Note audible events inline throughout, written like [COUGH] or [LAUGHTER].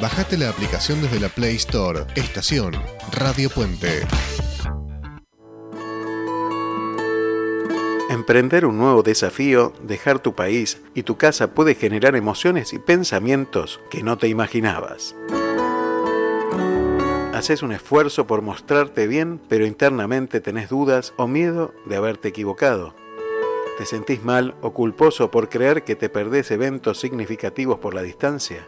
Bajate la aplicación desde la Play Store. Estación Radio Puente. Emprender un nuevo desafío, dejar tu país y tu casa puede generar emociones y pensamientos que no te imaginabas. Haces un esfuerzo por mostrarte bien, pero internamente tenés dudas o miedo de haberte equivocado. ¿Te sentís mal o culposo por creer que te perdés eventos significativos por la distancia?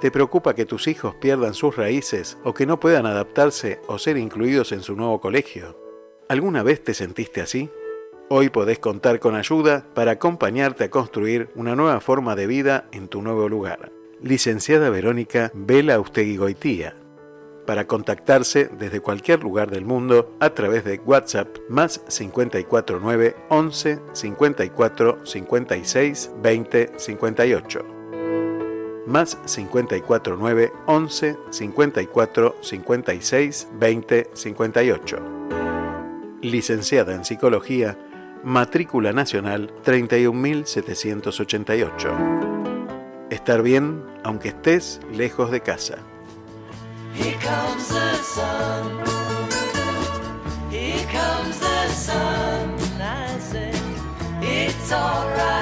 ¿Te preocupa que tus hijos pierdan sus raíces o que no puedan adaptarse o ser incluidos en su nuevo colegio? ¿Alguna vez te sentiste así? Hoy podés contar con ayuda para acompañarte a construir una nueva forma de vida en tu nuevo lugar. Licenciada Verónica Vela Ustegui Goitía. Para contactarse desde cualquier lugar del mundo a través de WhatsApp más 549 11 54 56 20 58 más 549 11 54 56 20 58. Licenciada en Psicología, matrícula nacional 31788. Estar bien aunque estés lejos de casa. Here comes the sun. Here comes the sun. I say, it's alright.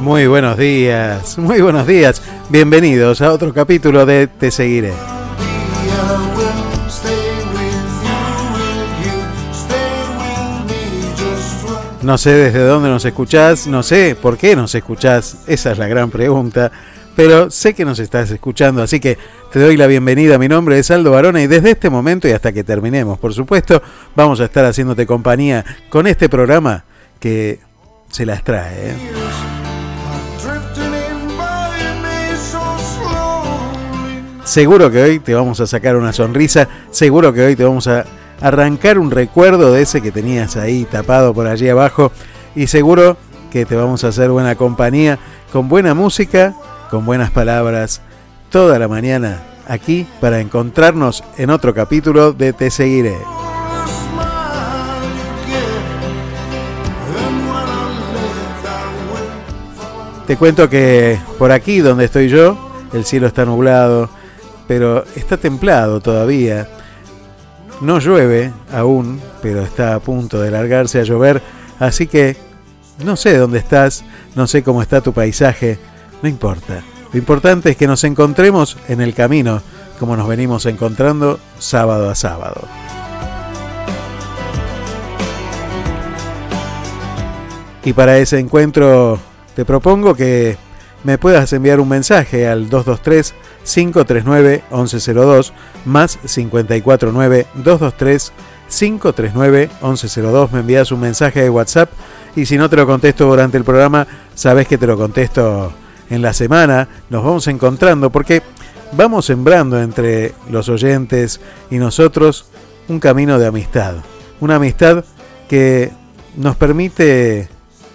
Muy buenos días, muy buenos días. Bienvenidos a otro capítulo de Te Seguiré. No sé desde dónde nos escuchás, no sé por qué nos escuchás, esa es la gran pregunta, pero sé que nos estás escuchando, así que te doy la bienvenida. Mi nombre es Aldo Barona y desde este momento y hasta que terminemos, por supuesto, vamos a estar haciéndote compañía con este programa que se las trae. ¿eh? Seguro que hoy te vamos a sacar una sonrisa, seguro que hoy te vamos a arrancar un recuerdo de ese que tenías ahí tapado por allí abajo y seguro que te vamos a hacer buena compañía con buena música, con buenas palabras, toda la mañana aquí para encontrarnos en otro capítulo de Te Seguiré. Te cuento que por aquí donde estoy yo, el cielo está nublado, pero está templado todavía. No llueve aún, pero está a punto de largarse a llover, así que no sé dónde estás, no sé cómo está tu paisaje, no importa. Lo importante es que nos encontremos en el camino, como nos venimos encontrando sábado a sábado. Y para ese encuentro te propongo que me puedas enviar un mensaje al 223 539 1102 más 549 223 539 1102. Me envías un mensaje de WhatsApp y si no te lo contesto durante el programa, sabes que te lo contesto en la semana. Nos vamos encontrando porque vamos sembrando entre los oyentes y nosotros un camino de amistad. Una amistad que nos permite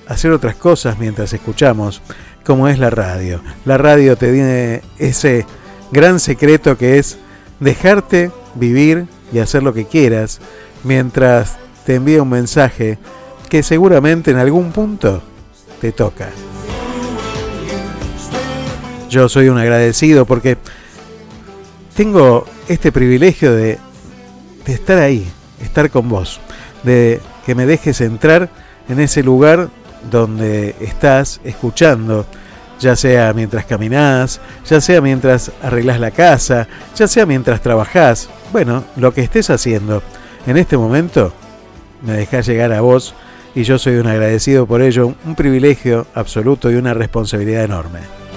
hacer otras cosas mientras escuchamos, como es la radio. La radio te tiene ese gran secreto que es dejarte vivir y hacer lo que quieras mientras te envía un mensaje que seguramente en algún punto te toca. Yo soy un agradecido porque tengo este privilegio de, estar ahí, estar con vos. de que me dejes entrar en ese lugar donde estás escuchando, ya sea mientras caminás, ya sea mientras arreglas la casa, ya sea mientras trabajás, bueno, lo que estés haciendo. En este momento me dejas llegar a vos y yo soy un agradecido por ello, un privilegio absoluto y una responsabilidad enorme.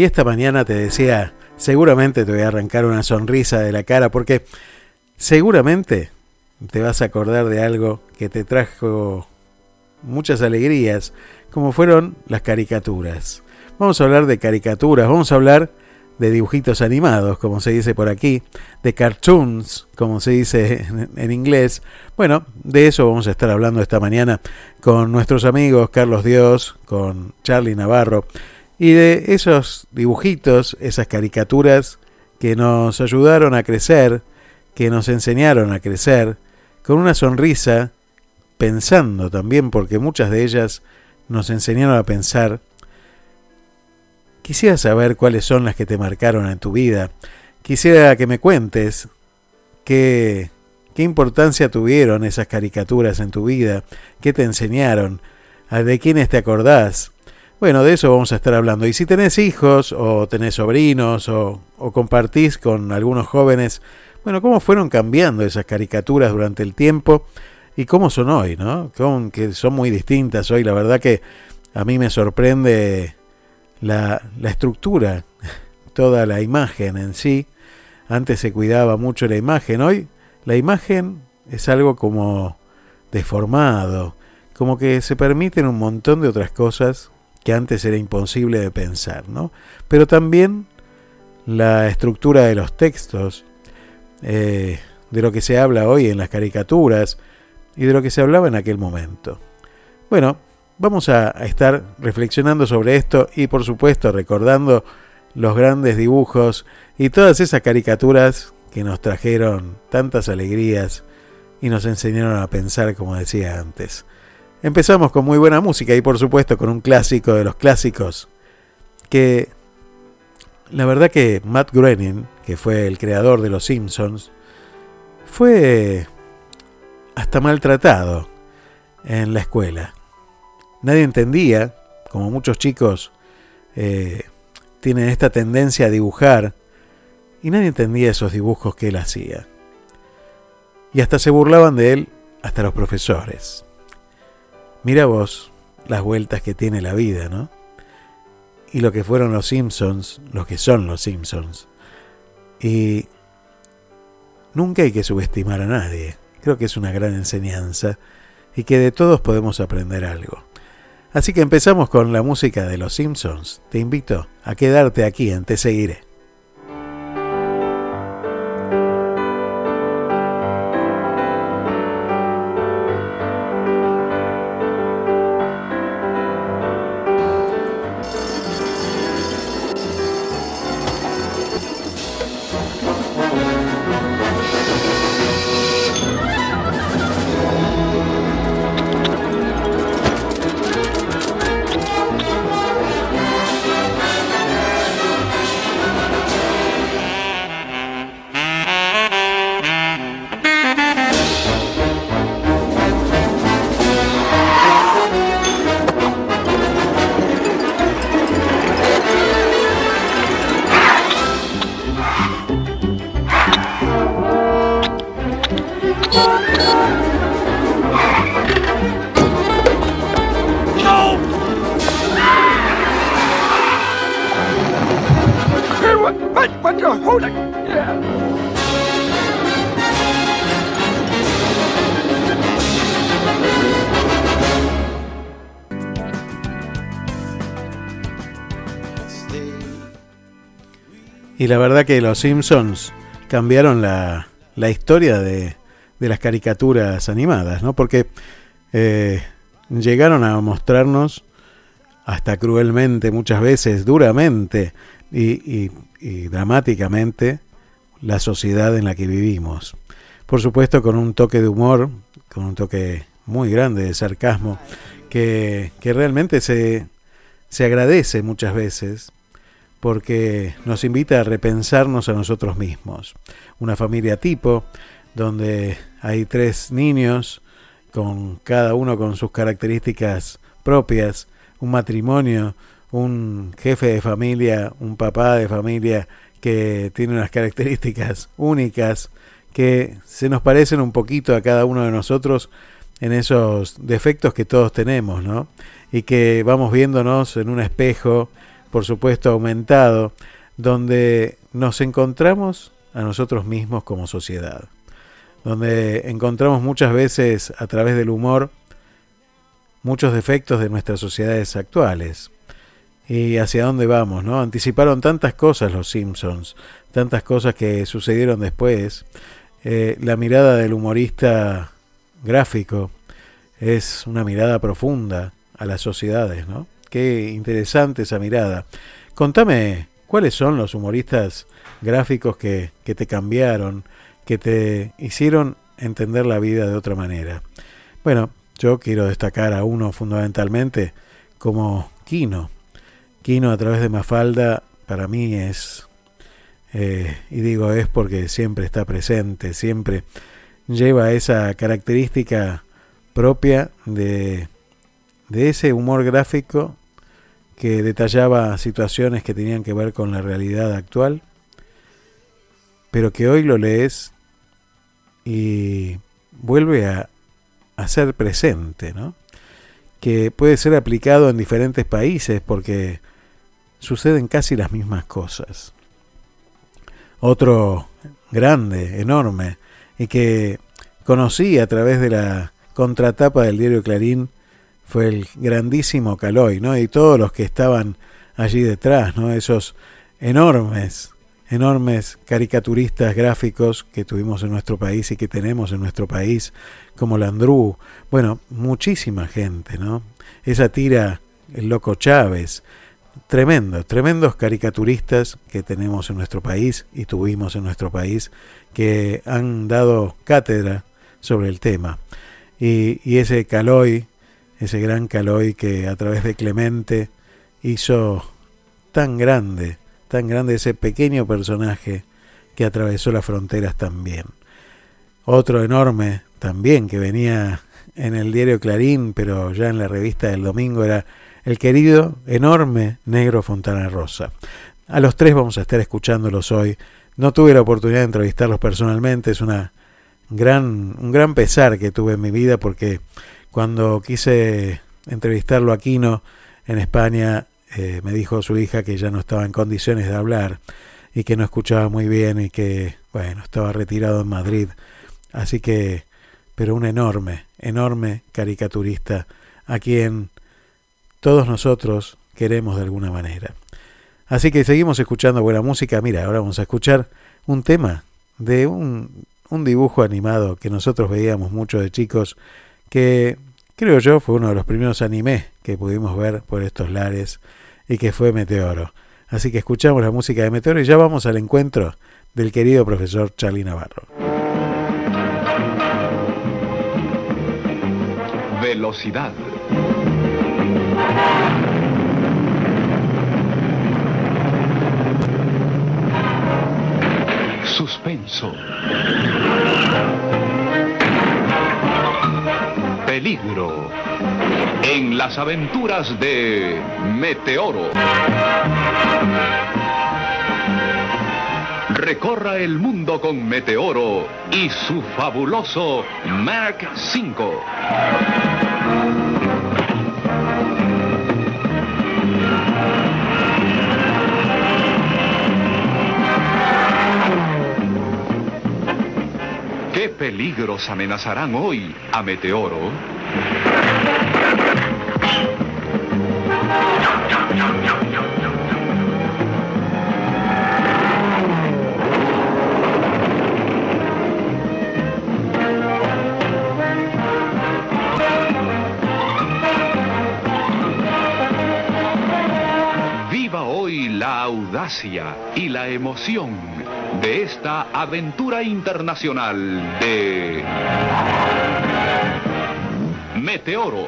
Y esta mañana te decía, seguramente te voy a arrancar una sonrisa de la cara porque seguramente te vas a acordar de algo que te trajo muchas alegrías, como fueron las caricaturas. Vamos a hablar de caricaturas, vamos a hablar de dibujitos animados, como se dice por aquí, de cartoons, como se dice en, inglés. Bueno, de eso vamos a estar hablando esta mañana con nuestros amigos Carlos Dios, con Charlie Navarro y de esos dibujitos, esas caricaturas que nos ayudaron a crecer, que nos enseñaron a crecer, con una sonrisa, pensando también, porque muchas de ellas nos enseñaron a pensar. Quisiera saber cuáles son las que te marcaron en tu vida. Quisiera que me cuentes qué, qué importancia tuvieron esas caricaturas en tu vida, qué te enseñaron, de quiénes te acordás, bueno, de eso vamos a estar hablando. Y si tenés hijos o tenés sobrinos o, compartís con algunos jóvenes, bueno, cómo fueron cambiando esas caricaturas durante el tiempo y cómo son hoy, ¿no? que son muy distintas hoy. La verdad que a mí me sorprende la, la estructura, [LAUGHS] toda la imagen en sí. Antes se cuidaba mucho la imagen, hoy la imagen es algo como deformado, como que se permiten un montón de otras cosas que antes era imposible de pensar, ¿no? Pero también la estructura de los textos, eh, de lo que se habla hoy en las caricaturas y de lo que se hablaba en aquel momento. Bueno, vamos a, estar reflexionando sobre esto y por supuesto recordando los grandes dibujos y todas esas caricaturas que nos trajeron tantas alegrías y nos enseñaron a pensar como decía antes. Empezamos con muy buena música y por supuesto con un clásico de los clásicos que la verdad que Matt Groening, que fue el creador de Los Simpsons, fue hasta maltratado en la escuela. Nadie entendía, como muchos chicos eh, tienen esta tendencia a dibujar, y nadie entendía esos dibujos que él hacía. Y hasta se burlaban de él, hasta los profesores. Mira vos las vueltas que tiene la vida, ¿no? Y lo que fueron los Simpsons, lo que son los Simpsons. Y nunca hay que subestimar a nadie. Creo que es una gran enseñanza y que de todos podemos aprender algo. Así que empezamos con la música de los Simpsons. Te invito a quedarte aquí, en Te Seguiré. La verdad que los Simpsons cambiaron la, la historia de, de, las caricaturas animadas, ¿no? Porque eh, llegaron a mostrarnos hasta cruelmente, muchas veces, duramente y, y, dramáticamente, la sociedad en la que vivimos. Por supuesto con un toque de humor, con un toque muy grande de sarcasmo, que, que realmente se, se agradece muchas veces porque nos invita a repensarnos a nosotros mismos. Una familia tipo, donde hay tres niños, con cada uno con sus características propias, un matrimonio, un jefe de familia, un papá de familia que tiene unas características únicas que se nos parecen un poquito a cada uno de nosotros en esos defectos que todos tenemos, ¿no? Y que vamos viéndonos en un espejo, por supuesto aumentado, donde nos encontramos a nosotros mismos como sociedad, donde encontramos muchas veces a través del humor muchos defectos de nuestras sociedades actuales. Y hacia dónde vamos, ¿no? Anticiparon tantas cosas los Simpsons, tantas cosas que sucedieron después. Eh, la mirada del humorista gráfico es una mirada profunda a las sociedades, ¿no? Qué interesante esa mirada. Contame, ¿cuáles son los humoristas gráficos que, que te cambiaron, que te hicieron entender la vida de otra manera? Bueno, yo quiero destacar a uno fundamentalmente como Kino. Kino a través de Mafalda para mí es, eh, y digo es porque siempre está presente, siempre lleva esa característica propia de, de ese humor gráfico que detallaba situaciones que tenían que ver con la realidad actual, pero que hoy lo lees y vuelve a, ser presente, ¿no? que puede ser aplicado en diferentes países porque suceden casi las mismas cosas. Otro grande, enorme, y que conocí a través de la contratapa del diario Clarín fue el grandísimo Caloy, ¿no? Y todos los que estaban allí detrás. Esos enormes enormes caricaturistas gráficos que tuvimos en nuestro país y que tenemos en nuestro país, como Landru, bueno, muchísima gente, ¿no? Esa tira, el loco Chávez, tremendo, tremendos caricaturistas que tenemos en nuestro país y tuvimos en nuestro país, que han dado cátedra sobre el tema. Y, y ese Caloy, ese gran Caloy que a través de Clemente hizo tan grande tan grande ese pequeño personaje que atravesó las fronteras también. Otro enorme también que venía en el diario Clarín, pero ya en la revista del domingo, era el querido, enorme Negro Fontana Rosa. A los tres vamos a estar escuchándolos hoy. No tuve la oportunidad de entrevistarlos personalmente, es una gran, un gran pesar que tuve en mi vida porque cuando quise entrevistarlo aquí no en España eh, me dijo su hija que ya no estaba en condiciones de hablar y que no escuchaba muy bien y que, bueno, estaba retirado en Madrid. Así que, pero un enorme, enorme caricaturista a quien todos nosotros queremos de alguna manera. Así que seguimos escuchando buena música. Mira, ahora vamos a escuchar un tema de un, un dibujo animado que nosotros veíamos mucho de chicos, que creo yo fue uno de los primeros animes que pudimos ver por estos lares y que fue Meteoro. Así que escuchamos la música de Meteoro y ya vamos al encuentro del querido profesor Charlie Navarro. Velocidad. Suspenso en las aventuras de Meteoro. Recorra el mundo con Meteoro y su fabuloso Mark 5. Peligros amenazarán hoy a Meteoro? Viva hoy la audacia y la emoción de esta aventura internacional de Meteoro.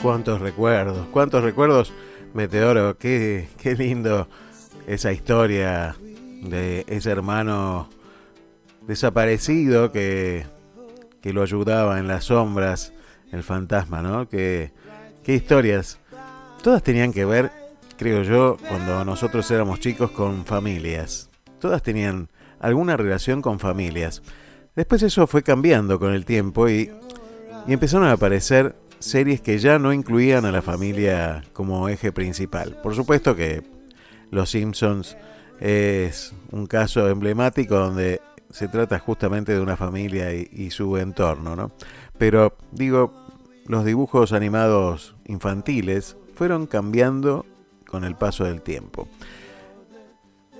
Cuántos recuerdos, cuántos recuerdos, Meteoro, qué, qué lindo esa historia de ese hermano desaparecido que, que lo ayudaba en las sombras, el fantasma, ¿no? Que, qué historias. Todas tenían que ver, creo yo, cuando nosotros éramos chicos con familias. Todas tenían alguna relación con familias. Después eso fue cambiando con el tiempo y, y empezaron a aparecer series que ya no incluían a la familia como eje principal. Por supuesto que Los Simpsons es un caso emblemático donde se trata justamente de una familia y, su entorno, ¿no? Pero digo, los dibujos animados infantiles fueron cambiando con el paso del tiempo.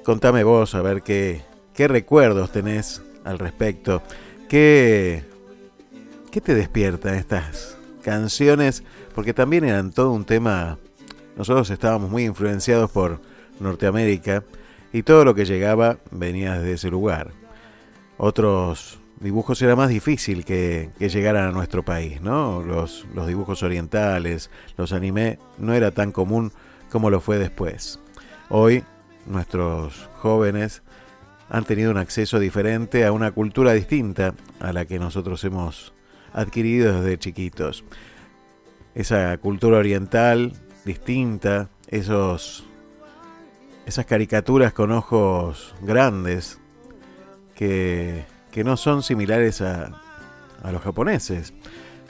Contame vos a ver qué, recuerdos tenés al respecto, qué, qué te despierta estas canciones, porque también eran todo un tema, nosotros estábamos muy influenciados por Norteamérica y todo lo que llegaba venía desde ese lugar. Otros dibujos era más difícil que, llegaran a nuestro país, ¿no? Los, los dibujos orientales, los anime, no era tan común como lo fue después. Hoy nuestros jóvenes han tenido un acceso diferente a una cultura distinta a la que nosotros hemos adquirido desde chiquitos. Esa cultura oriental distinta, esos esas caricaturas con ojos grandes que, no son similares a, los japoneses,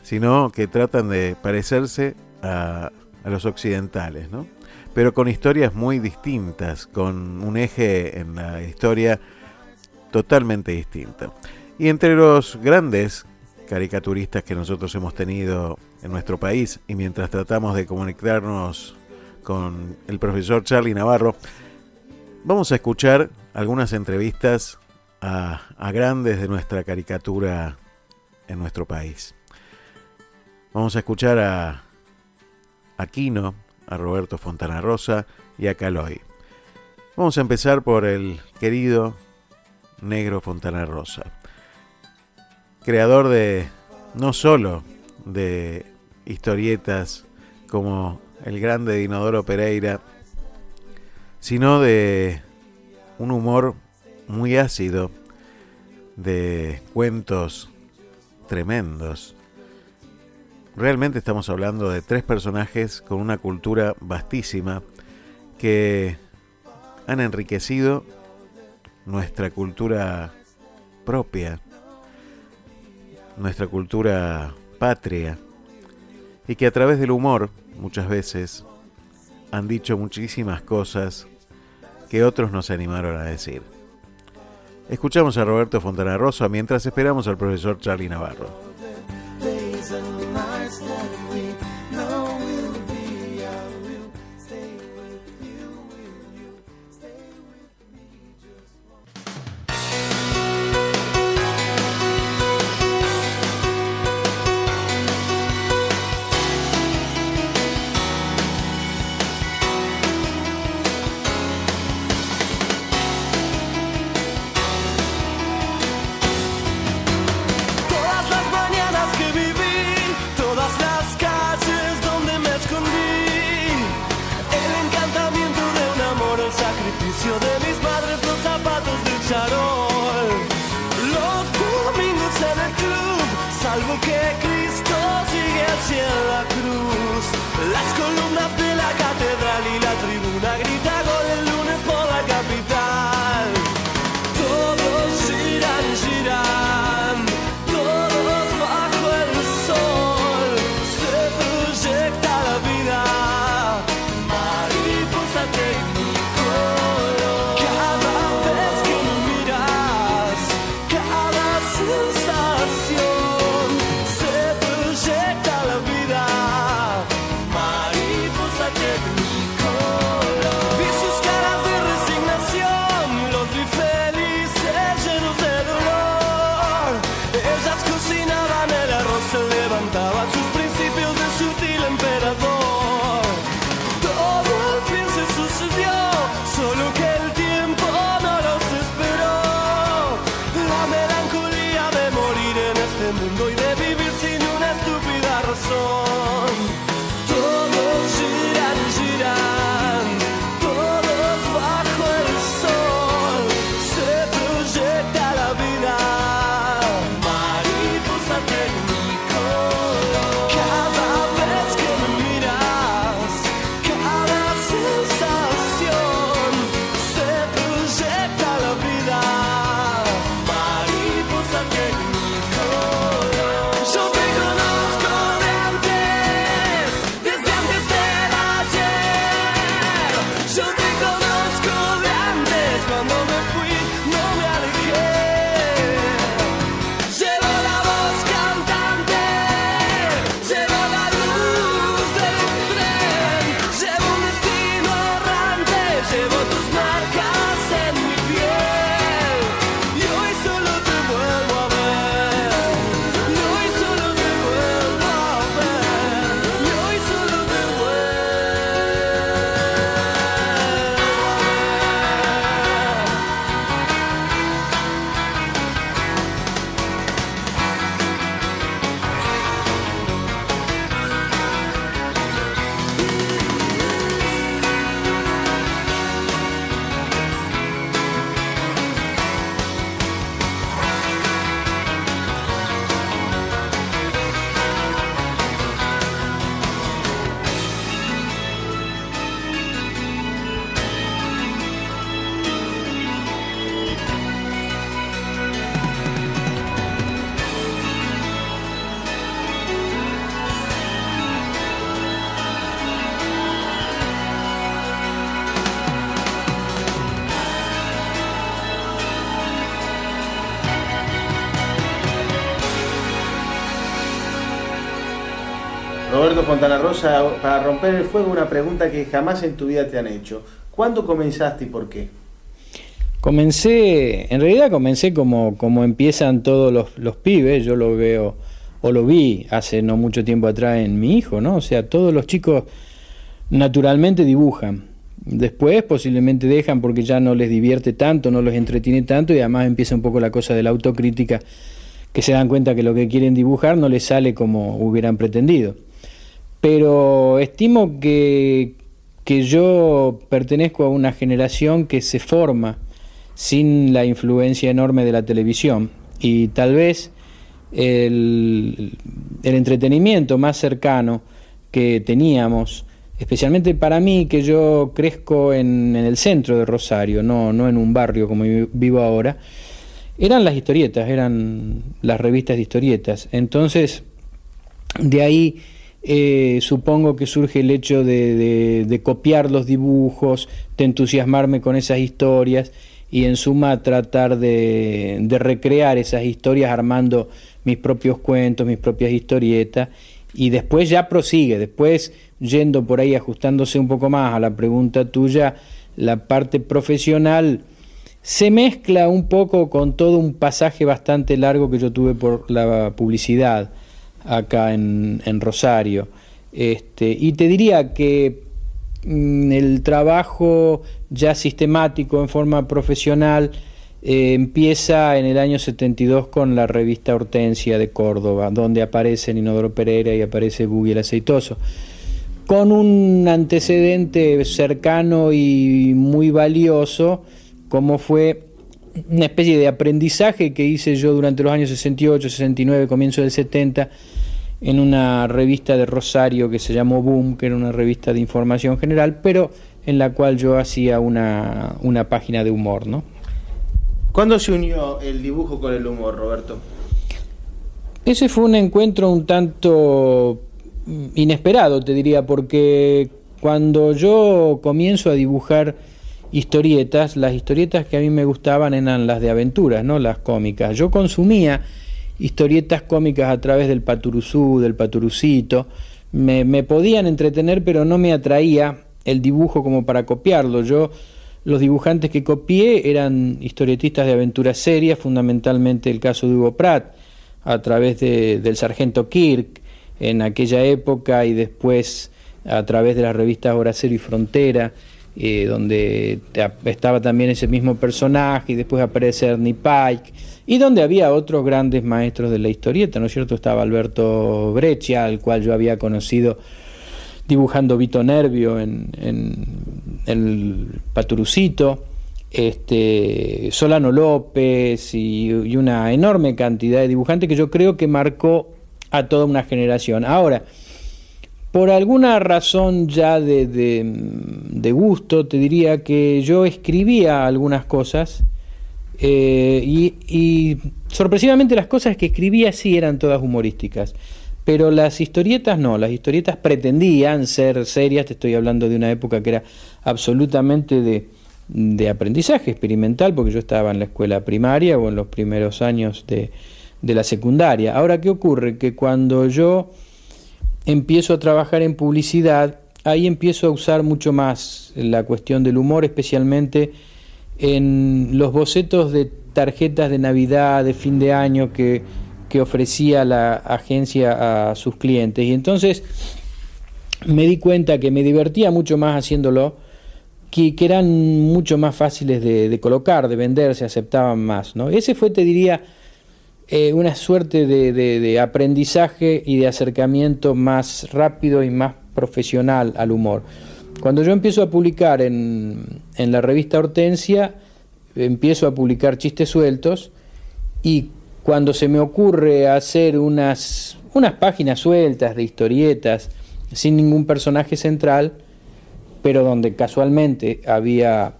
sino que tratan de parecerse a, a los occidentales, ¿no? pero con historias muy distintas, con un eje en la historia totalmente distinto. Y entre los grandes caricaturistas que nosotros hemos tenido en nuestro país, y mientras tratamos de comunicarnos con el profesor Charlie Navarro, vamos a escuchar algunas entrevistas a, grandes de nuestra caricatura en nuestro país. Vamos a escuchar a Aquino, a Roberto Fontana Rosa y a Caloy. Vamos a empezar por el querido Negro Fontana Rosa, creador de no solo de historietas como el grande Dinodoro Pereira, sino de un humor muy ácido, de cuentos tremendos. Realmente estamos hablando de tres personajes con una cultura vastísima que han enriquecido nuestra cultura propia, nuestra cultura patria, y que a través del humor muchas veces han dicho muchísimas cosas que otros no se animaron a decir. Escuchamos a Roberto Fontana Rosa mientras esperamos al profesor Charlie Navarro. Fontana Rosa, para romper el fuego, una pregunta que jamás en tu vida te han hecho. ¿Cuándo comenzaste y por qué? Comencé, en realidad comencé como, como empiezan todos los, los pibes, yo lo veo, o lo vi hace no mucho tiempo atrás en mi hijo, ¿no? O sea, todos los chicos naturalmente dibujan. Después posiblemente dejan porque ya no les divierte tanto, no los entretiene tanto y además empieza un poco la cosa de la autocrítica, que se dan cuenta que lo que quieren dibujar no les sale como hubieran pretendido pero estimo que, que yo pertenezco a una generación que se forma sin la influencia enorme de la televisión y tal vez el, el entretenimiento más cercano que teníamos, especialmente para mí que yo crezco en, en, el centro de Rosario, no, no en un barrio como vivo ahora, eran las historietas, eran las revistas de historietas. Entonces, de ahí eh, supongo que surge el hecho de, copiar los dibujos, de entusiasmarme con esas historias y en suma tratar de, recrear esas historias armando mis propios cuentos, mis propias historietas. Y después ya prosigue, después yendo por ahí ajustándose un poco más a la pregunta tuya, la parte profesional se mezcla un poco con todo un pasaje bastante largo que yo tuve por la publicidad acá en, Rosario. Este, y te diría que mm, el trabajo ya sistemático en forma profesional eh, empieza en el año 72 con la revista Hortensia de Córdoba, donde aparece Inodoro Pereira y aparece Buggy el Aceitoso, con un antecedente cercano y muy valioso, como fue una especie de aprendizaje que hice yo durante los años 68, 69, comienzo del 70, en una revista de Rosario que se llamó Boom, que era una revista de información general, pero en la cual yo hacía una, una página de humor, ¿no? ¿Cuándo se unió el dibujo con el humor, Roberto? Ese fue un encuentro un tanto inesperado, te diría, porque cuando yo comienzo a dibujar historietas, las historietas que a mí me gustaban eran las de aventuras, no las cómicas. Yo consumía historietas cómicas a través del paturuzú, del paturucito. Me, podían entretener, pero no me atraía el dibujo como para copiarlo. Yo, los dibujantes que copié eran historietistas de aventuras serias, fundamentalmente el caso de Hugo Pratt, a través de, del sargento Kirk en aquella época y después a través de las revistas Horacero y Frontera eh, donde estaba también ese mismo personaje y después aparece Ernie Pike, y donde había otros grandes maestros de la historieta, ¿no es cierto? Estaba Alberto Breccia, al cual yo había conocido dibujando Vito Nervio en, el Paturucito, este, Solano López y, y, una enorme cantidad de dibujantes que yo creo que marcó a toda una generación. Ahora, por alguna razón ya de, gusto, te diría que yo escribía algunas cosas eh, y, sorpresivamente las cosas que escribía sí eran todas humorísticas, pero las historietas no, las historietas pretendían ser serias, te estoy hablando de una época que era absolutamente de, de aprendizaje experimental, porque yo estaba en la escuela primaria o en los primeros años de, de la secundaria. Ahora, ¿qué ocurre? Que cuando yo empiezo a trabajar en publicidad, ahí empiezo a usar mucho más la cuestión del humor, especialmente en los bocetos de tarjetas de Navidad, de fin de año que, que ofrecía la agencia a sus clientes. Y entonces me di cuenta que me divertía mucho más haciéndolo, que, que eran mucho más fáciles de, colocar, de vender, se aceptaban más. ¿no? Ese fue, te diría, eh, una suerte de, aprendizaje y de acercamiento más rápido y más profesional al humor. Cuando yo empiezo a publicar en, en la revista Hortensia, empiezo a publicar chistes sueltos y cuando se me ocurre hacer unas, unas páginas sueltas de historietas sin ningún personaje central, pero donde casualmente había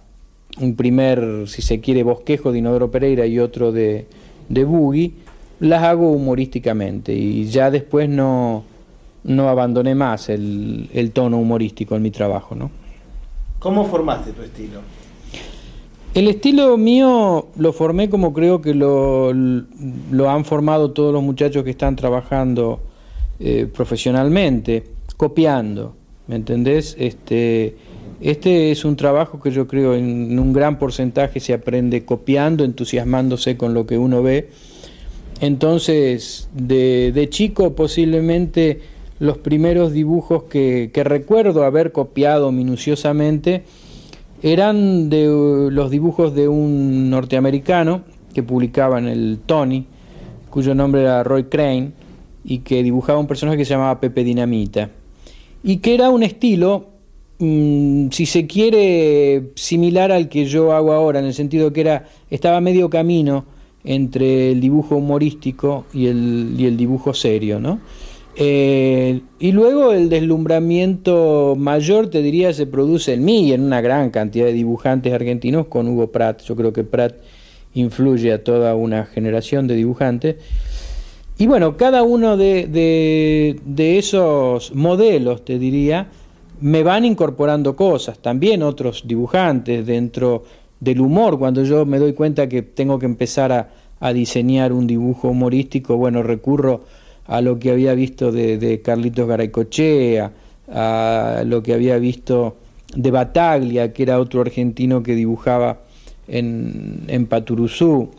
un primer, si se quiere, bosquejo de Inodoro Pereira y otro de, de Boogie, las hago humorísticamente y ya después no, no abandoné más el, tono humorístico en mi trabajo. ¿no? ¿Cómo formaste tu estilo? El estilo mío lo formé como creo que lo, lo han formado todos los muchachos que están trabajando eh, profesionalmente, copiando, ¿me entendés? Este, este es un trabajo que yo creo en un gran porcentaje se aprende copiando, entusiasmándose con lo que uno ve entonces, de, chico posiblemente los primeros dibujos que, recuerdo haber copiado minuciosamente eran de los dibujos de un norteamericano que publicaba en el Tony, cuyo nombre era Roy Crane, y que dibujaba un personaje que se llamaba Pepe Dinamita, y que era un estilo, mm, si se quiere, similar al que yo hago ahora, en el sentido que era, estaba medio camino entre el dibujo humorístico y el, y el dibujo serio, ¿no? Eh, y luego el deslumbramiento mayor, te diría, se produce en mí y en una gran cantidad de dibujantes argentinos con Hugo Pratt. Yo creo que Pratt influye a toda una generación de dibujantes. Y bueno, cada uno de, de, de esos modelos, te diría, me van incorporando cosas. También otros dibujantes dentro del humor, cuando yo me doy cuenta que tengo que empezar a, diseñar un dibujo humorístico, bueno, recurro a lo que había visto de, Carlitos Garaycochea, a lo que había visto de Bataglia, que era otro argentino que dibujaba en, en Paturuzú.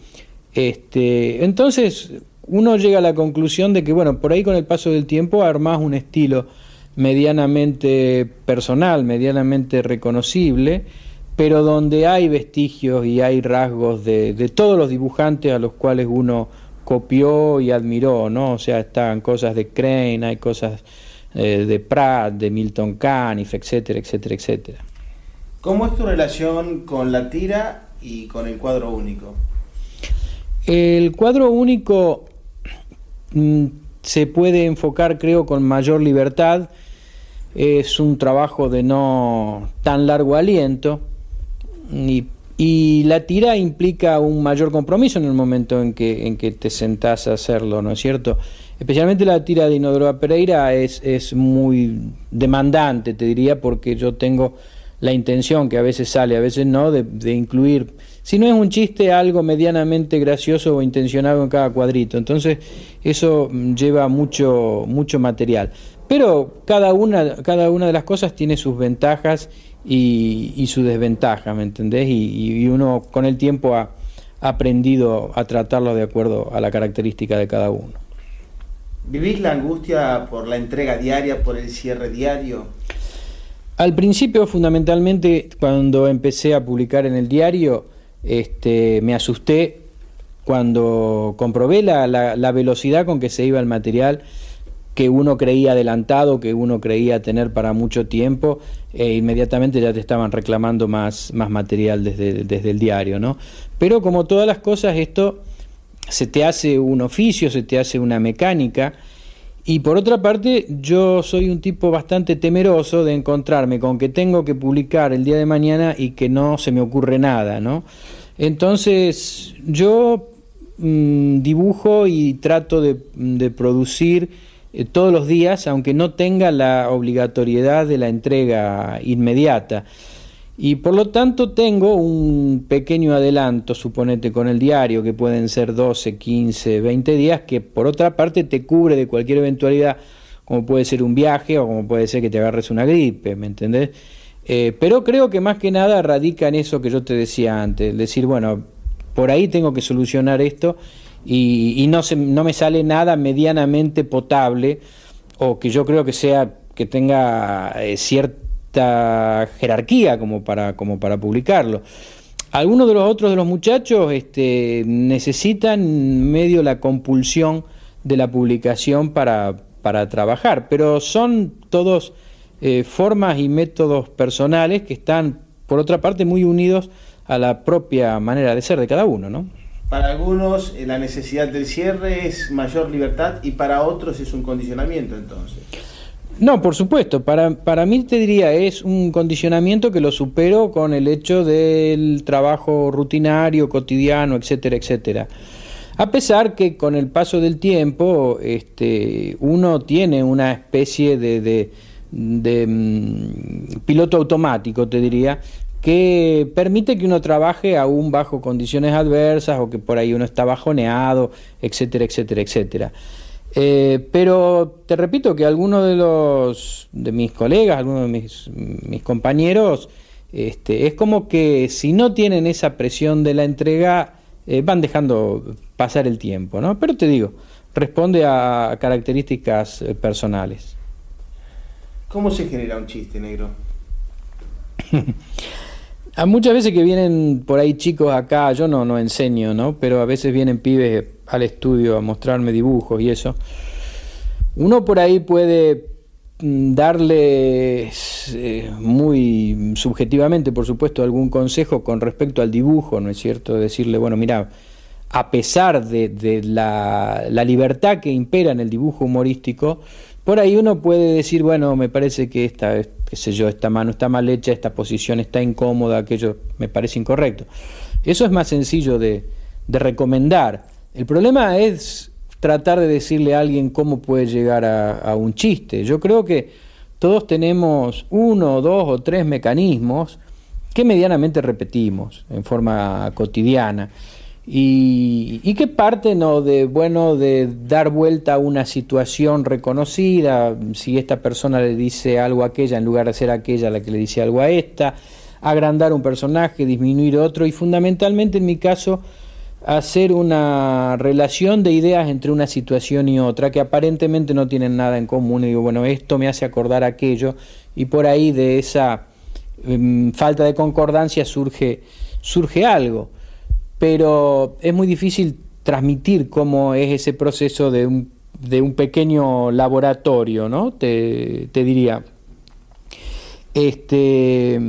Este, entonces, uno llega a la conclusión de que, bueno, por ahí con el paso del tiempo armás un estilo medianamente personal, medianamente reconocible, pero donde hay vestigios y hay rasgos de, de, todos los dibujantes a los cuales uno copió y admiró, ¿no? O sea, están cosas de Crane, hay cosas eh, de Pratt, de Milton Caniff, etcétera, etcétera, etcétera. ¿Cómo es tu relación con la tira y con el cuadro único? El cuadro único mm, se puede enfocar, creo, con mayor libertad. Es un trabajo de no tan largo aliento y, la tira implica un mayor compromiso en el momento en que, en que te sentás a hacerlo, ¿no es cierto? Especialmente la tira de Inodoro Pereira es, es muy demandante, te diría, porque yo tengo la intención, que a veces sale, a veces no, de, de, incluir, si no es un chiste, algo medianamente gracioso o intencionado en cada cuadrito. Entonces, eso lleva mucho, mucho material. Pero cada una, cada una de las cosas tiene sus ventajas y, su desventaja, ¿me entendés? Y, uno con el tiempo ha aprendido a tratarlo de acuerdo a la característica de cada uno. ¿Vivís la angustia por la entrega diaria, por el cierre diario? Al principio, fundamentalmente, cuando empecé a publicar en el diario, este, me asusté cuando comprobé la, la, velocidad con que se iba el material que uno creía adelantado, que uno creía tener para mucho tiempo, e inmediatamente ya te estaban reclamando más, más material desde, desde el diario, ¿no? Pero como todas las cosas, esto se te hace un oficio, se te hace una mecánica, y por otra parte, yo soy un tipo bastante temeroso de encontrarme con que tengo que publicar el día de mañana y que no se me ocurre nada, ¿no? Entonces, yo mm, dibujo y trato de, de producir eh, todos los días, aunque no tenga la obligatoriedad de la entrega inmediata. Y por lo tanto tengo un pequeño adelanto, suponete, con el diario, que pueden ser 12, 15, 20 días, que por otra parte te cubre de cualquier eventualidad, como puede ser un viaje o como puede ser que te agarres una gripe, ¿me entendés? Eh, pero creo que más que nada radica en eso que yo te decía antes, decir, bueno, por ahí tengo que solucionar esto y, no, se, no me sale nada medianamente potable o que yo creo que sea que tenga eh, cierta jerarquía como para, como para publicarlo. Algunos de los otros de los muchachos este, necesitan medio la compulsión de la publicación para, para trabajar, pero son todos eh, formas y métodos personales que están, por otra parte, muy unidos a la propia manera de ser de cada uno, ¿no? Para algunos eh, la necesidad del cierre es mayor libertad y para otros es un condicionamiento entonces. No, por supuesto. Para, para mí te diría es un condicionamiento que lo supero con el hecho del trabajo rutinario, cotidiano, etcétera, etcétera. A pesar que con el paso del tiempo este, uno tiene una especie de, de, de mm, piloto automático, te diría, que permite que uno trabaje aún bajo condiciones adversas o que por ahí uno está bajoneado, etcétera, etcétera, etcétera. Eh, pero te repito que algunos de los de mis colegas, algunos de mis, mis compañeros, este, es como que si no tienen esa presión de la entrega, eh, van dejando pasar el tiempo, ¿no? Pero te digo, responde a características eh, personales. ¿Cómo se genera un chiste negro? [LAUGHS] A muchas veces que vienen por ahí chicos acá, yo no, no enseño, ¿no? Pero a veces vienen pibes al estudio a mostrarme dibujos y eso. Uno por ahí puede mm, darle eh, muy subjetivamente, por supuesto, algún consejo con respecto al dibujo, ¿no es cierto? Decirle, bueno, mira, a pesar de, la, la, libertad que impera en el dibujo humorístico, por ahí uno puede decir, bueno, me parece que esta, qué sé yo, esta mano está mal hecha, esta posición está incómoda, aquello me parece incorrecto. Eso es más sencillo de, recomendar. El problema es tratar de decirle a alguien cómo puede llegar a, un chiste. Yo creo que todos tenemos uno, dos o tres mecanismos que medianamente repetimos en forma cotidiana y, y que parten de bueno de dar vuelta a una situación reconocida, si esta persona le dice algo a aquella en lugar de ser aquella la que le dice algo a esta, agrandar un personaje, disminuir otro y fundamentalmente en mi caso hacer una relación de ideas entre una situación y otra que aparentemente no tienen nada en común y digo, bueno, esto me hace acordar aquello y por ahí de esa em, falta de concordancia surge, surge algo pero es muy difícil transmitir cómo es ese proceso de un, de un pequeño laboratorio, ¿no? Te, diría. Este,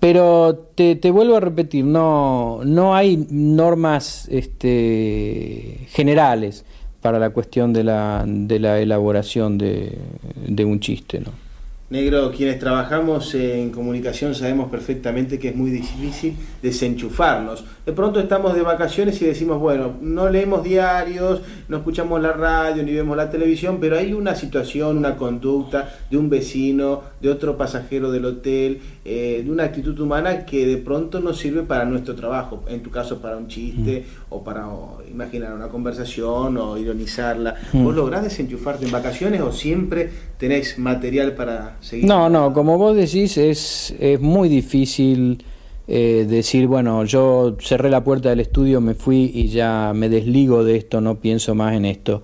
pero te, te, vuelvo a repetir, no, no hay normas este, generales para la cuestión de la, de la elaboración de, de un chiste, ¿no? Negro, quienes trabajamos en comunicación sabemos perfectamente que es muy difícil desenchufarnos. De pronto estamos de vacaciones y decimos, bueno, no leemos diarios, no escuchamos la radio ni vemos la televisión, pero hay una situación, una conducta de un vecino, de otro pasajero del hotel, eh, de una actitud humana que de pronto nos sirve para nuestro trabajo, en tu caso para un chiste mm. o para imaginar una conversación o ironizarla. Mm. ¿Vos lográs desenchufarte en vacaciones o siempre tenés material para seguir? No, no, como vos decís, es, es muy difícil eh, decir, bueno, yo cerré la puerta del estudio, me fui y ya me desligo de esto, no pienso más en esto.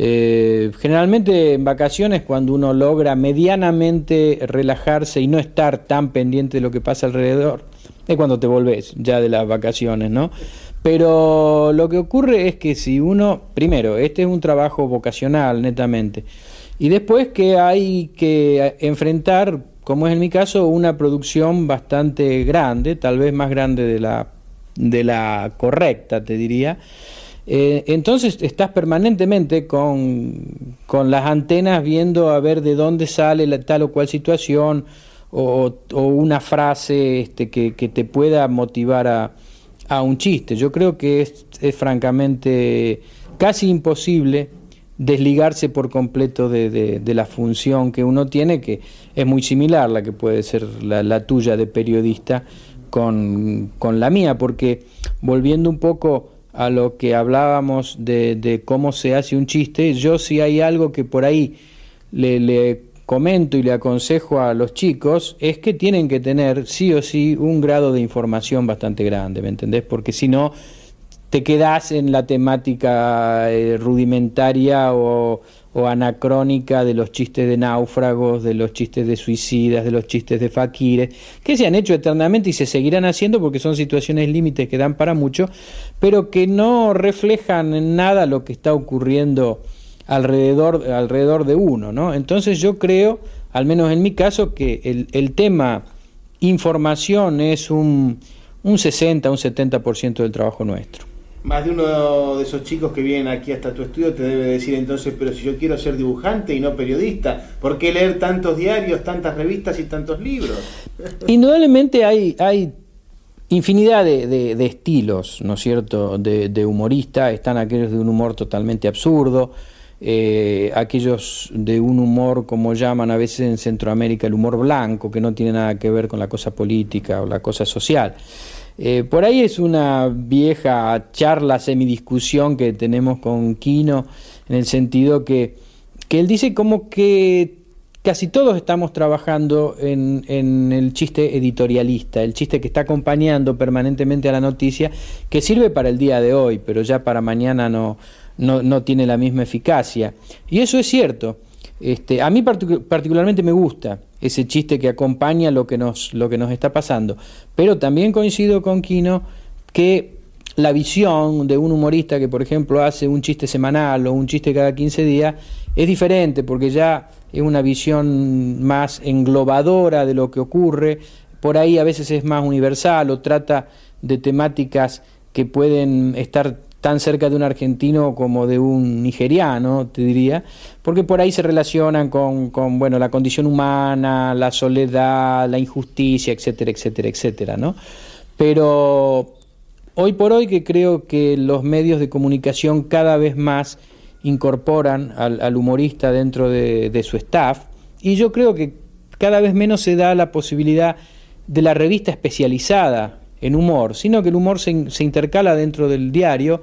Eh, generalmente en vacaciones cuando uno logra medianamente relajarse y no estar tan pendiente de lo que pasa alrededor, es cuando te volvés ya de las vacaciones, ¿no? Pero lo que ocurre es que si uno, primero, este es un trabajo vocacional netamente, y después que hay que enfrentar, como es en mi caso, una producción bastante grande, tal vez más grande de la, de la correcta, te diría, eh, entonces estás permanentemente con, las antenas viendo a ver de dónde sale la, tal o cual situación o, una frase este, que, te pueda motivar a, a, un chiste. Yo creo que es, francamente casi imposible desligarse por completo de, la función que uno tiene, que es muy similar la que puede ser la, tuya de periodista con, con la mía, porque volviendo un poco a lo que hablábamos de, cómo se hace un chiste, yo si hay algo que por ahí le, comento y le aconsejo a los chicos es que tienen que tener sí o sí un grado de información bastante grande, ¿me entendés? Porque si no, te quedas en la temática eh, rudimentaria o, o anacrónica de los chistes de náufragos, de los chistes de suicidas, de los chistes de faquires, que se han hecho eternamente y se seguirán haciendo porque son situaciones límites que dan para mucho, pero que no reflejan en nada lo que está ocurriendo alrededor, alrededor de uno. ¿no? Entonces yo creo, al menos en mi caso, que el, el tema información es un, un 60, un 70% del trabajo nuestro. Más de uno de esos chicos que vienen aquí hasta tu estudio te debe decir entonces, pero si yo quiero ser dibujante y no periodista, ¿por qué leer tantos diarios, tantas revistas y tantos libros? [LAUGHS] Indudablemente hay, hay infinidad de, estilos, ¿no es cierto?, de, humorista. Están aquellos de un humor totalmente absurdo, eh, aquellos de un humor, como llaman a veces en Centroamérica, el humor blanco, que no tiene nada que ver con la cosa política o la cosa social. Eh, por ahí es una vieja charla, semidiscusión que tenemos con Quino, en el sentido que, que él dice como que casi todos estamos trabajando en, en, el chiste editorialista, el chiste que está acompañando permanentemente a la noticia, que sirve para el día de hoy, pero ya para mañana no, no, no tiene la misma eficacia. Y eso es cierto. Este, a mí particularmente me gusta ese chiste que acompaña lo que, nos, lo que nos está pasando, pero también coincido con Quino que la visión de un humorista que, por ejemplo, hace un chiste semanal o un chiste cada 15 días es diferente porque ya es una visión más englobadora de lo que ocurre, por ahí a veces es más universal o trata de temáticas que pueden estar tan cerca de un argentino como de un nigeriano, te diría, porque por ahí se relacionan con, bueno, la condición humana, la soledad, la injusticia, etcétera, etcétera, etcétera, ¿no? Pero hoy por hoy que creo que los medios de comunicación cada vez más incorporan al, humorista dentro de, su staff, y yo creo que cada vez menos se da la posibilidad de la revista especializada en humor, sino que el humor se, intercala dentro del diario,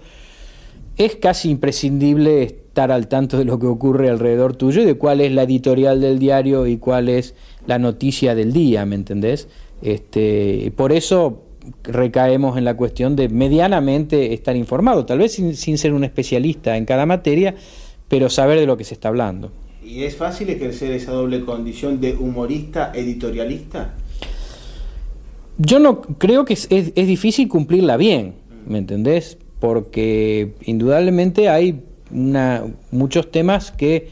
es casi imprescindible estar al tanto de lo que ocurre alrededor tuyo y de cuál es la editorial del diario y cuál es la noticia del día, ¿me entendés? Este, por eso recaemos en la cuestión de medianamente estar informado, tal vez sin, sin ser un especialista en cada materia, pero saber de lo que se está hablando. ¿Y es fácil ejercer esa doble condición de humorista editorialista? Yo no creo que es, es, difícil cumplirla bien, ¿me entendés? Porque indudablemente hay una, muchos temas que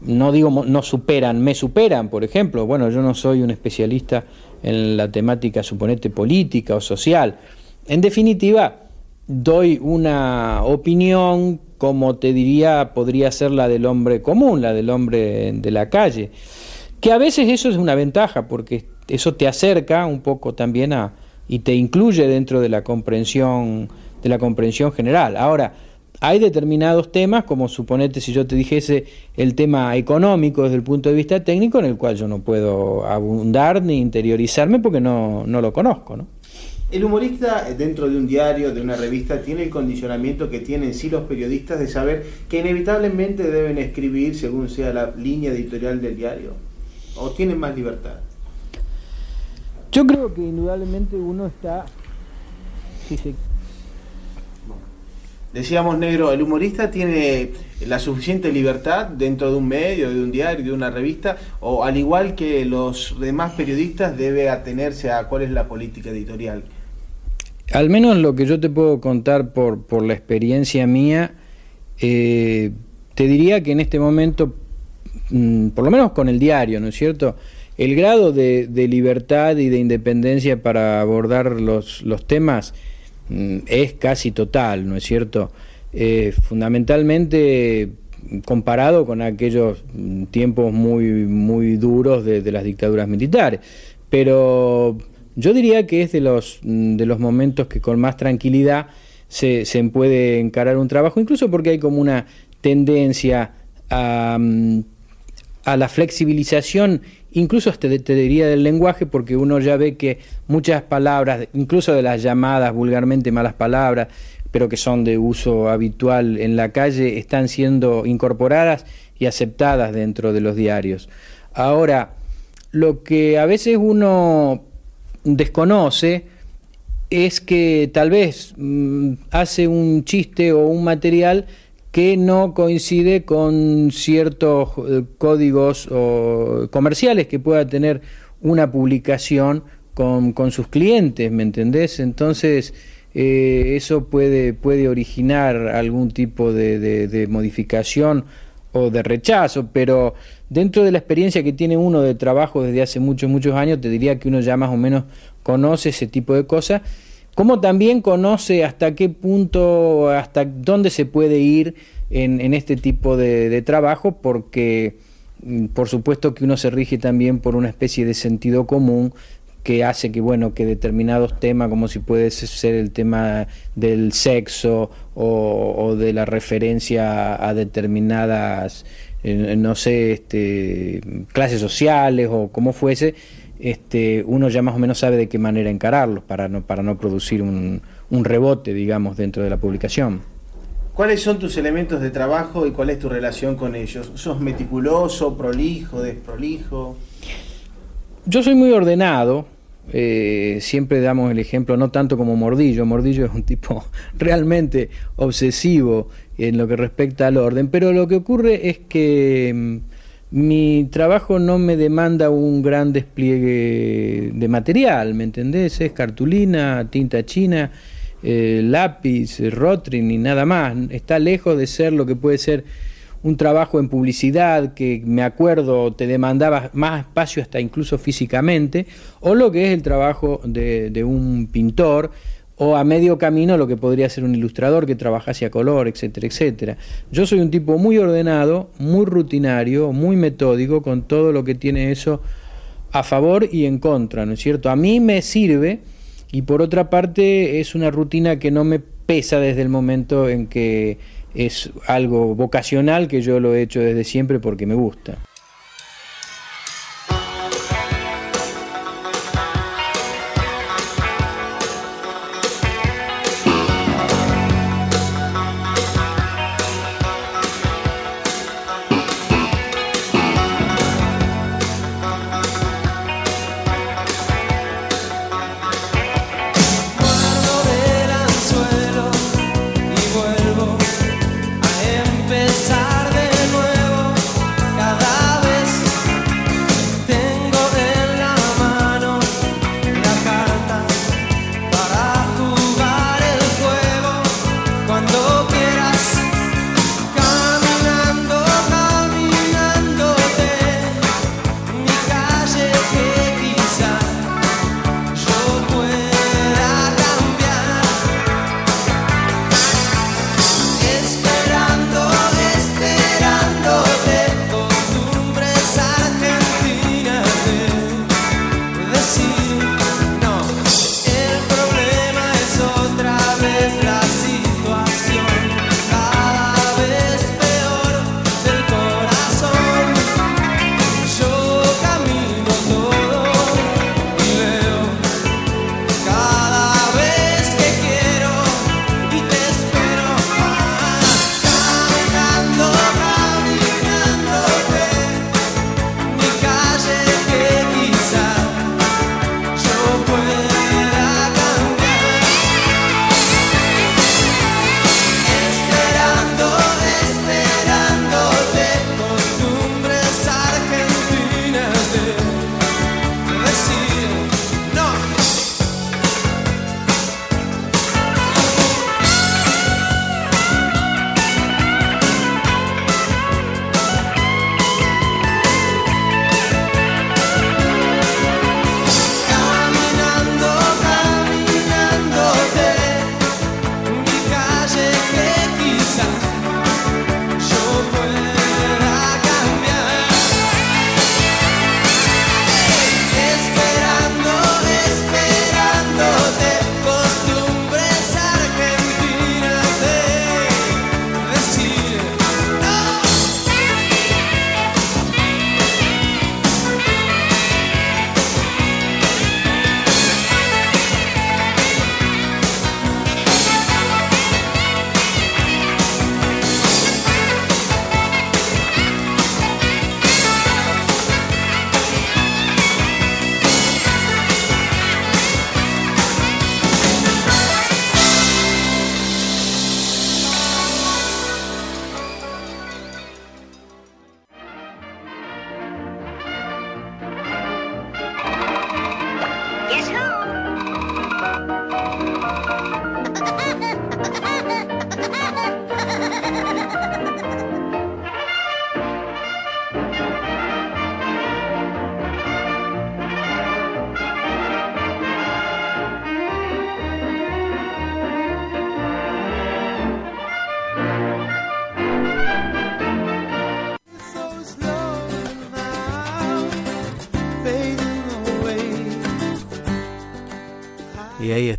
no digo no superan, me superan, por ejemplo. Bueno, yo no soy un especialista en la temática, suponete, política o social. En definitiva, doy una opinión, como te diría, podría ser la del hombre común, la del hombre de la calle. Que a veces eso es una ventaja, porque eso te acerca un poco también a y te incluye dentro de la comprensión de la comprensión general. Ahora, hay determinados temas, como suponete si yo te dijese el tema económico desde el punto de vista técnico, en el cual yo no puedo abundar ni interiorizarme porque no, no lo conozco. ¿no? El humorista dentro de un diario, de una revista, tiene el condicionamiento que tienen sí los periodistas de saber que inevitablemente deben escribir según sea la línea editorial del diario. ¿O tienen más libertad? Yo creo que indudablemente uno está, Decíamos, negro, el humorista tiene la suficiente libertad dentro de un medio, de un diario, de una revista, o al igual que los demás periodistas debe atenerse a cuál es la política editorial. Al menos lo que yo te puedo contar por, por la experiencia mía, eh, te diría que en este momento, mm, por lo menos con el diario, ¿no es cierto? El grado de, libertad y de independencia para abordar los, los temas mm, es casi total, ¿no es cierto? Eh, fundamentalmente comparado con aquellos mm, tiempos muy, muy duros de, de las dictaduras militares. Pero yo diría que es de los, mm, de los momentos que con más tranquilidad se, se puede encarar un trabajo, incluso porque hay como una tendencia a, a la flexibilización, incluso hasta te diría del lenguaje, porque uno ya ve que muchas palabras, incluso de las llamadas vulgarmente malas palabras, pero que son de uso habitual en la calle, están siendo incorporadas y aceptadas dentro de los diarios. Ahora, lo que a veces uno desconoce es que tal vez mm, hace un chiste o un material que no coincide con ciertos eh, códigos o comerciales que pueda tener una publicación con, con sus clientes, ¿me entendés? Entonces, eh, eso puede, puede originar algún tipo de, de modificación o de rechazo, pero dentro de la experiencia que tiene uno de trabajo desde hace muchos, muchos años, te diría que uno ya más o menos conoce ese tipo de cosas, como también conoce hasta qué punto, hasta dónde se puede ir en, este tipo de, trabajo, porque mm, por supuesto que uno se rige también por una especie de sentido común que hace que bueno que determinados temas como si puede ser el tema del sexo o, de la referencia a determinadas eh, no sé este, clases sociales o como fuese este, uno ya más o menos sabe de qué manera encararlos para no para no producir un, un rebote digamos dentro de la publicación ¿Cuáles son tus elementos de trabajo y cuál es tu relación con ellos? ¿Sos meticuloso, prolijo, desprolijo? Yo soy muy ordenado, eh, siempre damos el ejemplo, no tanto como Mordillo, Mordillo es un tipo [LAUGHS] realmente obsesivo en lo que respecta al orden, pero lo que ocurre es que mm, mi trabajo no me demanda un gran despliegue de material, ¿me entendés? Es cartulina, tinta china, eh, lápiz, rotring y nada más. Está lejos de ser lo que puede ser un trabajo en publicidad que me acuerdo te demandaba más espacio hasta incluso físicamente, o lo que es el trabajo de, un pintor, o a medio camino lo que podría ser un ilustrador que trabajase a color, etcétera, etcétera. Yo soy un tipo muy ordenado, muy rutinario, muy metódico, con todo lo que tiene eso a favor y en contra, ¿no es cierto? A mí me sirve y por otra parte es una rutina que no me pesa desde el momento en que es algo vocacional que yo lo he hecho desde siempre porque me gusta.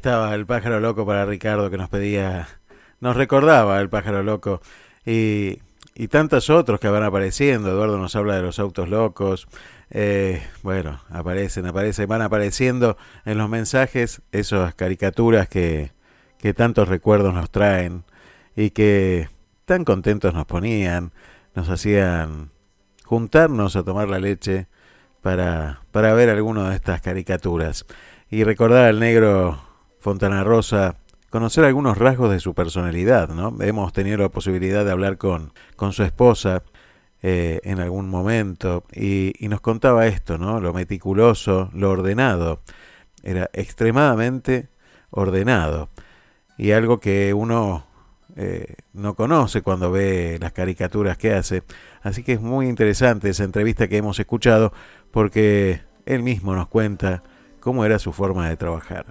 Estaba el pájaro loco para Ricardo que nos pedía, nos recordaba el pájaro loco y, y tantos otros que van apareciendo. Eduardo nos habla de los autos locos. Eh, bueno, aparecen, aparecen, van apareciendo en los mensajes esas caricaturas que, que tantos recuerdos nos traen y que tan contentos nos ponían, nos hacían juntarnos a tomar la leche para, para ver alguna de estas caricaturas y recordar al negro Fontana Rosa, conocer algunos rasgos de su personalidad, ¿no? Hemos tenido la posibilidad de hablar con, con su esposa eh, en algún momento y, nos contaba esto, ¿no? Lo meticuloso, lo ordenado. Era extremadamente ordenado y algo que uno eh, no conoce cuando ve las caricaturas que hace. Así que es muy interesante esa entrevista que hemos escuchado porque él mismo nos cuenta cómo era su forma de trabajar.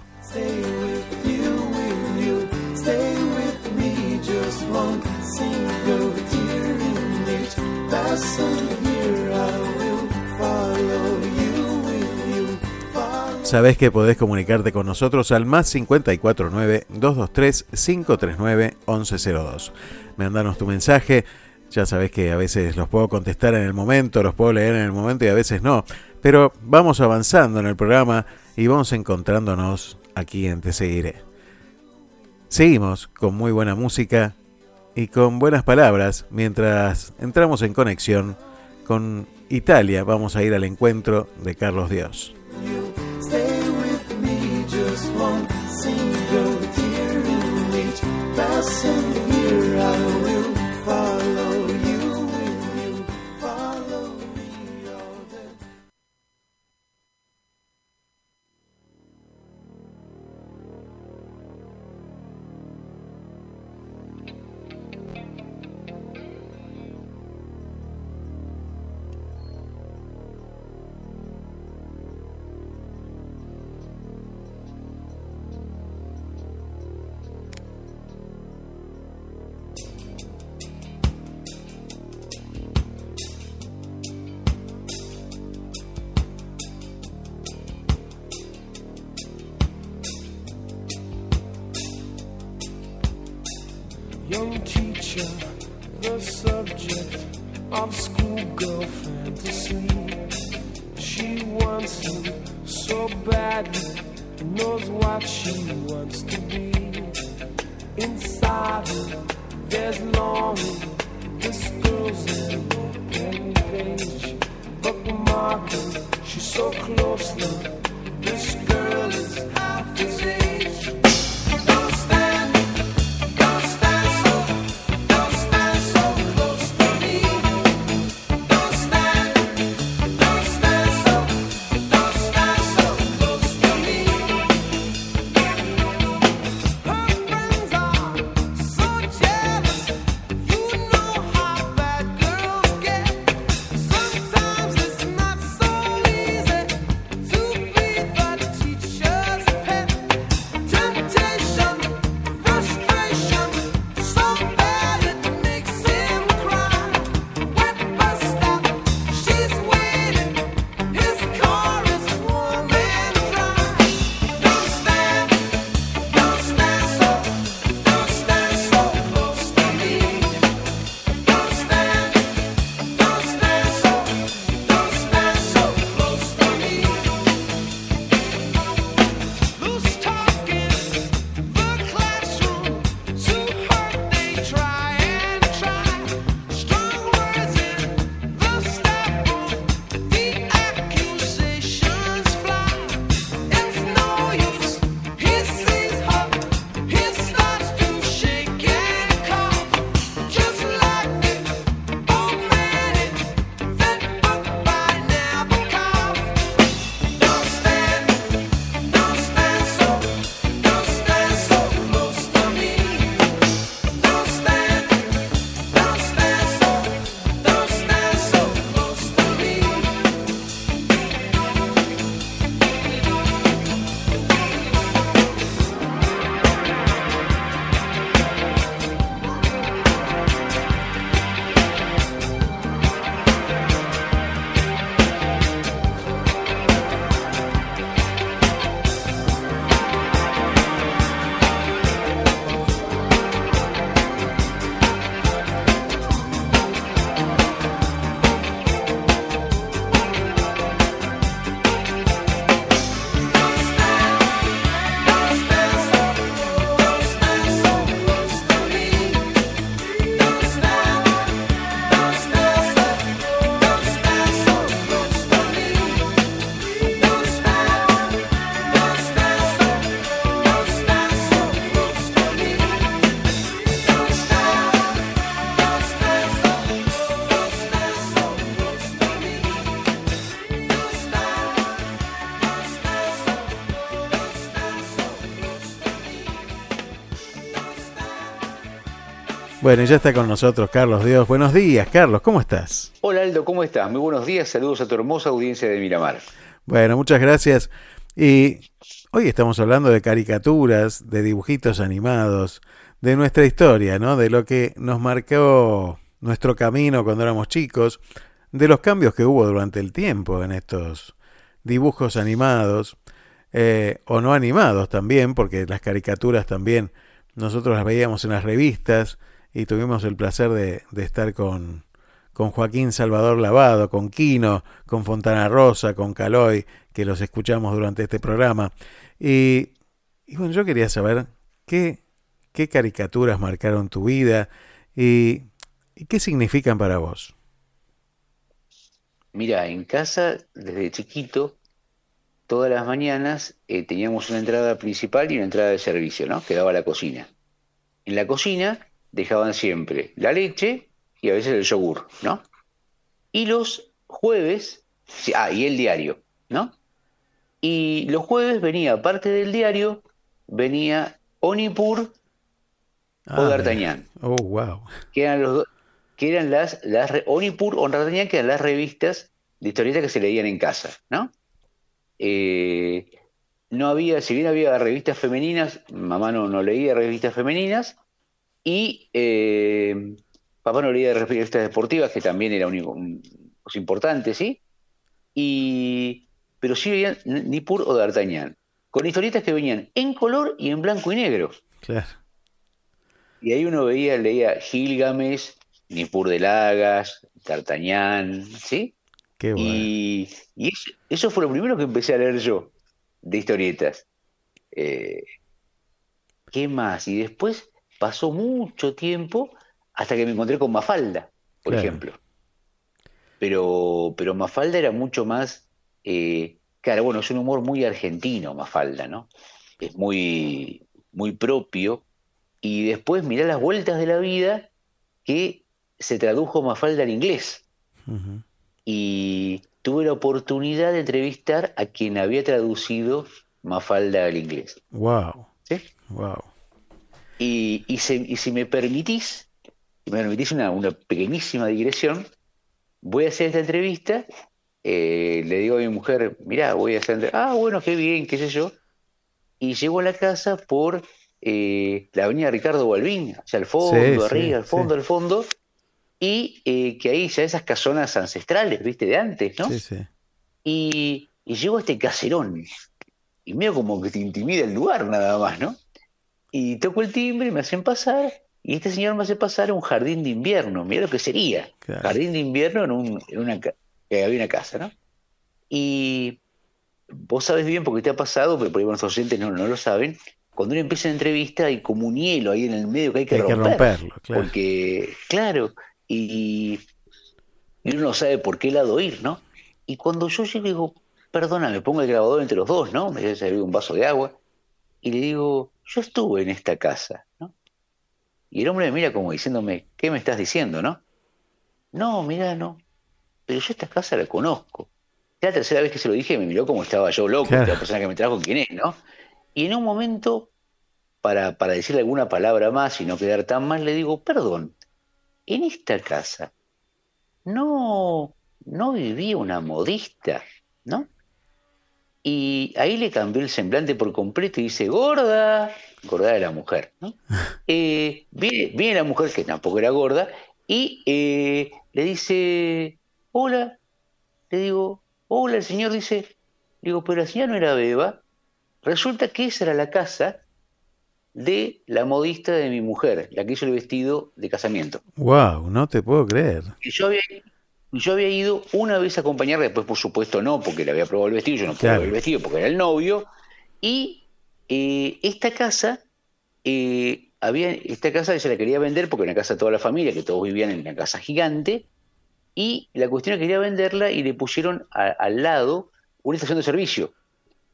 Sabés que podés comunicarte con nosotros al más 549-223-539-1102. Mandanos tu mensaje. Ya sabés que a veces los puedo contestar en el momento, los puedo leer en el momento y a veces no. Pero vamos avanzando en el programa y vamos encontrándonos aquí en Te Seguiré. Seguimos con muy buena música y con buenas palabras mientras entramos en conexión con Italia. Vamos a ir al encuentro de Carlos Dios. listen. Bueno, y ya está con nosotros Carlos Dios. Buenos días, Carlos, ¿cómo estás? Hola Aldo, ¿cómo estás? Muy buenos días, saludos a tu hermosa audiencia de Miramar. Bueno, muchas gracias. Y hoy estamos hablando de caricaturas, de dibujitos animados, de nuestra historia, ¿no? De lo que nos marcó nuestro camino cuando éramos chicos, de los cambios que hubo durante el tiempo en estos dibujos animados, eh, o no animados también, porque las caricaturas también nosotros las veíamos en las revistas y tuvimos el placer de, estar con, con Joaquín Salvador Lavado, con Quino, con Fontana Rosa, con Caloy, que los escuchamos durante este programa. Y, bueno, yo quería saber qué, qué caricaturas marcaron tu vida y, qué significan para vos. Mira, en casa, desde chiquito, todas las mañanas eh, teníamos una entrada principal y una entrada de servicio, ¿no? Que daba la cocina. En la cocina dejaban siempre la leche y a veces el yogur, ¿no? Y los jueves, ah, y el diario, ¿no? Y los jueves venía, aparte del diario, venía Onipur Ah, o D'Artagnan, Oh, wow. que eran los que eran las, Onipur o D'Artagnan, que eran las revistas de historietas que se leían en casa, ¿no? Eh, no había, si bien había revistas femeninas, mamá no, no leía revistas femeninas, y eh, papá no leía revistas deportivas, que también era un, un- cosa importante, ¿sí? Y, pero sí veían Nippur o D'Artagnan, con historietas que venían en color y en blanco y negro. Claro. Y ahí uno veía, leía Gilgamesh, Nippur de Lagas, D'Artagnan, ¿sí? Qué bueno. Y, y eso, eso fue lo primero que empecé a leer yo de historietas. Eh, ¿qué más? Y después pasó mucho tiempo hasta que me encontré con Mafalda, por Claro. ejemplo. Pero, pero Mafalda era mucho más, eh, claro, bueno, es un humor muy argentino, Mafalda, ¿no? Es muy, muy propio. Y después mirá las vueltas de la vida que se tradujo Mafalda al inglés y tuve la oportunidad de entrevistar a quien había traducido Mafalda al inglés. Wow. ¿sí? Wow. Y, y, se- y si me permitís, si me permitís una, una pequeñísima digresión, voy a hacer esta entrevista, eh, le digo a mi mujer, mirá, voy a hacer, ah, bueno, qué bien, qué sé yo, y llego a la casa por eh, la avenida Ricardo Balbín, hacia el fondo, Sí, sí, arriba, al fondo, sí. al fondo, y eh, que ahí ya esas casonas ancestrales, viste, de antes, ¿no? Sí, sí. Y, y llego a este caserón. Y medio como que te intimida el lugar nada más, ¿no? Y toco el timbre, me hacen pasar, y este señor me hace pasar a un jardín de invierno. Mira lo que sería. Claro. Jardín de invierno en, un, en una que había una casa, ¿no? Y vos sabes bien porque te ha pasado, pero por ahí nuestros oyentes no, no lo saben, cuando uno empieza una entrevista hay como un hielo ahí en el medio que hay que Hay que romper. romperlo, claro. Porque, claro, y, y uno no sabe por qué lado ir, ¿no? Y cuando yo llego digo, perdona, me pongo el grabador entre los dos, ¿no? Me voy a servir un vaso de agua. Y le digo, yo estuve en esta casa, ¿no? Y el hombre me mira como diciéndome, ¿qué me estás diciendo, no? No, mira, no. Pero yo esta casa la conozco. La tercera vez que se lo dije me miró como estaba yo loco, Claro. la persona que me trajo quién es, ¿no? Y en un momento, para, para decirle alguna palabra más y no quedar tan mal, le digo, perdón, en esta casa no, no vivía una modista, ¿no? Y ahí le cambió el semblante por completo y dice, gorda, gorda de la mujer, ¿no? [LAUGHS] Eh, viene, viene la mujer, que tampoco era gorda, y eh, le dice, hola, le digo, hola, el señor dice, digo, pero la señora no era beba, resulta que esa era la casa de la modista de mi mujer, la que hizo el vestido de casamiento. Wow, no te puedo creer. Yo había, yo había ido una vez a acompañarla, después por supuesto no, porque le había probado el vestido, yo no probé Claro. el vestido porque era el novio. Y eh, esta casa, eh, había, esta casa ella la quería vender porque era una casa de toda la familia, que todos vivían en una casa gigante, y la cuestión es que quería venderla y le pusieron a- al lado una estación de servicio.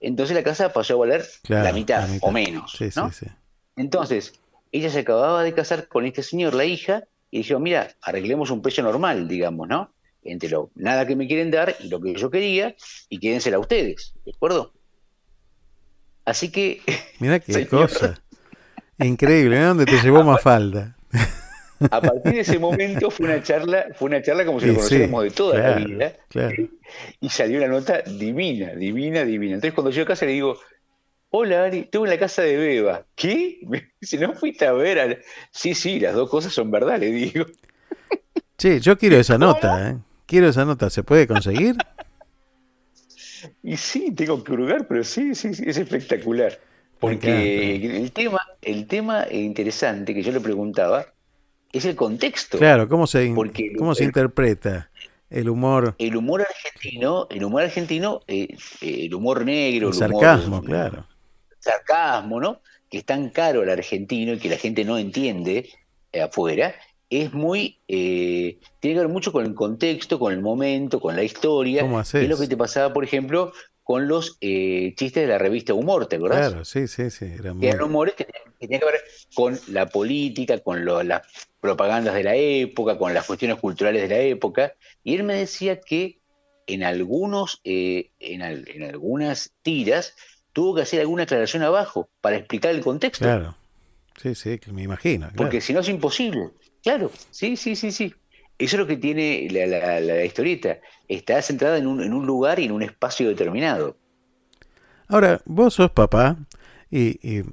Entonces la casa pasó a valer Claro, la, mitad, la mitad. o menos. Sí, ¿no? sí, sí. Entonces, ella se acababa de casar con este señor, la hija, y dijeron, mira, arreglemos un precio normal, digamos, ¿no? Entre lo nada que me quieren dar y lo que yo quería, y quédensela a ustedes, ¿de acuerdo? Así que, [LAUGHS] Mira qué cosa. Increíble, ¿no? ¿Dónde te llevó Mafalda? A partir de ese momento fue una charla, fue una charla como si lo sí, conociéramos de toda claro, la vida. claro. Y salió una nota divina, divina, divina. Entonces cuando llego a casa le digo, hola Ari, estuve en la casa de Beba. ¿Qué? Me dice, ¿no fuiste a ver? al-?" Sí, sí, las dos cosas son verdad, le digo. Che, yo quiero esa nota, ¿eh? Quiero esa nota, ¿se puede conseguir? [LAUGHS] Y sí, tengo que hurgar, pero sí, sí, sí, es espectacular. Porque el tema, el tema interesante que yo le preguntaba es el contexto. Claro, ¿cómo se, Porque cómo se el- interpreta el humor, El humor argentino, el humor argentino, eh, eh, el humor negro, el el humor- sarcasmo, claro? sarcasmo, ¿no? Que es tan caro al argentino y que la gente no entiende eh, afuera, es muy, eh, tiene que ver mucho con el contexto, con el momento, con la historia. ¿Cómo que haces? es lo que te pasaba, por ejemplo, con los eh, chistes de la revista Humor, ¿te acordás? Claro, sí, sí, sí, era Que muy... eran humores que tenían, que tenían que ver con la política, con lo- las propagandas de la época, con las cuestiones culturales de la época. Y él me decía que en algunos, eh, en, al- en algunas tiras tuvo que hacer alguna aclaración abajo para explicar el contexto, Claro, sí, sí, que me imagino. claro. porque si no es imposible. Claro, sí, sí, sí, sí. Eso es lo que tiene la, la- la historieta. Está centrada en un, en un lugar y en un espacio determinado. Ahora, vos sos papá y, y, eh,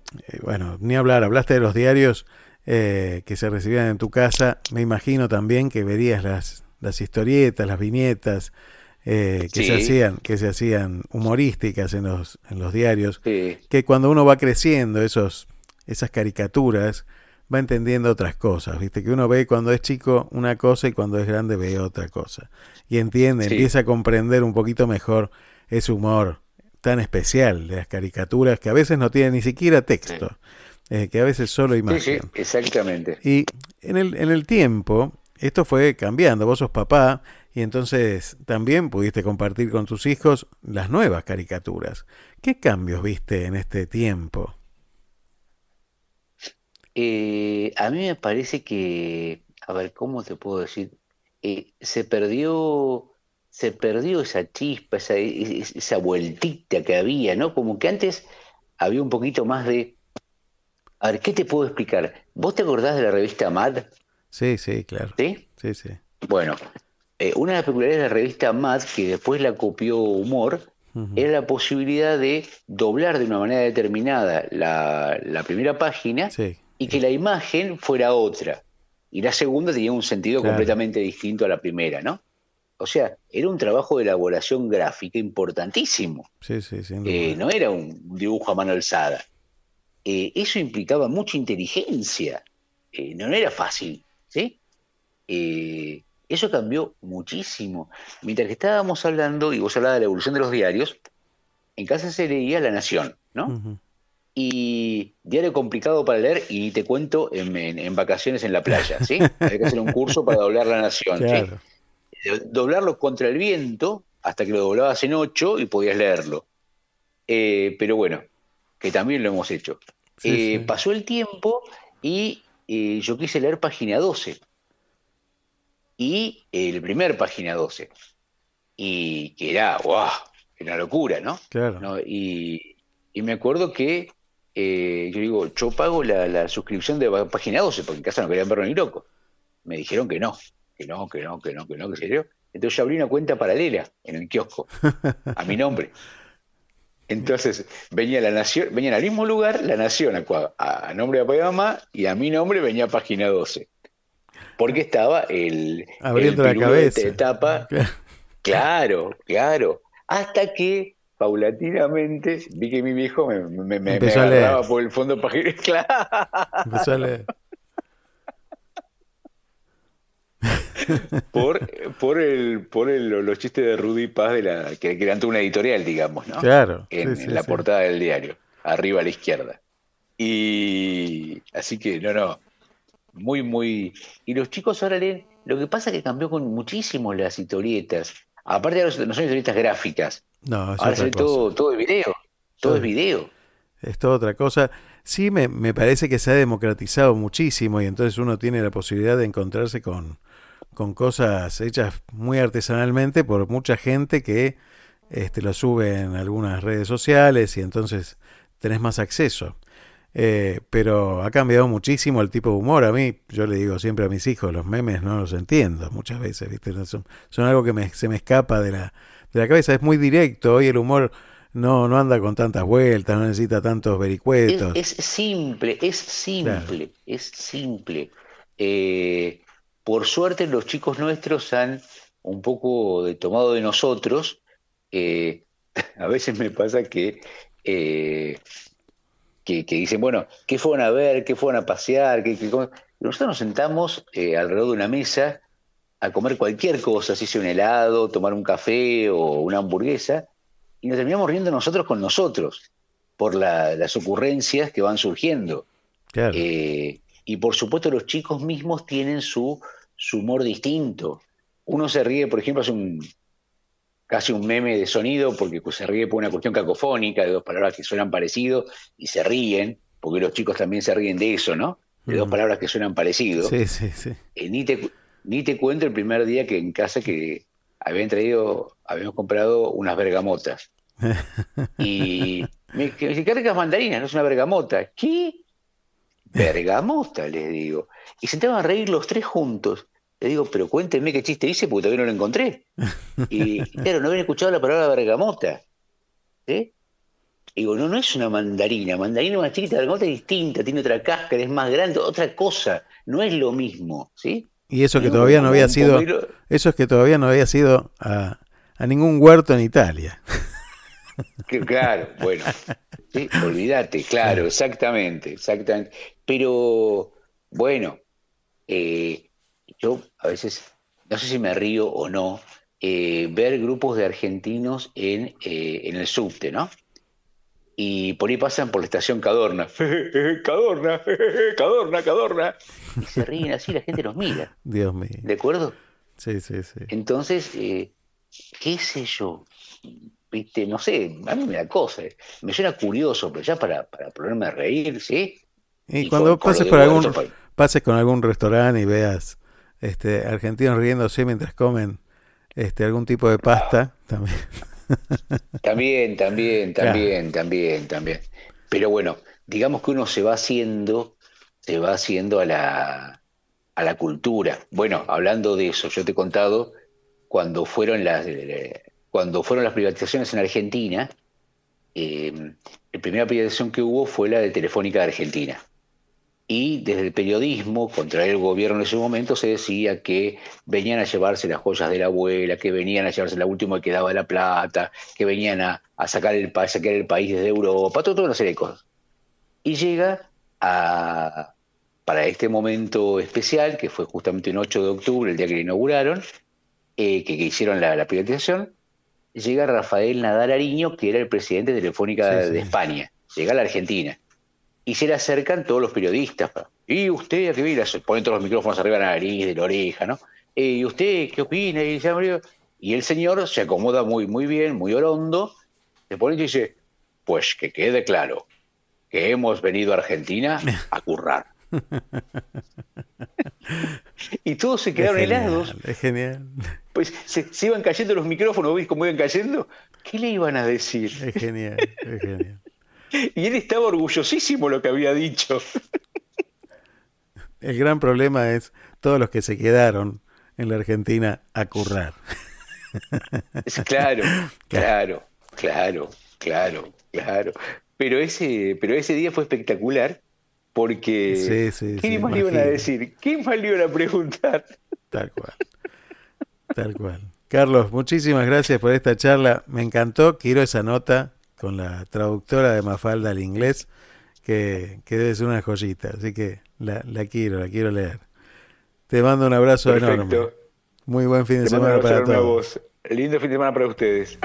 bueno, ni hablar, hablaste de los diarios eh, que se recibían en tu casa. Me imagino también que verías las, las historietas, las viñetas eh, que se hacían, que se hacían humorísticas en los, en los diarios. Sí, Que cuando uno va creciendo, esos, esas caricaturas, va entendiendo otras cosas. Viste que uno ve cuando es chico una cosa y cuando es grande ve otra cosa. Y entiende, Sí. empieza a comprender un poquito mejor ese humor tan especial de las caricaturas que a veces no tienen ni siquiera texto, eh, que a veces solo sí, imagen. sí, exactamente. Y en el, en el tiempo, esto fue cambiando. Vos sos papá y entonces también pudiste compartir con tus hijos las nuevas caricaturas. ¿Qué cambios viste en este tiempo? Eh, a mí me parece que, a ver, ¿cómo te puedo decir? Eh, se perdió, se perdió esa chispa, esa, es- esa vueltita que había, ¿no? Como que antes había un poquito más de, a ver, ¿qué te puedo explicar? ¿Vos te acordás de la revista Mad? Sí, sí, claro. ¿Sí? Sí, sí. Bueno, eh, una de las peculiaridades de la revista Mad, que después la copió Humor, Ujú. era la posibilidad de doblar de una manera determinada la, la primera página Sí. Y que la imagen fuera otra. Y la segunda tenía un sentido Claro. completamente distinto a la primera, ¿no? O sea, era un trabajo de elaboración gráfica importantísimo. Sí, sí, duda. Eh, no era un dibujo a mano alzada. Eh, eso implicaba mucha inteligencia. Eh, no, no era fácil, ¿sí? Eso cambió muchísimo. Mientras que estábamos hablando, y vos hablabas de la evolución de los diarios, en casa se leía La Nación, ¿no? Ujú. Y diario complicado para leer, y te cuento en, en- en vacaciones en la playa, ¿sí? [LAUGHS] Hay que hacer un curso para doblar La Nación, ¿sí? Claro. de- doblarlo contra el viento hasta que lo doblabas en ocho y podías leerlo. Eh, pero bueno, que también lo hemos hecho. Sí, Eh, sí. Pasó el tiempo y eh, yo quise leer página 12. Y el primer página 12. Y que era, ¡guau! Una locura, ¿no? Claro. ¿no? Y, y me acuerdo que eh, yo digo, yo pago la, la suscripción de página 12, porque en casa no querían verlo ni loco. Me dijeron que no, que no, que no, que no, que no, que serio. Entonces yo abrí una cuenta paralela en el kiosco, a mi nombre. [LAUGHS] Entonces venía la nación, venían al mismo lugar la nación a, a nombre de papá y mamá, y a mi nombre venía página 12. Porque estaba el, Abriendo el la de cabeza. tapa Claro. [LAUGHS] Claro, claro. Hasta que paulatinamente vi que mi viejo me, me, me- me agarraba por el fondo página. [LAUGHS] Claro. Empezó a leer. Por, por, el, por el- los chistes de Rudy Paz de la, que, que eran una editorial, digamos, ¿no? Claro. En, sí, en sí, la sí. portada del diario, arriba a la izquierda. Y así que, no, no, muy, muy... Y los chicos ahora leen, lo que pasa es que cambió con muchísimo las historietas, aparte no son historietas gráficas, No, es ahora otra cosa. todo, todo es video, todo es video. Es toda otra cosa. Sí, me, me parece que se ha democratizado muchísimo y entonces uno tiene la posibilidad de encontrarse con, con cosas hechas muy artesanalmente por mucha gente que este, lo sube en algunas redes sociales y entonces tenés más acceso. Eh, pero ha cambiado muchísimo el tipo de humor. A mí, yo le digo siempre a mis hijos, los memes no los entiendo muchas veces, ¿viste? Son, son algo que me- se me escapa de la, de la cabeza. Es muy directo. Hoy el humor no, no anda con tantas vueltas, no necesita tantos vericuetos. es simple, es simple, es simple. Eh, por suerte los chicos nuestros han un poco de- tomado de nosotros. Eh, [LAUGHS] a veces me pasa que, eh, que, que dicen, bueno, ¿qué fueron a ver? ¿Qué fueron a pasear? ¿Qué, qué com-?" Y nosotros nos sentamos alrededor de una mesa a comer cualquier cosa, si sea un helado, tomar un café o una hamburguesa, y nos terminamos riendo nosotros con nosotros por la- las ocurrencias que van surgiendo. Claro. Eh, y por supuesto los chicos mismos tienen su, su humor distinto. Uno se ríe, por ejemplo, hace un, casi un meme de sonido porque se ríe por una cuestión cacofónica de dos palabras que suenan parecido y se ríen, porque los chicos también se ríen de eso, ¿no? De dos Mm. palabras que suenan parecido. Sí, sí, sí. Eh, ni, te, ni te cuento el primer día que en casa que habían traído, habíamos comprado unas bergamotas. [LAUGHS] Y me, que me dice, ¿qué ricas mandarinas? No es una bergamota. ¿Qué? Bergamota, les digo. Y se estaban a reír los tres juntos. Le digo, pero cuéntenme qué chiste hice porque todavía no lo encontré. Y claro, no habían escuchado la palabra bergamota. ¿Sí? Digo, no, no es una mandarina. Mandarina es más chiquita, bergamota es distinta, tiene otra cáscara, es más grande, otra cosa. No es lo mismo, ¿sí? Y eso que todavía no había sido, eso es que todavía no había sido a, a ningún huerto en Italia. Que- Claro, bueno, sí, olvídate, claro, exactamente, exactamente. Pero bueno, eh, yo a veces, no sé si me río o no, eh, ver grupos de argentinos en, eh, en el subte, ¿no? Y por ahí pasan por la estación Cadorna. [LAUGHS] [LAUGHS] Cadorna, Cadorna, Cadorna. Y se ríen así, la gente los mira, Dios mío. ¿de acuerdo? Sí, sí, sí. Entonces, eh, qué sé yo, viste, no sé, a mí me da cosa, eh. me suena curioso, pero ya para, para ponerme a reír, ¿sí? Y, Y cuando con- con pases lo por algún pases con algún restaurante y veas este argentinos riéndose mientras comen este algún tipo de pasta, [LAUGHS] también. También, también, Claro. también, también, también. Pero bueno, digamos que uno se va haciendo, se va haciendo a la, a la cultura. Bueno, hablando de eso, yo te he contado cuando fueron las, eh, cuando fueron las privatizaciones en Argentina, eh, la primera privatización que hubo fue la de Telefónica de Argentina. Y desde el periodismo, contra el gobierno en ese momento, se decía que venían a llevarse las joyas de la abuela, que venían a llevarse la última que daba la plata, que venían a, a sacar, el, pa- sacar el país desde Europa, toda una serie de cosas. Y llega a, para este momento especial, que fue justamente un 8 de octubre, el día que lo inauguraron, eh, que, que hicieron la, la privatización, llega Rafael Nadal Ariño, que era el presidente de Telefónica Sí, sí. de España, llega a la Argentina. Y se le acercan todos los periodistas. ¿Y usted a qué viene? Se Ponen todos los micrófonos arriba de la nariz, de la oreja, ¿no? Eh, ¿Y usted qué opina? Y. Y el señor se acomoda muy, muy bien, muy orondo, se pone y dice, pues que quede claro que hemos venido a Argentina a currar. Y todos se quedaron es genial, helados, Es genial, pues se, se iban cayendo los micrófonos, ¿ves cómo iban cayendo? ¿Qué le iban a decir? es genial, es genial. [LAUGHS] Y él estaba orgullosísimo lo que había dicho. El gran problema es todos los que se quedaron en la Argentina a currar. Es claro, [LAUGHS] claro, claro, claro, claro. Pero ese, pero ese día fue espectacular porque Sí, sí, ¿qué sí, más le iban a decir? ¿Qué más le iban a preguntar? Tal cual. Tal cual. Carlos, muchísimas gracias por esta charla. Me encantó. Quiero esa nota con la traductora de Mafalda al inglés, que, que debe ser una joyita. Así que la, la quiero, la quiero leer. Te mando un abrazo enorme. Perfecto. Muy buen fin de Te semana para enorme todos. Lindo fin de semana para ustedes.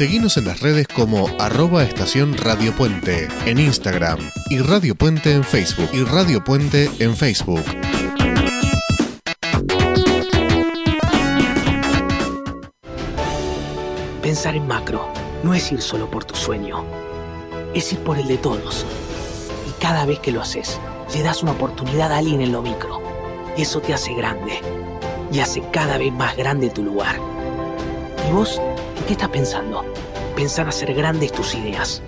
Seguinos en las redes como arroba estación Radio Puente en Instagram y Radio Puente en Facebook y Radio Puente en Facebook. Pensar en macro no es ir solo por tu sueño, es ir por el de todos. Y cada vez que lo haces, le das una oportunidad a alguien en lo micro. Eso te hace grande y hace cada vez más grande tu lugar. ¿Y vos qué estás pensando? Pensá en hacer grandes tus ideas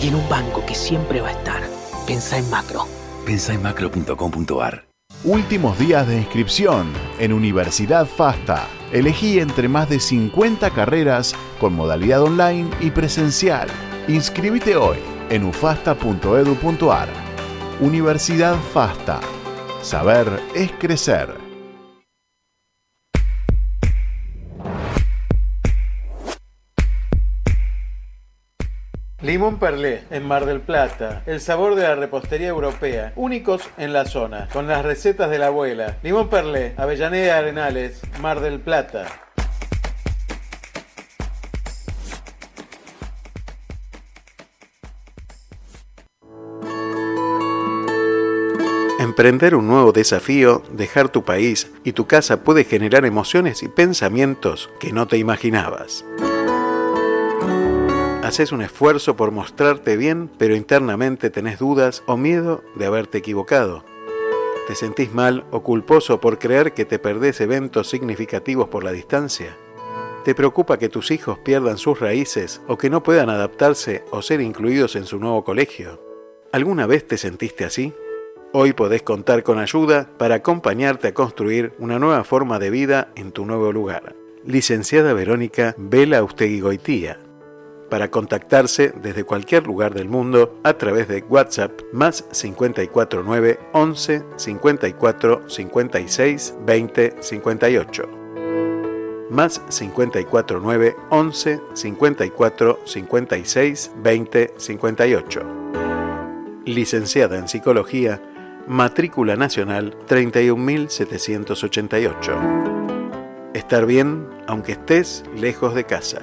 y en un banco que siempre va a estar. Pensá en macro. Pensá en macro.com.ar. Últimos días de inscripción en Universidad FASTA. Elegí entre más de 50 carreras con modalidad online y presencial. Inscríbete hoy en ufasta.edu.ar. Universidad FASTA. Saber es crecer. Limón Perlé, en Mar del Plata. El sabor de la repostería europea. Únicos en la zona. Con las recetas de la abuela. Limón Perlé, Avellaneda Arenales, Mar del Plata. Emprender un nuevo desafío, dejar tu país y tu casa puede generar emociones y pensamientos que no te imaginabas. Haces un esfuerzo por mostrarte bien, pero internamente tenés dudas o miedo de haberte equivocado. ¿Te sentís mal o culposo por creer que te perdés eventos significativos por la distancia? ¿Te preocupa que tus hijos pierdan sus raíces o que no puedan adaptarse o ser incluidos en su nuevo colegio? ¿Alguna vez te sentiste así? Hoy podés contar con ayuda para acompañarte a construir una nueva forma de vida en tu nuevo lugar. licenciada Verónica Vela Goitía. Para contactarse desde cualquier lugar del mundo a través de WhatsApp más 549 11 54 56 20 58 más 549 11 54 56 20 58. Licenciada en Psicología, matrícula nacional 31788. Estar bien aunque estés lejos de casa.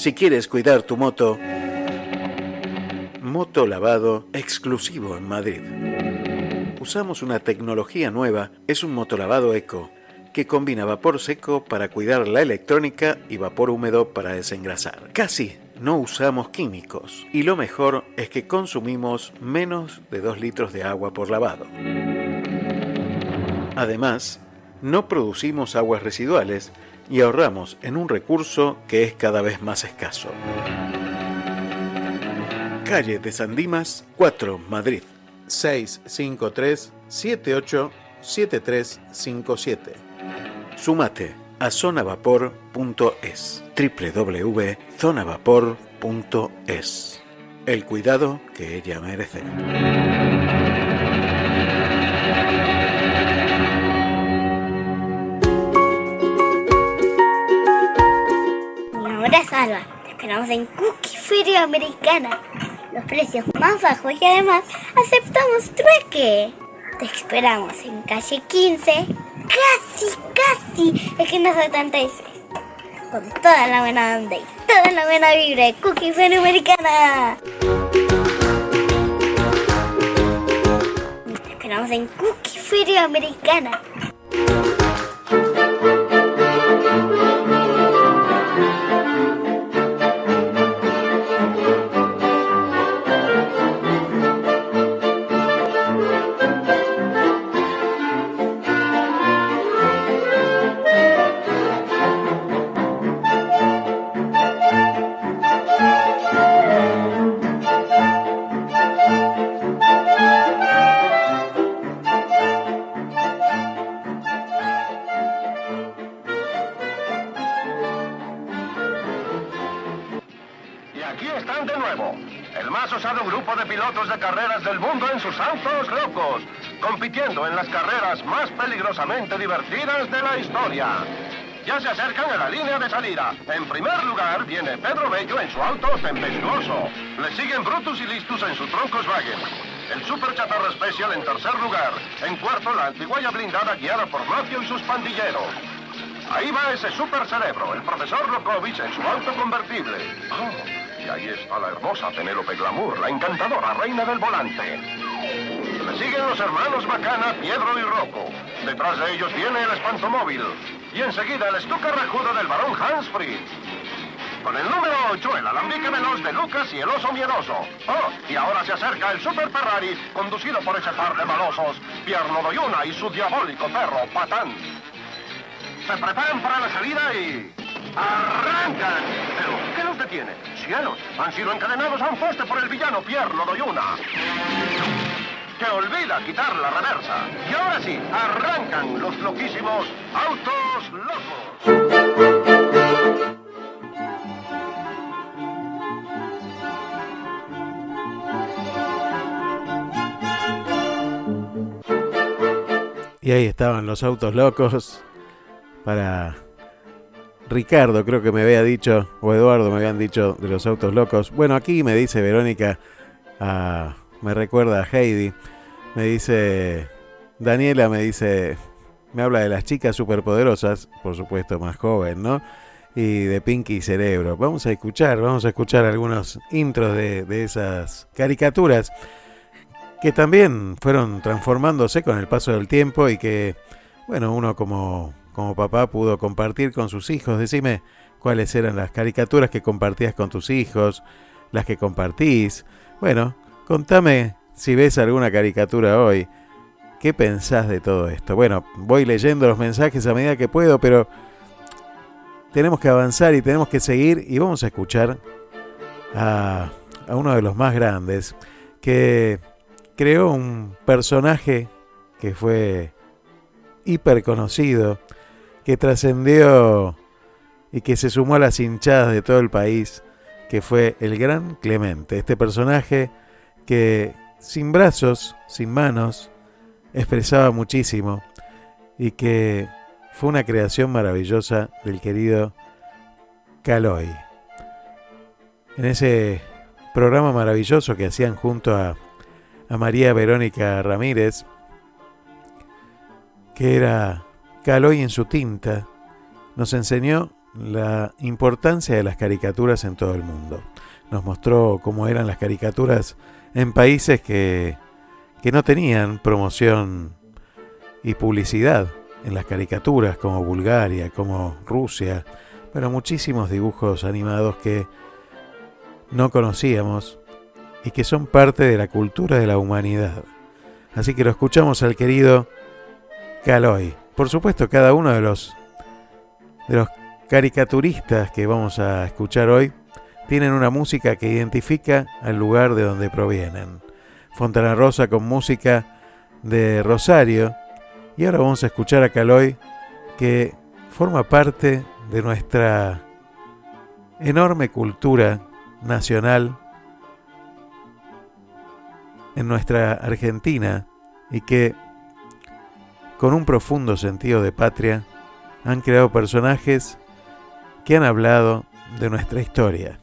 Si quieres cuidar tu moto, moto lavado exclusivo en Madrid. Usamos una tecnología nueva, es un motolavado eco que combina vapor seco para cuidar la electrónica y vapor húmedo para desengrasar. Casi no usamos químicos y lo mejor es que consumimos menos de 2 litros de agua por lavado. Además, no producimos aguas residuales y ahorramos en un recurso que es cada vez más escaso. Calle de San Dimas 4, Madrid. 653 78 7357. Sumate a zonavapor.es. www.zonavapor.es. El cuidado que ella merece. Alba. Te esperamos en Cookie Feria Americana. Los precios más bajos y además aceptamos trueque. Te esperamos en calle 15, casi, casi, esquina 76. Con toda la buena onda y toda la buena vibra de Cookie Feria Americana. Te esperamos en Cookie Feria Americana. Divertidas de la historia. Ya se acercan a la línea de salida. En primer lugar viene Pedro Bello en su auto tempestuoso. Le siguen Brutus y Listus en su Troncoswagen. El Super Chatarra Special en tercer lugar. En cuarto, la antiguaya blindada guiada por Macio y sus pandilleros. Ahí va ese super cerebro, el profesor Rokovich en su auto convertible. Oh, y ahí está la hermosa Penélope Glamour, la encantadora reina del volante. Siguen los hermanos Bacana, Piedro y Rocco. Detrás de ellos viene el espantomóvil. Y enseguida el estuque rajudo del barón Hansfried. Con el número 8, el alambique veloz de Lucas y el oso miedoso. Oh, y ahora se acerca el Super Ferrari, conducido por ese par de malosos, Pierno Doyuna y su diabólico perro, Patán. Se preparan para la salida y... ¡Arrancan! ¿Pero qué los detiene? ¡Cielos! Han sido encadenados a un poste por el villano Pierno Doyuna. Que olvida quitar la reversa. Y ahora sí, arrancan los loquísimos autos locos. Y ahí estaban los autos locos para Ricardo, creo que me había dicho, o Eduardo me habían dicho de los autos locos. Bueno, aquí me dice Verónica, ah, me recuerda a Heidi, me dice, Daniela me dice, me habla de las chicas superpoderosas, por supuesto más joven, ¿no? Y de Pinky Cerebro. Vamos a escuchar, vamos a escuchar algunos intros de, de esas caricaturas que también fueron transformándose con el paso del tiempo y que, bueno, uno como, como papá pudo compartir con sus hijos. Decime, cuáles eran las caricaturas que compartías con tus hijos, las que compartís. Bueno, contame si ves alguna caricatura hoy. ¿Qué pensás de todo esto? Bueno, voy leyendo los mensajes a medida que puedo, pero tenemos que avanzar y tenemos que seguir y vamos a escuchar a, uno de los más grandes que creó un personaje que fue hiper conocido, que trascendió y que se sumó a las hinchadas de todo el país, que fue el gran Clemente, este personaje que sin brazos, sin manos, expresaba muchísimo y que fue una creación maravillosa del querido Caloy. En ese programa maravilloso que hacían junto a, a María Verónica Ramírez, que era Caloy en su tinta, nos enseñó la importancia de las caricaturas en todo el mundo. Nos mostró cómo eran las caricaturas en países que, que no tenían promoción y publicidad en las caricaturas, como Bulgaria, como Rusia, pero muchísimos dibujos animados que no conocíamos y que son parte de la cultura de la humanidad. Así que lo escuchamos al querido Caloy. Por supuesto, cada uno de los, de los caricaturistas que vamos a escuchar hoy tienen una música que identifica al lugar de donde provienen. Fontana Rosa con música de Rosario. Y ahora vamos a escuchar a Caloy que forma parte de nuestra enorme cultura nacional en nuestra Argentina y que con un profundo sentido de patria han creado personajes que han hablado de nuestra historia.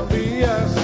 Pasan tranvías.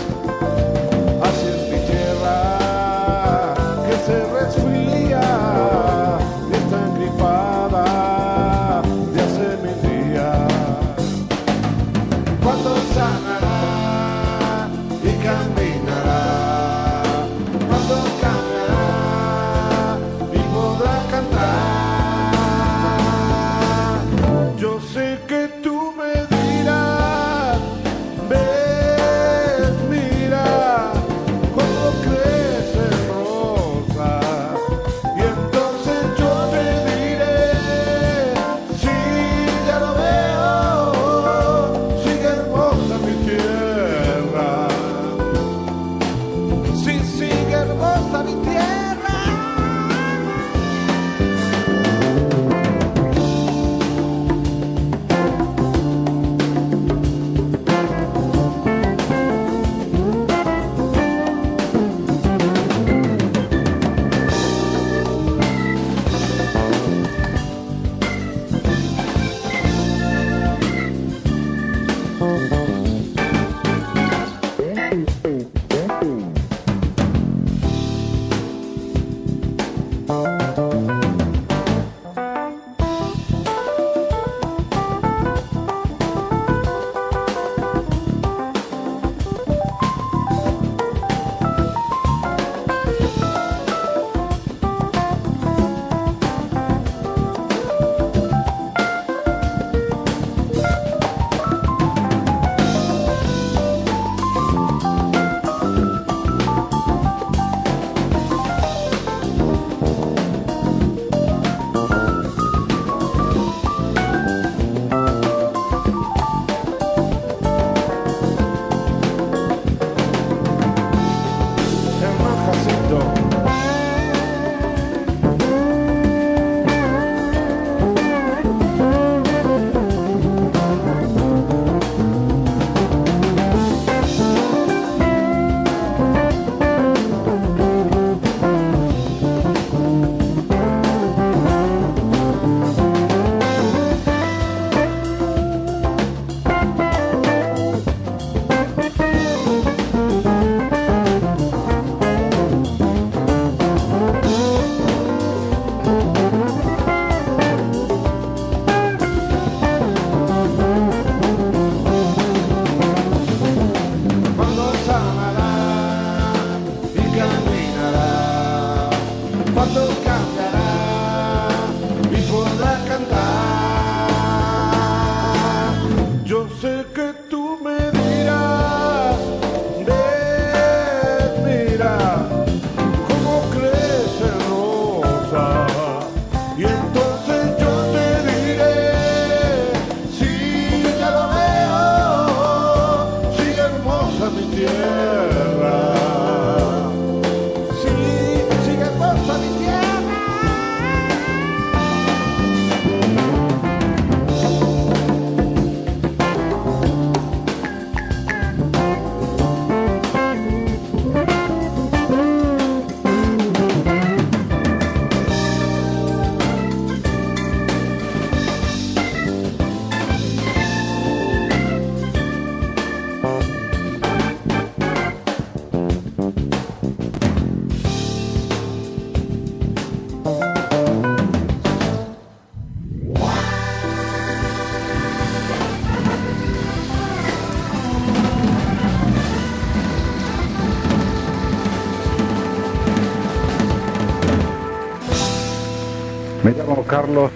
Carlos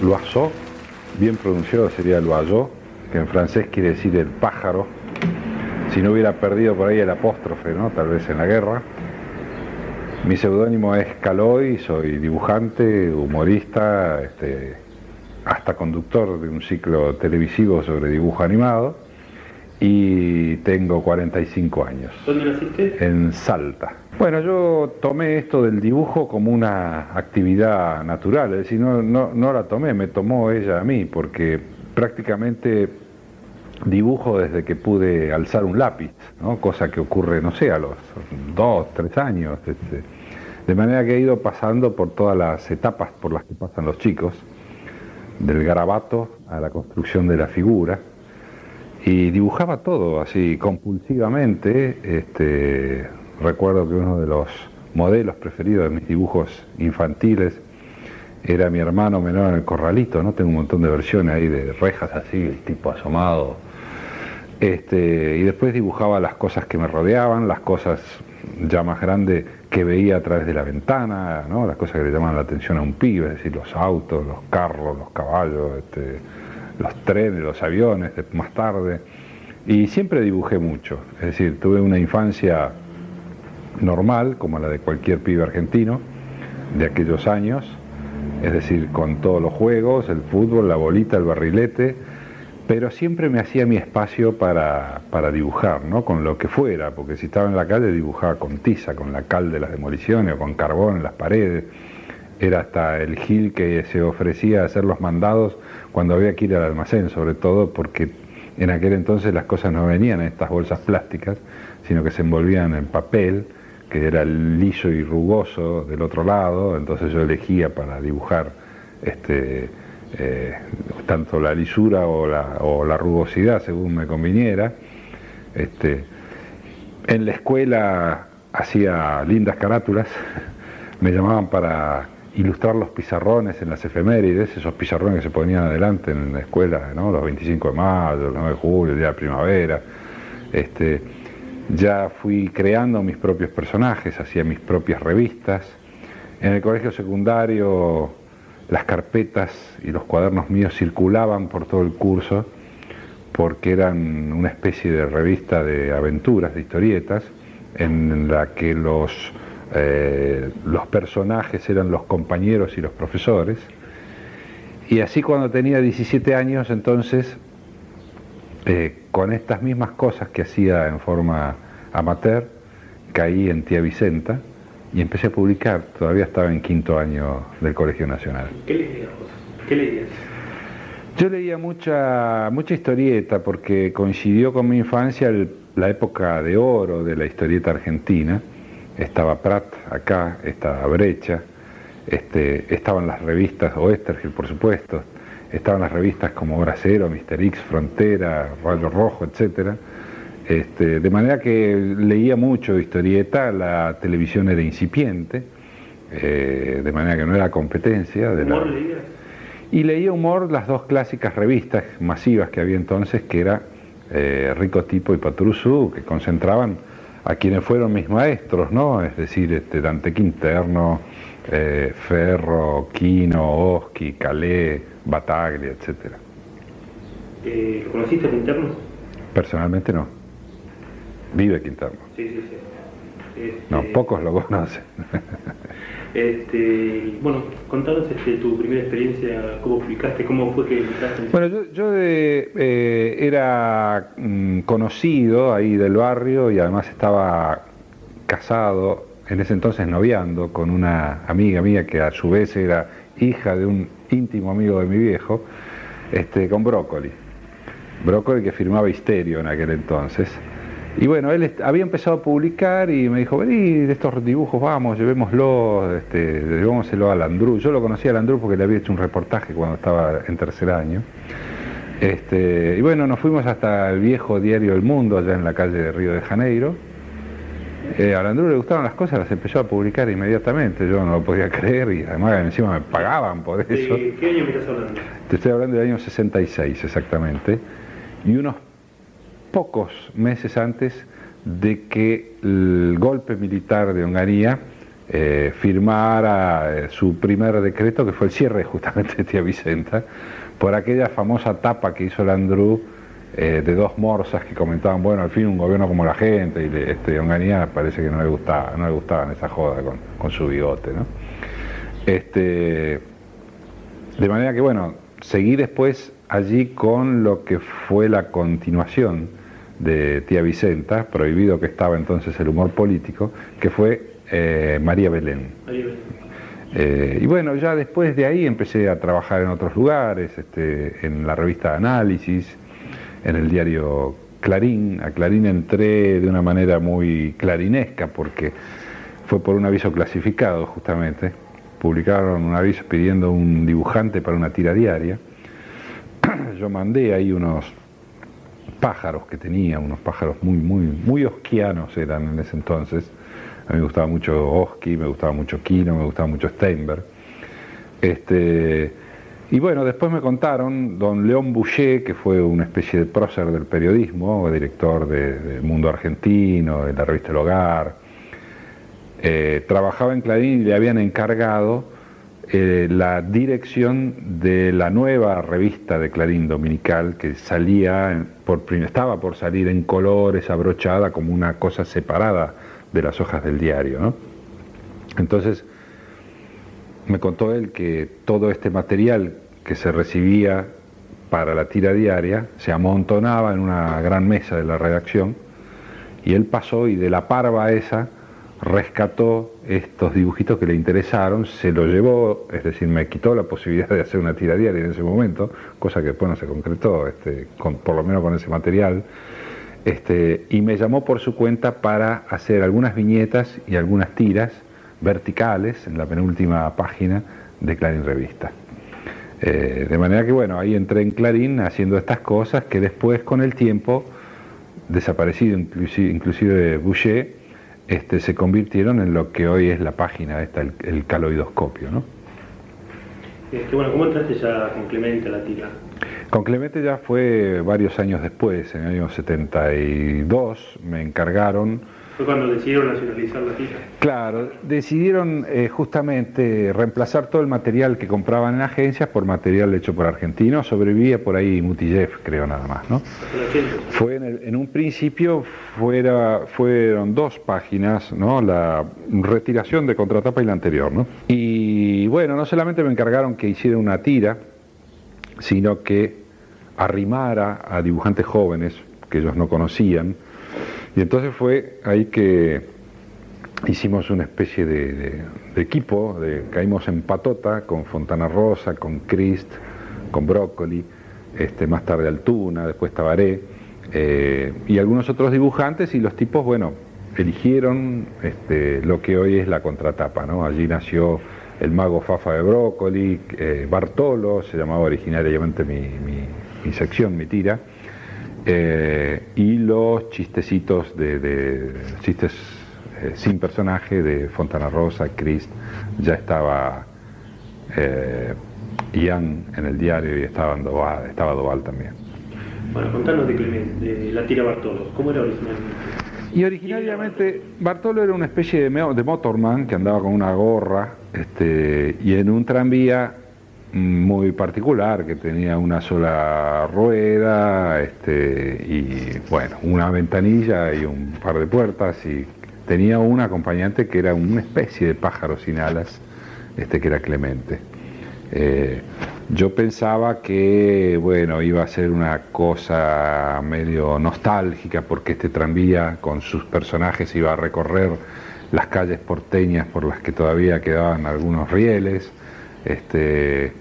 Loiseau, bien pronunciado sería Loiseau, que en francés quiere decir el pájaro. Si no hubiera perdido por ahí el apóstrofe, ¿no? Tal vez en la guerra. Mi seudónimo es Caloy, soy dibujante, humorista, este, hasta conductor de un ciclo televisivo sobre dibujo animado y tengo 45 años. ¿Dónde naciste? En Salta. Bueno, yo tomé esto del dibujo como una actividad natural, es decir, no, no, no la tomé, me tomó ella a mí, porque prácticamente dibujo desde que pude alzar un lápiz, ¿no? cosa que ocurre, no sé, a los dos, tres años. este. De manera que he ido pasando por todas las etapas por las que pasan los chicos, del garabato a la construcción de la figura, y dibujaba todo así compulsivamente. Este, recuerdo que uno de los modelos preferidos de mis dibujos infantiles era mi hermano menor en el corralito, ¿no? Tengo un montón de versiones ahí de rejas así, el tipo asomado. Este, y después dibujaba las cosas que me rodeaban, las cosas ya más grandes que veía a través de la ventana, ¿no? las cosas que le llaman la atención a un pibe, es decir, los autos, los carros, los caballos, este, los trenes, los aviones, más tarde. Y siempre dibujé mucho, es decir, tuve una infancia normal, como la de cualquier pibe argentino, de aquellos años, es decir, con todos los juegos, el fútbol, la bolita, el barrilete, pero siempre me hacía mi espacio para, para dibujar, ¿no? Con lo que fuera, porque si estaba en la calle dibujaba con tiza, con la cal de las demoliciones o con carbón en las paredes. Era hasta el gil que se ofrecía a hacer los mandados cuando había que ir al almacén, sobre todo porque en aquel entonces las cosas no venían en estas bolsas plásticas, sino que se envolvían en papel, que era liso y rugoso del otro lado, entonces yo elegía para dibujar este, eh, tanto la lisura o la, rugosidad según me conviniera. Este, en la escuela hacía lindas carátulas, [LAUGHS] me llamaban para ilustrar los pizarrones en las efemérides, esos pizarrones que se ponían adelante en la escuela, ¿no? los 25 de mayo, los 9 de julio, el día de primavera. Este, ya fui creando mis propios personajes, hacía mis propias revistas. En el colegio secundario las carpetas y los cuadernos míos circulaban por todo el curso porque eran una especie de revista de aventuras, de historietas, en la que los, eh, los personajes eran los compañeros y los profesores. Y así cuando tenía 17 años, entonces, eh, con estas mismas cosas que hacía en forma amateur, caí en Tía Vicenta y empecé a publicar. Todavía estaba en quinto año del Colegio Nacional. ¿Qué leías? ¿Qué leías? Yo leía mucha, mucha historieta porque coincidió con mi infancia el- la época de oro de la historieta argentina. Estaba Prat acá, estaba Brecha, este, estaban las revistas, Oestergel por supuesto, estaban las revistas como Hora Cero, Mister X, Frontera, Rayo Rojo, etcétera. Este, de manera que leía mucho historieta, la televisión era incipiente, eh, de manera que no era competencia. De la- ¿Humor leías? y leía humor las dos clásicas revistas masivas que había entonces, que era eh, Rico Tipo y Patrusú, que concentraban a quienes fueron mis maestros, ¿no? Es decir, este, Dante Quinterno, eh, Ferro, Quino, Oski, Calé, Bataglia, etcétera. Eh, ¿Lo conociste al interno? Personalmente no. Vive Quinterno. Sí, sí, sí. Este, No, pocos lo conocen. [LAUGHS] Este, bueno, contanos este, tu primera experiencia, cómo publicaste, cómo fue que en Bueno, yo, yo de- eh, era mm, conocido ahí del barrio y además estaba casado, en ese entonces noviando, con una amiga mía que a su vez era hija de un íntimo amigo de mi viejo, este, con Brócoli. Brócoli que firmaba Histerio en aquel entonces. Y bueno, él había empezado a publicar y me dijo, vení, de estos dibujos vamos, llevémoslo, este, llevémoselo a Landru. Yo lo conocía a Landru porque le había hecho un reportaje cuando estaba en tercer año. Este, y bueno, nos fuimos hasta el viejo diario El Mundo, allá en la calle de Río de Janeiro. Eh, a Landru le gustaban las cosas, las empezó a publicar inmediatamente, yo no lo podía [LAUGHS] creer y además encima me pagaban por eso. ¿De qué año me estás hablando? Te estoy hablando del año 66 exactamente, y unos pocos meses antes de que el golpe militar de Onganía eh, firmara eh, su primer decreto, que fue el cierre [LAUGHS] justamente de Tía Vicenta, por aquella famosa tapa que hizo Landru eh, de dos morsas que comentaban, bueno, al fin un gobierno como la gente, y le- este, Onganía parece que no le gustaba, no le gustaban esa joda con, con su bigote, ¿no? Este, de manera que, bueno, seguí después allí con lo que fue la continuación de Tía Vicenta, prohibido que estaba entonces el humor político, que fue eh, María Belén. Eh, y bueno, ya después de ahí empecé a trabajar en otros lugares, este, en la revista Análisis, en el diario Clarín. A Clarín entré de una manera muy clarinesca porque fue por un aviso clasificado justamente. Publicaron un aviso pidiendo un dibujante para una tira diaria. [CLEARS THROAT] Yo mandé ahí unos pájaros que tenía, unos pájaros muy, muy, muy osquianos eran en ese entonces. A mí me gustaba mucho Oski, me gustaba mucho Kino, me gustaba mucho Steinberg. Este, y bueno, después me contaron, don León Boucher, que fue una especie de prócer del periodismo, director de- Mundo Argentino, de la revista El Hogar, eh, trabajaba en Clarín y le habían encargado eh, la dirección de la nueva revista de Clarín Dominical que salía, por, estaba por salir en colores, abrochada como una cosa separada de las hojas del diario. ¿no? Entonces, me contó él que todo este material que se recibía para la tira diaria se amontonaba en una gran mesa de la redacción y él pasó y de la parva esa rescató estos dibujitos que le interesaron, se lo llevó, es decir, me quitó la posibilidad de hacer una tira diaria en ese momento, cosa que después no se concretó, este, por lo menos con ese material, este, y me llamó por su cuenta para hacer algunas viñetas y algunas tiras verticales en la penúltima página de Clarín Revista. Eh, de manera que bueno, ahí entré en Clarín haciendo estas cosas que después con el tiempo, desaparecido inclusive, inclusive Boucher, este, se convirtieron en lo que hoy es la página esta, el, el caloidoscopio. ¿no? Este, bueno, ¿cómo entraste ya con Clemente a la tira? Con Clemente ya fue varios años después, en el año 72, me encargaron Fue cuando decidieron nacionalizar la tira. Claro, decidieron eh, justamente reemplazar todo el material que compraban en agencias por material hecho por argentinos. Sobrevivía por ahí Mutillev, creo nada más, ¿no? Hasta el 80. Fue en, el- en un principio fuera, fueron dos páginas, ¿no? La retiración de contratapa y la anterior, ¿no? Y bueno, no solamente me encargaron que hiciera una tira, sino que arrimara a dibujantes jóvenes que ellos no conocían. Y entonces fue ahí que hicimos una especie de, equipo, de- caímos en patota con Fontana Rosa, con Christ, con Brócoli, este, más tarde Altuna, después Tabaré, eh, y algunos otros dibujantes, y los tipos, bueno, eligieron este, lo que hoy es la contratapa, ¿no? Allí nació el mago Fafa de Brócoli, eh, Bartolo, se llamaba originariamente mi sección, mi tira, eh, y los chistecitos de, de- chistes eh, sin personaje de Fontana Rosa, Christ, ya estaba eh, Ian en el diario y estaba Doval, estaba Doval también. Bueno, contanos de Clemente, de la tira Bartolo. ¿Cómo era originalmente? Y originariamente Bartolo era una especie de, motorman que andaba con una gorra este, y en un tranvía muy particular que tenía una sola rueda este, y bueno, una ventanilla y un par de puertas y tenía un acompañante que era una especie de pájaro sin alas, este, que era Clemente. Eh, yo pensaba que, bueno, iba a ser una cosa medio nostálgica porque este tranvía con sus personajes iba a recorrer las calles porteñas por las que todavía quedaban algunos rieles, este,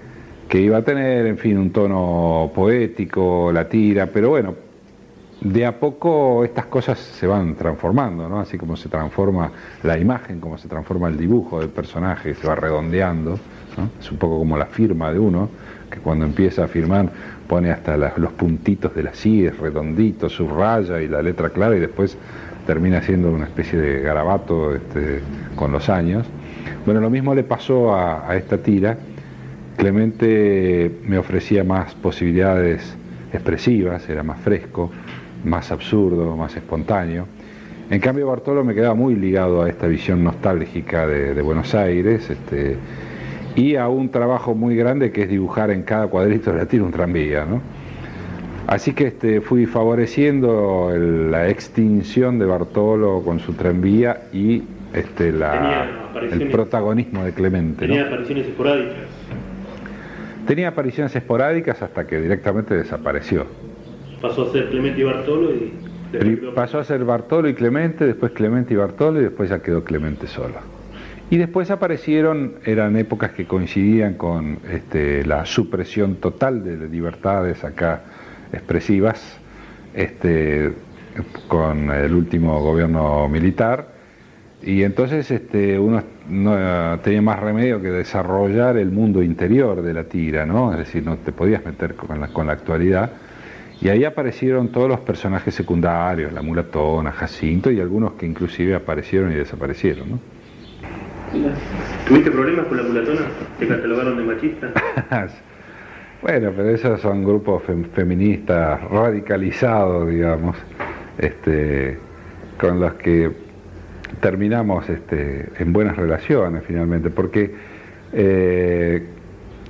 que iba a tener, en fin, un tono poético, la tira, pero bueno, de a poco estas cosas se van transformando, ¿no? Así como se transforma la imagen, como se transforma el dibujo del personaje, se va redondeando. Es un poco como la firma de uno, que cuando empieza a firmar pone hasta los puntitos de las síes redonditos, subraya y la letra clara y después termina siendo una especie de garabato este, con los años. Bueno, lo mismo le pasó a esta tira. Clemente me ofrecía más posibilidades expresivas, era más fresco, más absurdo, más espontáneo. En cambio, Bartolo me quedaba muy ligado a esta visión nostálgica de, de Buenos Aires este, y a un trabajo muy grande que es dibujar en cada cuadrito de la tira un tranvía. ¿no? Así que este, fui favoreciendo el- la extinción de Bartolo con su tranvía y este, la- el protagonismo de Clemente. ¿no? Tenía apariciones esporádicas. Tenía apariciones esporádicas hasta que directamente desapareció. Pasó a ser Clemente y Bartolo y Pasó a ser Bartolo y Clemente, después Clemente y Bartolo y después ya quedó Clemente solo. Y después aparecieron, eran épocas que coincidían con este, la supresión total de libertades acá expresivas, este, con el último gobierno militar, y entonces este, uno no tenía más remedio que desarrollar el mundo interior de la tira, ¿no? Es decir, no te podías meter con la, con la actualidad. Y ahí aparecieron todos los personajes secundarios, la mulatona, Jacinto y algunos que inclusive aparecieron y desaparecieron, ¿no? ¿Tuviste problemas con la mulatona? ¿Te catalogaron de machista? [LAUGHS] Bueno, pero esos son grupos fem- feministas radicalizados, digamos, este, con los que terminamos este, en buenas relaciones finalmente, porque eh,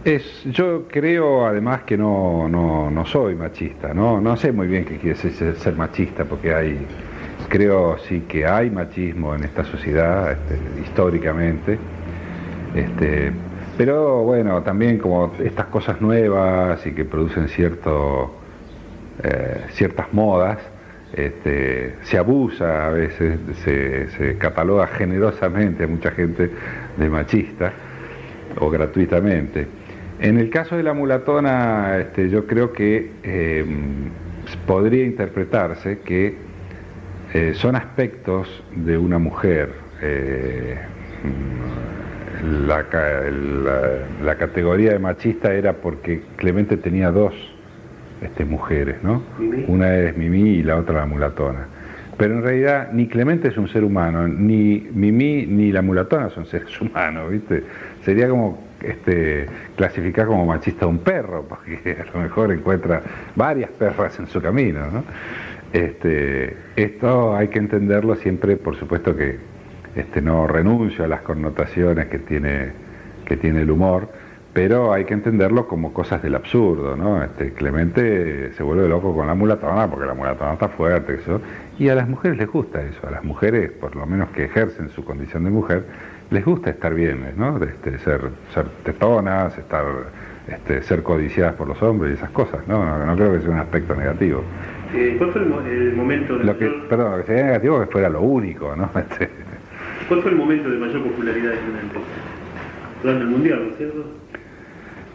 es, yo creo además que no, no, no soy machista, ¿no? no sé muy bien qué quiere ser machista, porque hay, creo sí que hay machismo en esta sociedad este, históricamente. Este, pero bueno, también como estas cosas nuevas y que producen cierto, eh, ciertas modas, este, se abusa a veces, se, se cataloga generosamente a mucha gente de machista o gratuitamente. En el caso de la mulatona, este, yo creo que eh, podría interpretarse que eh, son aspectos de una mujer. eh, la categoría de machista era porque Clemente tenía dos este, mujeres, ¿no? Una es Mimi y la otra la mulatona. Pero en realidad ni Clemente es un ser humano, ni Mimi ni la mulatona son seres [LAUGHS] humanos, ¿viste? Sería como este, clasificar como machista a un perro, porque a lo mejor encuentra varias perras en su camino, ¿no? Este, esto hay que entenderlo siempre, por supuesto que este, no renuncio a las connotaciones que tiene, que tiene el humor, pero hay que entenderlo como cosas del absurdo, ¿no? Este, Clemente se vuelve loco con la mulatona porque la mulatona está fuerte, eso, y a las mujeres les gusta eso, a las mujeres, por lo menos que ejercen su condición de mujer, les gusta estar bien, ¿no? Este, ser, ser tetonas, estar, este, ser codiciadas por los hombres y esas cosas, ¿no? No, no creo que sea un aspecto negativo. Eh, ¿Cuál fue el, mo- el momento de Lo que, mayor, perdón, lo que sería negativo que fuera lo único, ¿no? [LAUGHS] Este, ¿Cuál fue el momento de mayor popularidad de Clemente? Durante el Mundial, ¿no es cierto?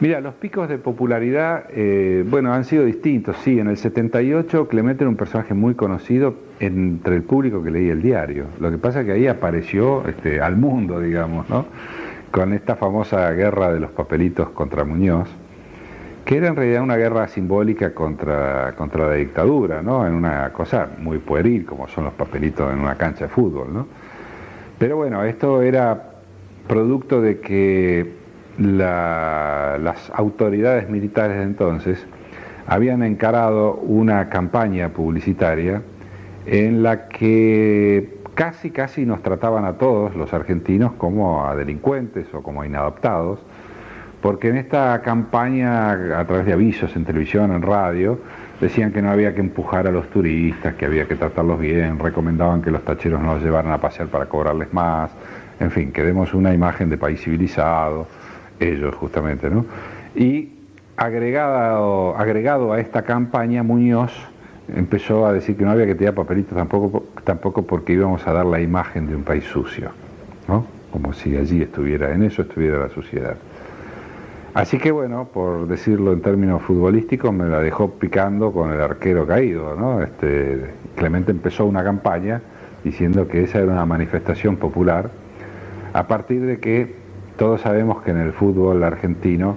Mira, los picos de popularidad, eh, bueno, han sido distintos. Sí, en el 78 Clemente era un personaje muy conocido entre el público que leía el diario. Lo que pasa es que ahí apareció este, al mundo, digamos, ¿no? Con esta famosa guerra de los papelitos contra Muñoz, que era en realidad una guerra simbólica contra, contra la dictadura, ¿no? En una cosa muy pueril, como son los papelitos en una cancha de fútbol, ¿no? Pero bueno, esto era producto de que la- las autoridades militares de entonces habían encarado una campaña publicitaria en la que casi casi nos trataban a todos los argentinos como a delincuentes o como inadaptados, porque en esta campaña, a través de avisos en televisión, en radio, decían que no había que empujar a los turistas, que había que tratarlos bien, recomendaban que los tacheros no los llevaran a pasear para cobrarles más, en fin, que demos una imagen de país civilizado, ellos justamente, ¿no? Y agregado, agregado a esta campaña, Muñoz empezó a decir que no había que tirar papelitos tampoco, tampoco porque íbamos a dar la imagen de un país sucio, ¿no? Como si allí estuviera, en eso estuviera la suciedad. Así que bueno, por decirlo en términos futbolísticos, me la dejó picando con el arquero caído, ¿no? Este, Clemente empezó una campaña diciendo que esa era una manifestación popular, a partir de que todos sabemos que en el fútbol argentino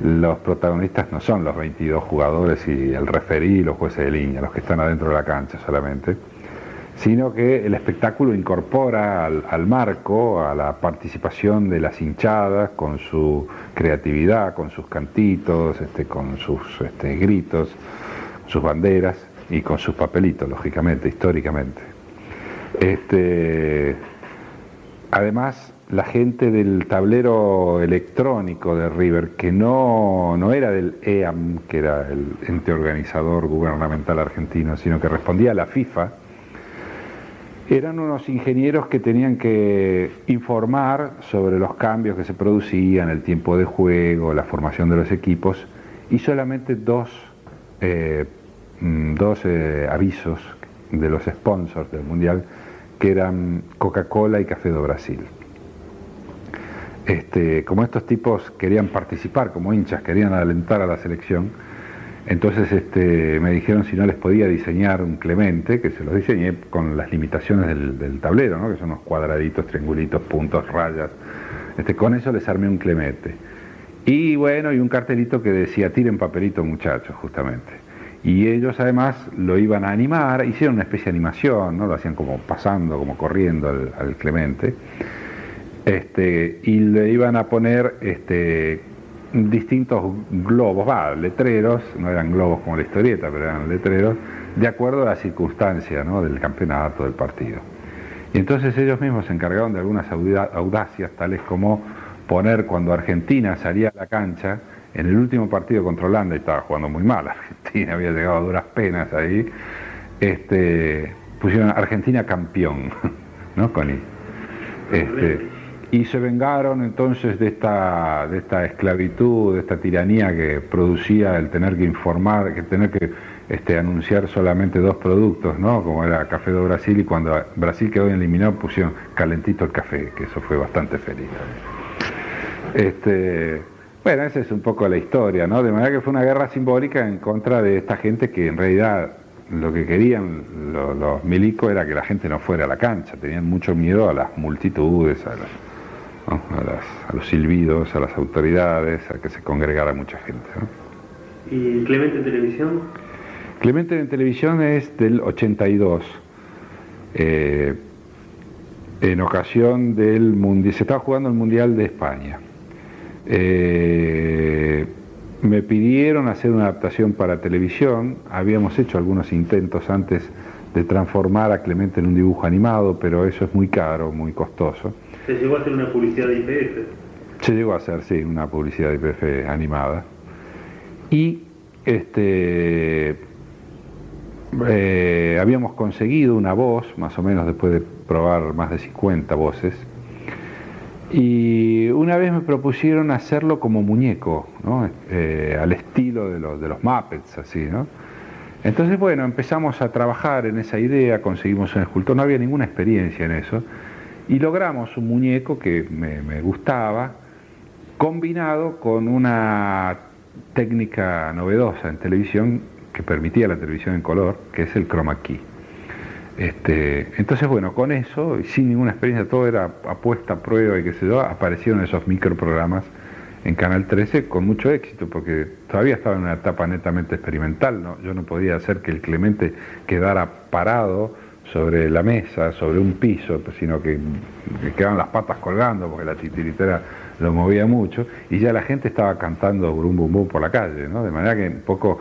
los protagonistas no son los 22 jugadores y el referí y los jueces de línea, los que están adentro de la cancha solamente, sino que el espectáculo incorpora al, al marco, a la participación de las hinchadas con su creatividad, con sus cantitos, este, con sus este, gritos, sus banderas y con sus papelitos, lógicamente, históricamente. Este, además, la gente del tablero electrónico de River, que no, no era del EAM, que era el ente organizador gubernamental argentino, sino que respondía a la FIFA, eran unos ingenieros que tenían que informar sobre los cambios que se producían, el tiempo de juego, la formación de los equipos, y solamente dos, eh, mm, dos eh, avisos de los sponsors del Mundial, que eran Coca-Cola y Café do Brasil. Este, como estos tipos querían participar como hinchas, querían alentar a la selección, entonces este, me dijeron si no les podía diseñar un Clemente, que se los diseñé con las limitaciones del, tablero, ¿no? que son unos cuadraditos, triangulitos, puntos, rayas. Este, con eso les armé un Clemente. Y bueno, y un cartelito que decía tiren papelito muchachos, justamente. Y ellos además lo iban a animar, hicieron una especie de animación, ¿no? lo hacían como pasando, como corriendo al Clemente. Este, y le iban a poner este, distintos globos, va, letreros, no eran globos como la historieta, pero eran letreros, de acuerdo a la circunstancia del campeonato, del partido. Y entonces ellos mismos se encargaron de algunas auda- audacias, tales como poner cuando Argentina salía a la cancha, en el último partido contra Holanda, y estaba jugando muy mal, [LAUGHS] Argentina había llegado a duras penas ahí, este, pusieron Argentina campeón, [LAUGHS] ¿no? Con I. Este, y se vengaron entonces de esta, de esta esclavitud, de esta tiranía que producía el tener que informar, que tener que este, anunciar solamente dos productos, ¿no? Como era Café do Brasil y cuando Brasil quedó eliminado pusieron calentito el café, que eso fue bastante feliz. Este, bueno, esa es un poco la historia, ¿no? De manera que fue una guerra simbólica en contra de esta gente que en realidad lo que querían lo- los, milicos era que la gente no fuera a la cancha, tenían mucho miedo a las multitudes, a, las- ¿no? a las- a los silbidos, a las autoridades, a que se congregara mucha gente. ¿no? ¿Y Clemente en televisión? Clemente en televisión es del 82. eh, en ocasión del mundial, se estaba jugando el Mundial de España. Eh, me pidieron hacer una adaptación para televisión, habíamos hecho algunos intentos antes de transformar a Clemente en un dibujo animado, pero eso es muy caro, muy costoso. Se llegó a hacer una publicidad de IPF. Se llegó a hacer, sí, una publicidad de IPF animada. Y este, eh, habíamos conseguido una voz, más o menos después de probar más de 50 voces. Y una vez me propusieron hacerlo como muñeco, ¿no? Eh, al estilo de los, de los Muppets, así, ¿no? Entonces, bueno, empezamos a trabajar en esa idea, conseguimos un escultor, no había ninguna experiencia en eso, y logramos un muñeco que me, gustaba, combinado con una técnica novedosa en televisión que permitía la televisión en color, que es el chroma key. Este, entonces, bueno, con eso, y sin ninguna experiencia, todo era apuesta, prueba y qué sé yo, aparecieron esos microprogramas en Canal 13 con mucho éxito, porque todavía estaba en una etapa netamente experimental, ¿no? yo no podía hacer que el Clemente quedara parado sobre la mesa, sobre un piso, sino que, que quedaban las patas colgando, porque la titiritera lo movía mucho, y ya la gente estaba cantando brum bum bum por la calle, ¿no? de manera que un poco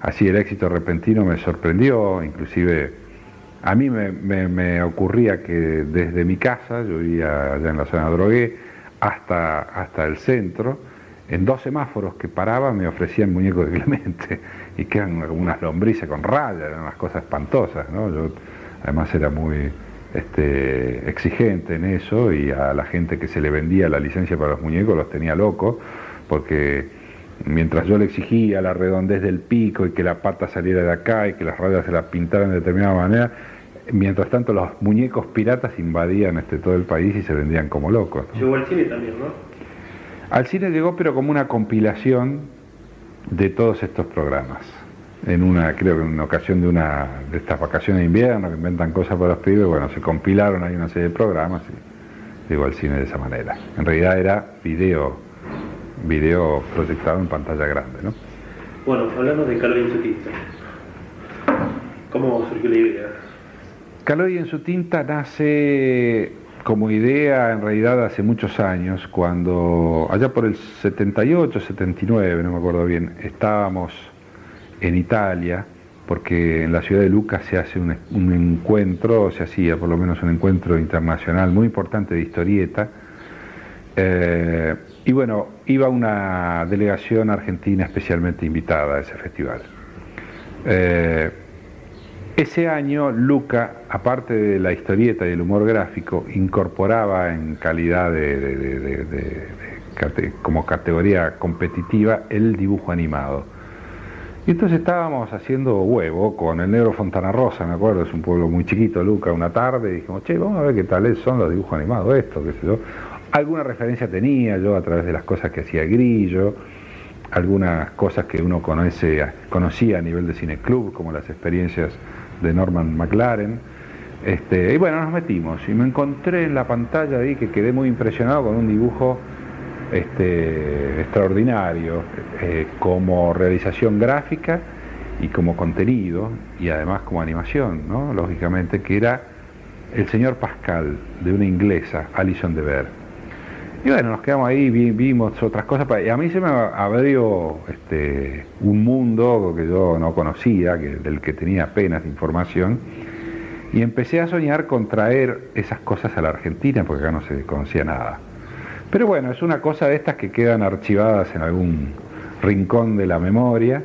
así el éxito repentino me sorprendió, inclusive a mí me, me- me ocurría que desde mi casa, yo vivía allá en la zona de Drogué, hasta, hasta el centro, en dos semáforos que paraba me ofrecían muñecos de Clemente, [LAUGHS] y que eran unas lombrices con rayas, eran unas cosas espantosas, ¿no? Además era muy este, exigente en eso y a la gente que se le vendía la licencia para los muñecos los tenía locos, porque mientras yo le exigía la redondez del pico y que la pata saliera de acá y que las rayas se las pintaran de determinada manera, mientras tanto los muñecos piratas invadían este, todo el país y se vendían como locos. ¿no? Llegó al cine también, ¿no? Al cine llegó pero como una compilación de todos estos programas. En una, creo que en una ocasión de una de estas vacaciones de invierno que inventan cosas para los pibes, bueno, se compilaron ahí una serie de programas y llegó al cine de esa manera. En realidad era video, video proyectado en pantalla grande, ¿no? Bueno, hablando de Calor en su tinta. ¿Cómo surgió la idea? Caloi en su tinta nace como idea en realidad hace muchos años, cuando allá por el 78, 79, no me acuerdo bien, estábamos en Italia porque en la ciudad de Lucas se hace un, encuentro, se hacía por lo menos un encuentro internacional muy importante de historieta. Eh, y bueno, iba una delegación argentina especialmente invitada a ese festival. Eh, ese año Luca, aparte de la historieta y el humor gráfico, incorporaba en calidad de, como categoría competitiva el dibujo animado. Y entonces estábamos haciendo huevo con el negro Fontana Rosa, me acuerdo, es un pueblo muy chiquito, Luca, una tarde, y dijimos, che, vamos a ver qué tal son los dibujos animados, esto, qué sé yo. Alguna referencia tenía yo a través de las cosas que hacía Grillo, algunas cosas que uno conoce, conocía a nivel de cineclub, como las experiencias de Norman McLaren. Este, y bueno, nos metimos y me encontré en la pantalla ahí que quedé muy impresionado con un dibujo este, extraordinario eh, como realización gráfica y como contenido y además como animación, lógicamente, que era el señor Pascal de una inglesa, Alison de Ver. Y bueno, nos quedamos ahí, vi- vimos otras cosas, y a mí se me abrió este, un mundo que yo no conocía, del que tenía apenas información, y empecé a soñar con traer esas cosas a la Argentina, porque acá no se conocía nada. Pero bueno, es una cosa de estas que quedan archivadas en algún rincón de la memoria,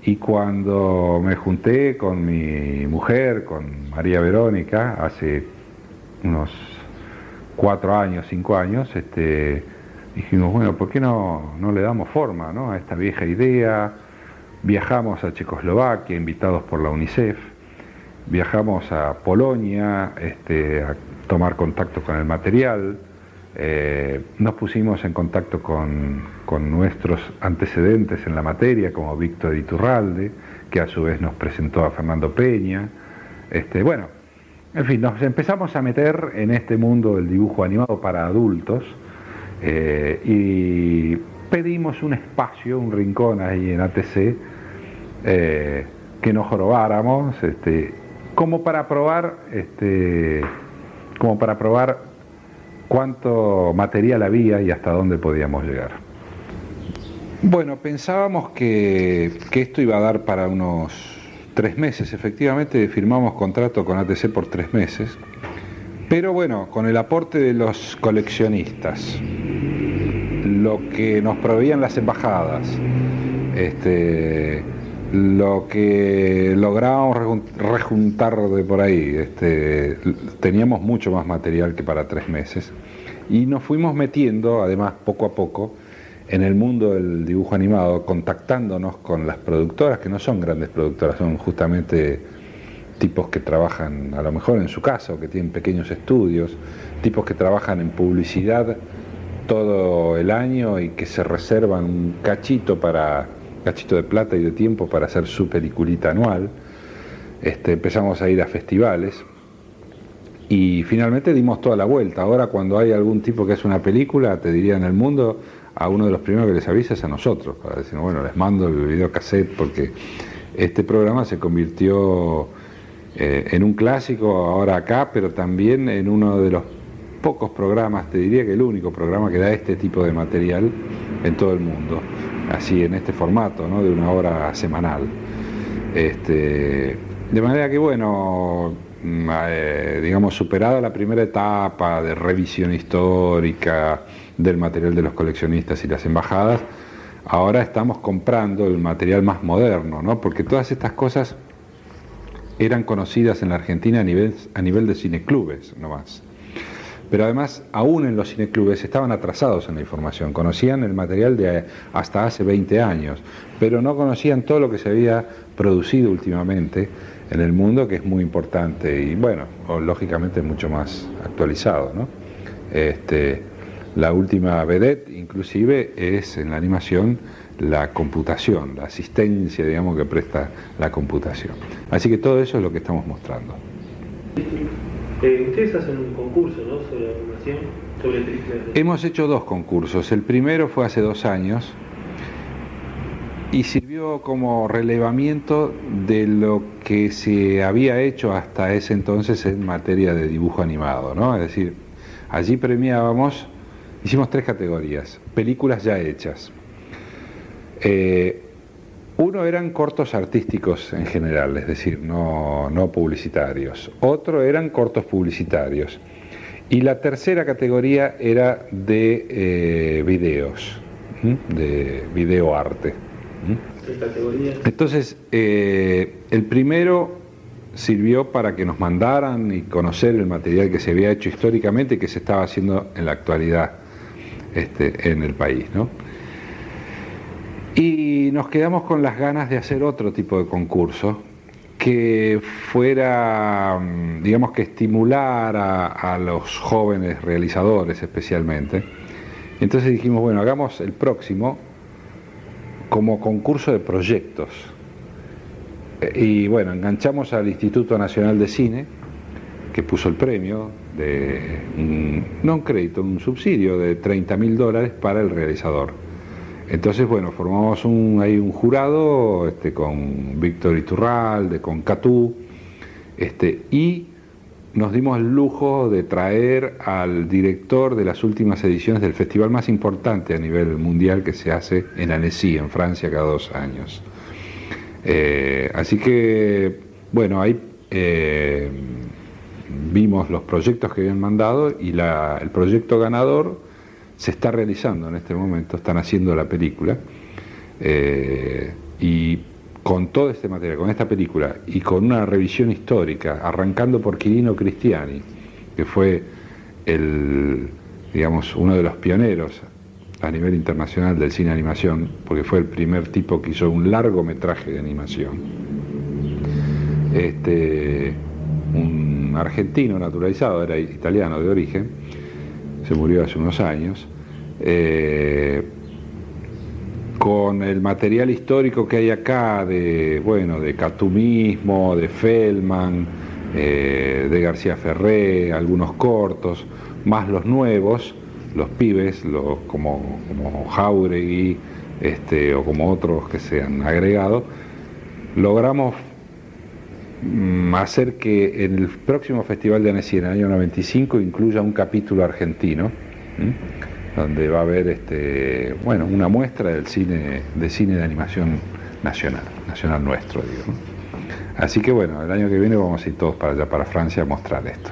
y cuando me junté con mi mujer, con María Verónica, hace unos cuatro años, cinco años, este, dijimos, bueno, ¿por qué no, no le damos forma ¿no? a esta vieja idea? Viajamos a Checoslovaquia, invitados por la UNICEF, viajamos a Polonia este, a tomar contacto con el material, eh, nos pusimos en contacto con, nuestros antecedentes en la materia, como Víctor Iturralde, que a su vez nos presentó a Fernando Peña. Este, bueno, en fin, nos empezamos a meter en este mundo del dibujo animado para adultos eh, y pedimos un espacio, un rincón ahí en ATC, eh, que nos jorobáramos, este, como para probar, este, como para probar cuánto material había y hasta dónde podíamos llegar. Bueno, pensábamos que, que esto iba a dar para unos tres meses. Efectivamente, firmamos contrato con ATC por tres meses. Pero bueno, con el aporte de los coleccionistas, lo que nos proveían las embajadas, este, lo que lográbamos rejun- rejuntar de por ahí, este, teníamos mucho más material que para tres meses. Y nos fuimos metiendo, además, poco a poco, en el mundo del dibujo animado, contactándonos con las productoras, que no son grandes productoras, son justamente tipos que trabajan a lo mejor en su casa o que tienen pequeños estudios, tipos que trabajan en publicidad todo el año y que se reservan un cachito para cachito de plata y de tiempo para hacer su peliculita anual. Este, empezamos a ir a festivales y finalmente dimos toda la vuelta. Ahora cuando hay algún tipo que hace una película, te diría en el mundo, a uno de los primeros que les avisa es a nosotros, para decir, bueno, les mando el videocassette porque este programa se convirtió eh, en un clásico ahora acá, pero también en uno de los pocos programas, te diría que el único programa que da este tipo de material en todo el mundo, así en este formato, ¿no? de una hora semanal. Este, de manera que, bueno, mm, eh, digamos, superada la primera etapa de revisión histórica del material de los coleccionistas y las embajadas, ahora estamos comprando el material más moderno, ¿no? porque todas estas cosas eran conocidas en la Argentina a nivel, a nivel de cineclubes nomás. Pero además, aún en los cineclubes estaban atrasados en la información, conocían el material de hasta hace 20 años, pero no conocían todo lo que se había producido últimamente en el mundo, que es muy importante y, bueno, lógicamente mucho más actualizado. ¿no? Este, la última vedette, inclusive, es en la animación la computación, la asistencia, digamos, que presta la computación. Así que todo eso es lo que estamos mostrando. Eh, ustedes hacen un concurso. Sobre animación, sobre películas. de- Hemos hecho dos concursos. El primero fue hace dos años y sirvió como relevamiento de lo que se había hecho hasta ese entonces en materia de dibujo animado, ¿no? Es decir, allí premiábamos, hicimos tres categorías, películas ya hechas. Eh, Uno eran cortos artísticos en general, es decir, no, no publicitarios. Otro eran cortos publicitarios. Y la tercera categoría era de eh, videos, ¿m? de videoarte. Entonces, eh, el primero sirvió para que nos mandaran y conocer el material que se había hecho históricamente y que se estaba haciendo en la actualidad este, en el país. ¿no? Y nos quedamos con las ganas de hacer otro tipo de concurso que fuera, mm, digamos que estimulara a los jóvenes realizadores especialmente. Entonces dijimos, bueno, hagamos el próximo como concurso de proyectos. Eh, Y bueno, enganchamos al Instituto Nacional de Cine, que puso el premio de, no un crédito, un subsidio de 30 mil dólares para el realizador. Entonces, bueno, formamos un, ahí un jurado este, con Víctor Iturralde, con Catú, este, y nos dimos el lujo de traer al director de las últimas ediciones del festival más importante a nivel mundial que se hace en Annecy, en Francia, cada dos años. Eh, así que, bueno, ahí eh, vimos los proyectos que habían mandado y la- el proyecto ganador se está realizando en este momento, están haciendo la película. eh, y con todo este material, con esta película y con una revisión histórica, arrancando por Quirino Cristiani, que fue el, digamos, uno de los pioneros a nivel internacional del cine animación, porque fue el primer tipo que hizo un largometraje de animación. Este, un argentino naturalizado, era italiano de origen, se murió hace unos años. eh, con el material histórico que hay acá de, bueno, de Catumismo, de Feldman, eh, de García Ferré, algunos cortos, más los nuevos, los pibes, los, como, como Jauregui, este, o como otros que se han agregado, logramos hacer que en el próximo Festival de Annecy en el año 95 incluya un capítulo argentino, donde va a haber este, bueno, una muestra del cine, de cine de animación nacional, nacional nuestro, digo. Así que bueno, el año que viene vamos a ir todos para allá, para Francia, a mostrar esto.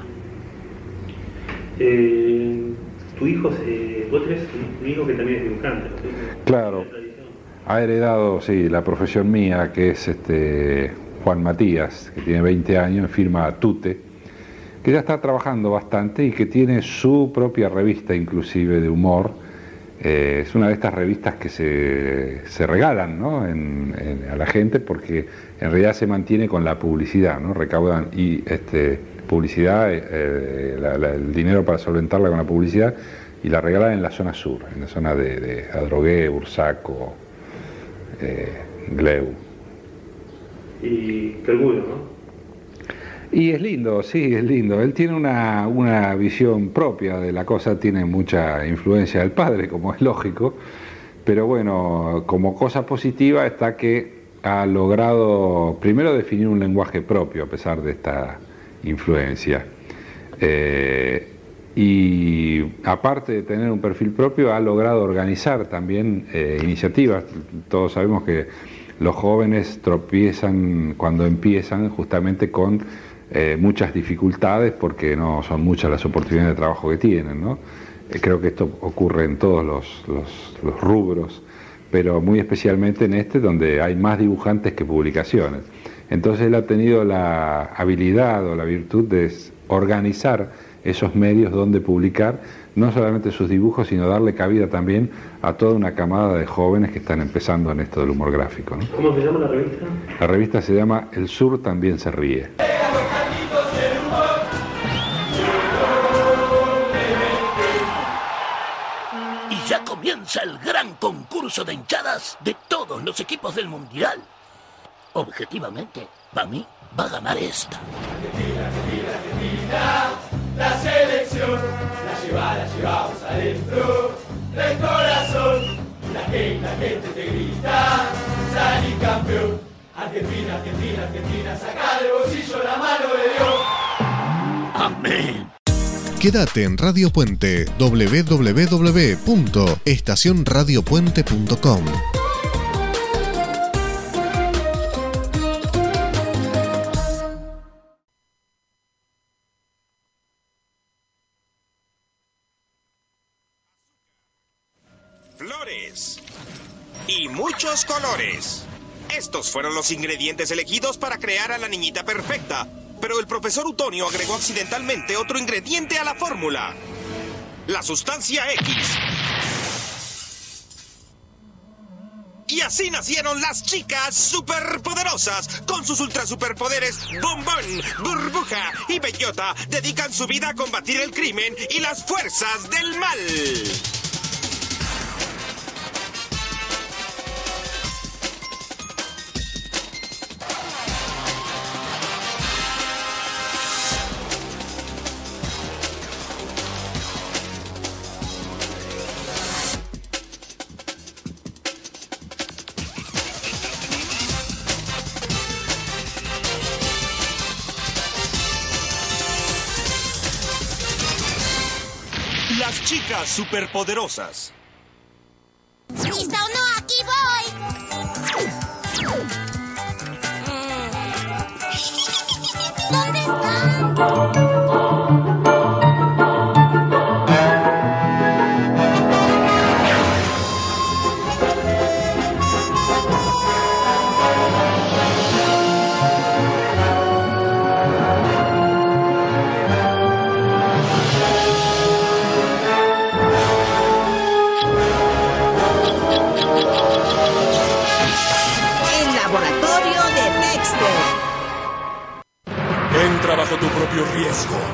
Eh, tu hijo, se, vos tenés un, un hijo que también es dibujante, ¿no? Claro, ha heredado, sí, la profesión mía, que es este Juan Matías, que tiene 20 años, firma Tute, que ya está trabajando bastante y que tiene su propia revista inclusive de humor. Eh, es una de estas revistas que se, se regalan ¿no? a la gente porque en realidad se mantiene con la publicidad, ¿no? recaudan y este, publicidad, eh, la- el dinero para solventarla con la publicidad y la regalan en la zona sur, en la zona de, Adrogué, Bursaco, eh, Gleu. Y qué ¿no? Y es lindo, sí, es lindo. Él tiene una, una visión propia de la cosa, tiene mucha influencia del padre, como es lógico, pero bueno, como cosa positiva está que ha logrado primero definir un lenguaje propio a pesar de esta influencia. Eh, y aparte de tener un perfil propio, ha logrado organizar también eh, iniciativas. Todos sabemos que los jóvenes tropiezan cuando empiezan justamente con eh, muchas dificultades porque no son muchas las oportunidades de trabajo que tienen. Eh, creo que esto ocurre en todos los, rubros, pero muy especialmente en este donde hay más dibujantes que publicaciones. Entonces él ha tenido la habilidad o la virtud de organizar esos medios donde publicar no solamente sus dibujos, sino darle cabida también a toda una camada de jóvenes que están empezando en esto del humor gráfico. ¿no? ¿Cómo se llama la revista? La revista se llama El Sur también se ríe. Y ya comienza el gran concurso de hinchadas de todos los equipos del Mundial. Objetivamente, para mí, va a ganar esta. La selección la lleva, la llevamos adentro del corazón. La gente, la gente te grita, salí campeón. Argentina, Argentina, Argentina, saca del bolsillo la mano de Dios. Amén. Quédate en Radio Puente www.estacionradiopuente.com muchos colores. Estos fueron los ingredientes elegidos para crear a la niñita perfecta, pero el profesor Utonio agregó accidentalmente otro ingrediente a la fórmula. La sustancia X. Y así nacieron las chicas superpoderosas. Con sus ultra superpoderes, Bombón, Burbuja y Bellota dedican su vida a combatir el crimen y las fuerzas del mal. Las chicas superpoderosas. ¿Lista o no? ¡Aquí voy! [LAUGHS] ¿Dónde están? Propio.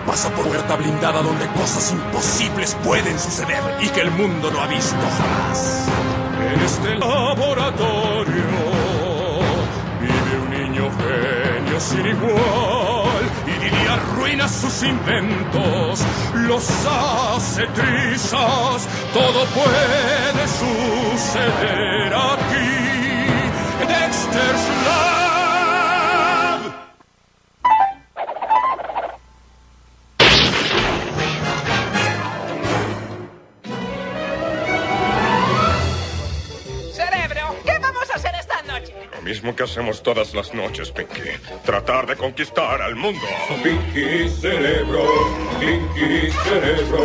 Pasa por puerta blindada donde cosas imposibles pueden suceder y que el mundo no ha visto jamás. En este laboratorio vive un niño genio sin igual y Didi arruina sus inventos, los hace trizas. Todo puede suceder aquí. Dexter's Lab. Mismo que hacemos todas las noches, Pinky. Tratar de conquistar al mundo. Pinky Cerebro, Pinky Cerebro.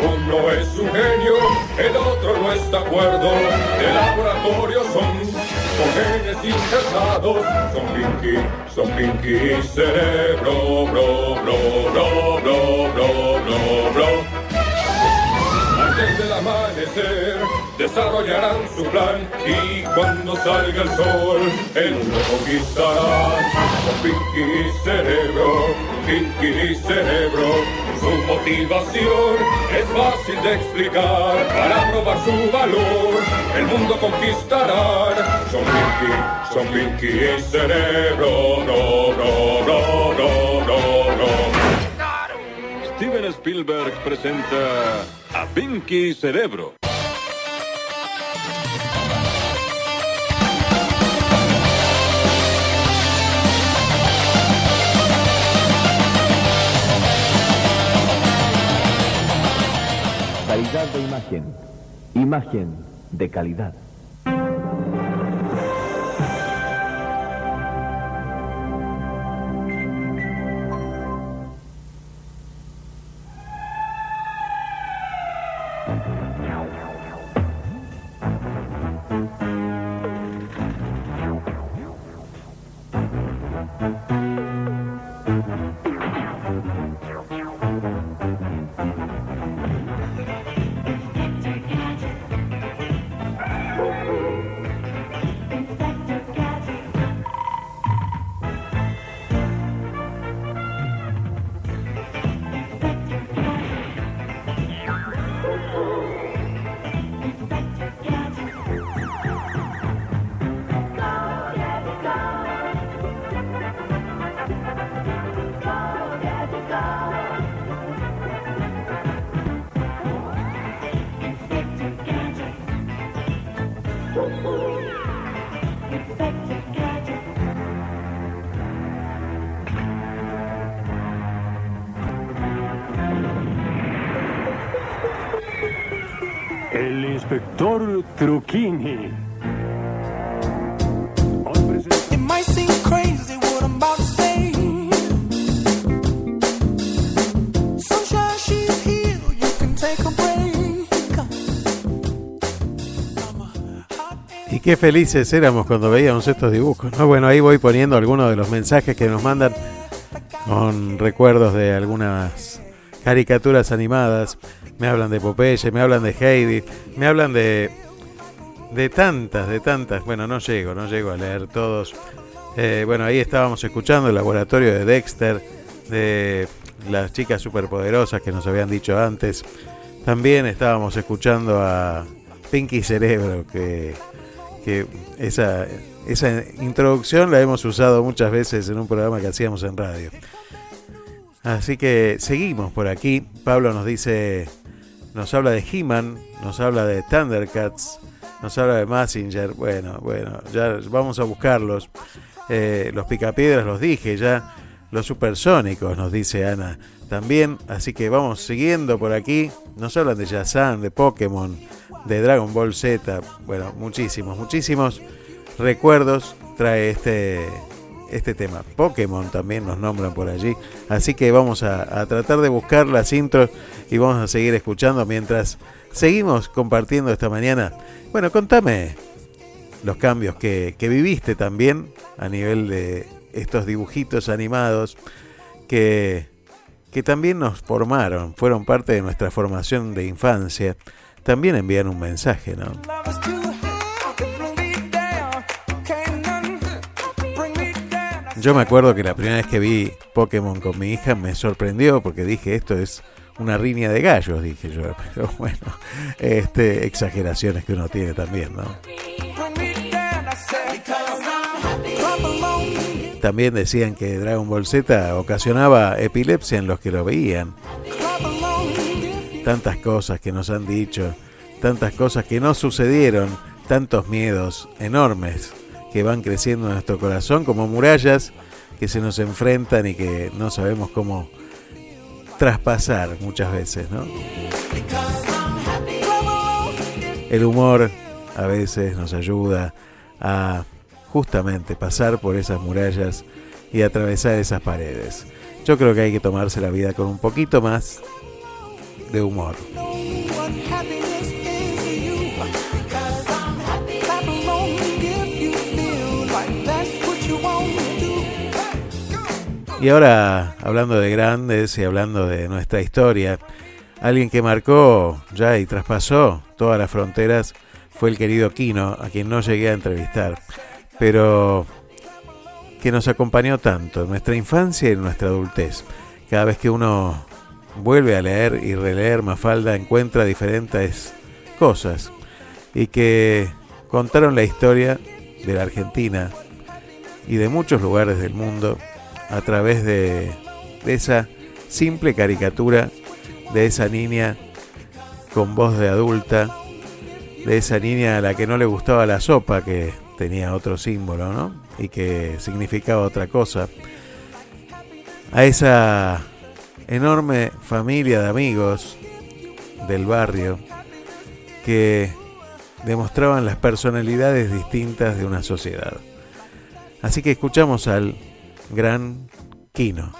Uno es un genio, el otro no está acuerdo. De laboratorio son, son genes internados. Son Pinky, son Pinky Cerebro, bro, bro, bro, bro, bro, bro, bro. Del amanecer desarrollarán su plan y cuando salga el sol el mundo conquistarán. Con Pinky Cerebro, Pinky Cerebro, su motivación es fácil de explicar. Para probar su valor, el mundo conquistarán. Son Pinky, son Pinky Cerebro, no, no, no, no, no, no. Steven Spielberg presenta a Pinky Cerebro. Calidad de imagen. Imagen de calidad. Inspector Trucchini. It might seem crazy what I'm about to say. Sunshine, she's here. You can take a break. I'm a qué felices éramos cuando veíamos estos dibujos. ¿no? Bueno, ahí voy poniendo algunos de los mensajes que nos mandan con recuerdos de algunas caricaturas animadas. Me hablan de Popeye, me hablan de Heidi, me hablan de de tantas, de tantas. Bueno, no llego, no llego a leer todos. Eh, bueno, ahí estábamos escuchando el laboratorio de Dexter, de las chicas superpoderosas que nos habían dicho antes. También estábamos escuchando a Pinky Cerebro, que, que esa, esa introducción la hemos usado muchas veces en un programa que hacíamos en radio. Así que seguimos por aquí. Pablo nos dice, nos habla de He-Man, nos habla de Thundercats, nos habla de Massinger. Bueno, bueno, ya vamos a buscarlos. Eh, los picapiedras los dije ya. Los supersónicos, nos dice Ana también. Así que vamos siguiendo por aquí. Nos hablan de Yazan, de Pokémon, de Dragon Ball Z. Bueno, muchísimos, muchísimos recuerdos trae este, este tema. Pokémon también nos nombran por allí. Así que vamos a, a tratar de buscar las intros y vamos a seguir escuchando mientras seguimos compartiendo esta mañana. Bueno, contame los cambios que, viviste también a nivel de estos dibujitos animados que, que también nos formaron, fueron parte de nuestra formación de infancia. También envían un mensaje, ¿no? Yo me acuerdo que la primera vez que vi Pokémon con mi hija me sorprendió porque dije esto es una riña de gallos, dije yo, [LAUGHS] pero bueno, este, exageraciones que uno tiene también, ¿no? También decían que Dragon Ball Z ocasionaba epilepsia en los que lo veían. Tantas cosas que nos han dicho, tantas cosas que no sucedieron, tantos miedos enormes que van creciendo en nuestro corazón como murallas que se nos enfrentan y que no sabemos cómo traspasar muchas veces, ¿no? El humor a veces nos ayuda a justamente pasar por esas murallas y atravesar esas paredes. Yo creo que hay que tomarse la vida con un poquito más de humor. Y ahora, hablando de grandes y hablando de nuestra historia, alguien que marcó ya y traspasó todas las fronteras fue el querido Kino, a quien no llegué a entrevistar, pero que nos acompañó tanto en nuestra infancia y en nuestra adultez. Cada vez que uno vuelve a leer y releer Mafalda encuentra diferentes cosas. Y que contaron la historia de la Argentina y de muchos lugares del mundo a través de, esa simple caricatura de esa niña con voz de adulta, de esa niña a la que no le gustaba la sopa, que tenía otro símbolo, ¿no? Y que significaba otra cosa. A esa enorme familia de amigos del barrio que demostraban las personalidades distintas de una sociedad. Así que escuchamos al gran Kino.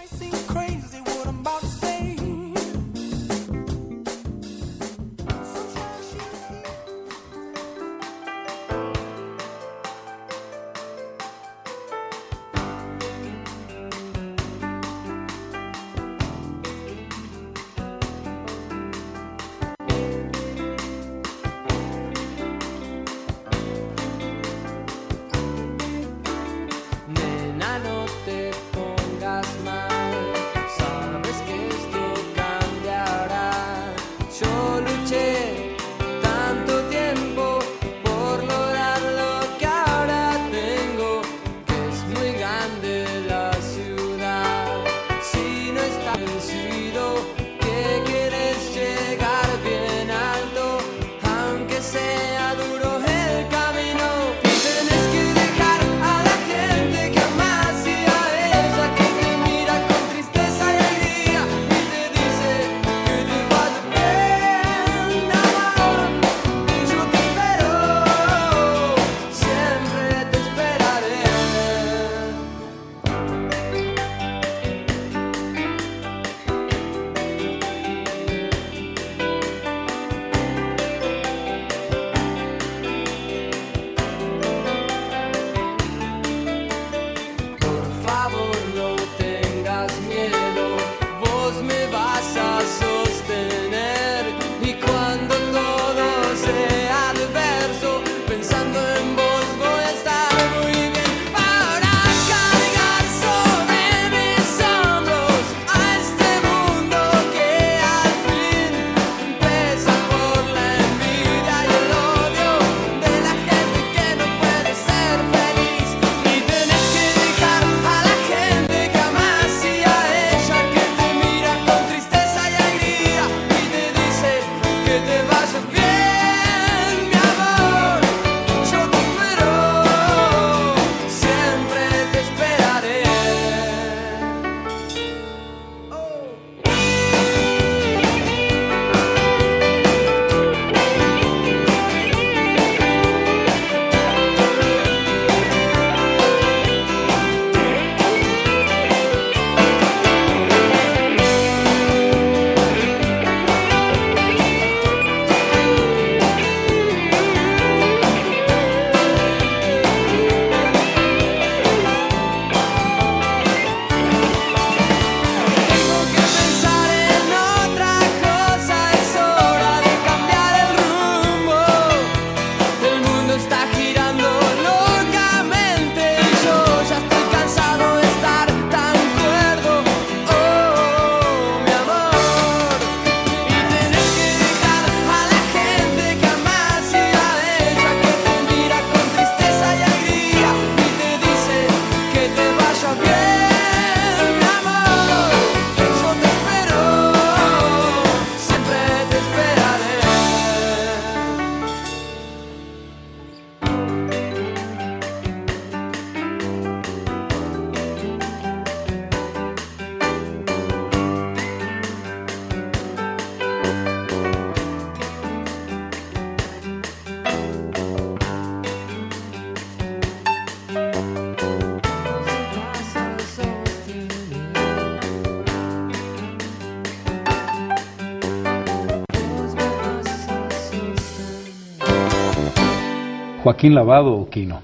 Joaquín Lavado o Quino?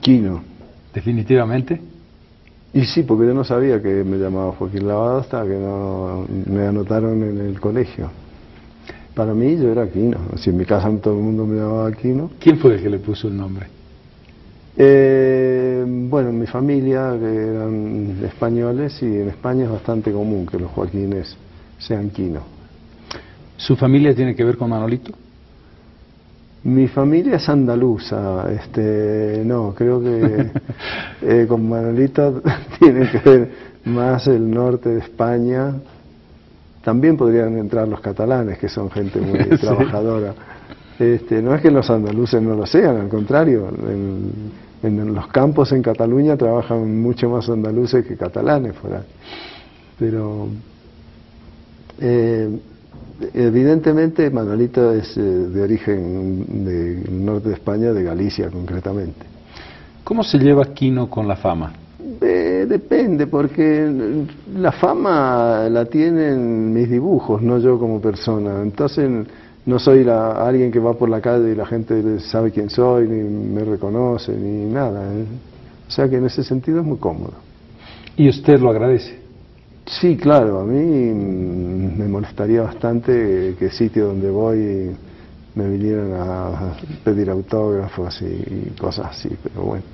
Quino. ¿Definitivamente? Y sí, porque yo no sabía que me llamaba Joaquín Lavado hasta que no me anotaron en el colegio. Para mí yo era Quino. Si en mi casa todo el mundo me llamaba Quino. ¿Quién fue el que le puso el nombre? Eh, bueno, en mi familia, que eran españoles, y en España es bastante común que los Joaquines sean Quino. ¿Su familia tiene que ver con Manolito? Mi familia es andaluza, este, no, creo que [LAUGHS] eh, con Manolito [LAUGHS] tiene que ver más el norte de España. También podrían entrar los catalanes, que son gente muy [LAUGHS] Sí. trabajadora. Este, no es que los andaluces no lo sean, al contrario, en, en los campos en Cataluña trabajan mucho más andaluces que catalanes por ahí. Pero eh, evidentemente Manolito es eh, de origen del norte de España, de Galicia concretamente. ¿Cómo se lleva Quino con la fama? Eh, depende, porque la fama la tienen mis dibujos, no yo como persona. Entonces no soy la- alguien que va por la calle y la gente sabe quién soy, ni me reconoce, ni nada. ¿eh? O sea que en ese sentido es muy cómodo. ¿Y usted lo agradece? Sí, claro, a mí me molestaría bastante que sitio donde voy me vinieran a pedir autógrafos y, cosas así, pero bueno,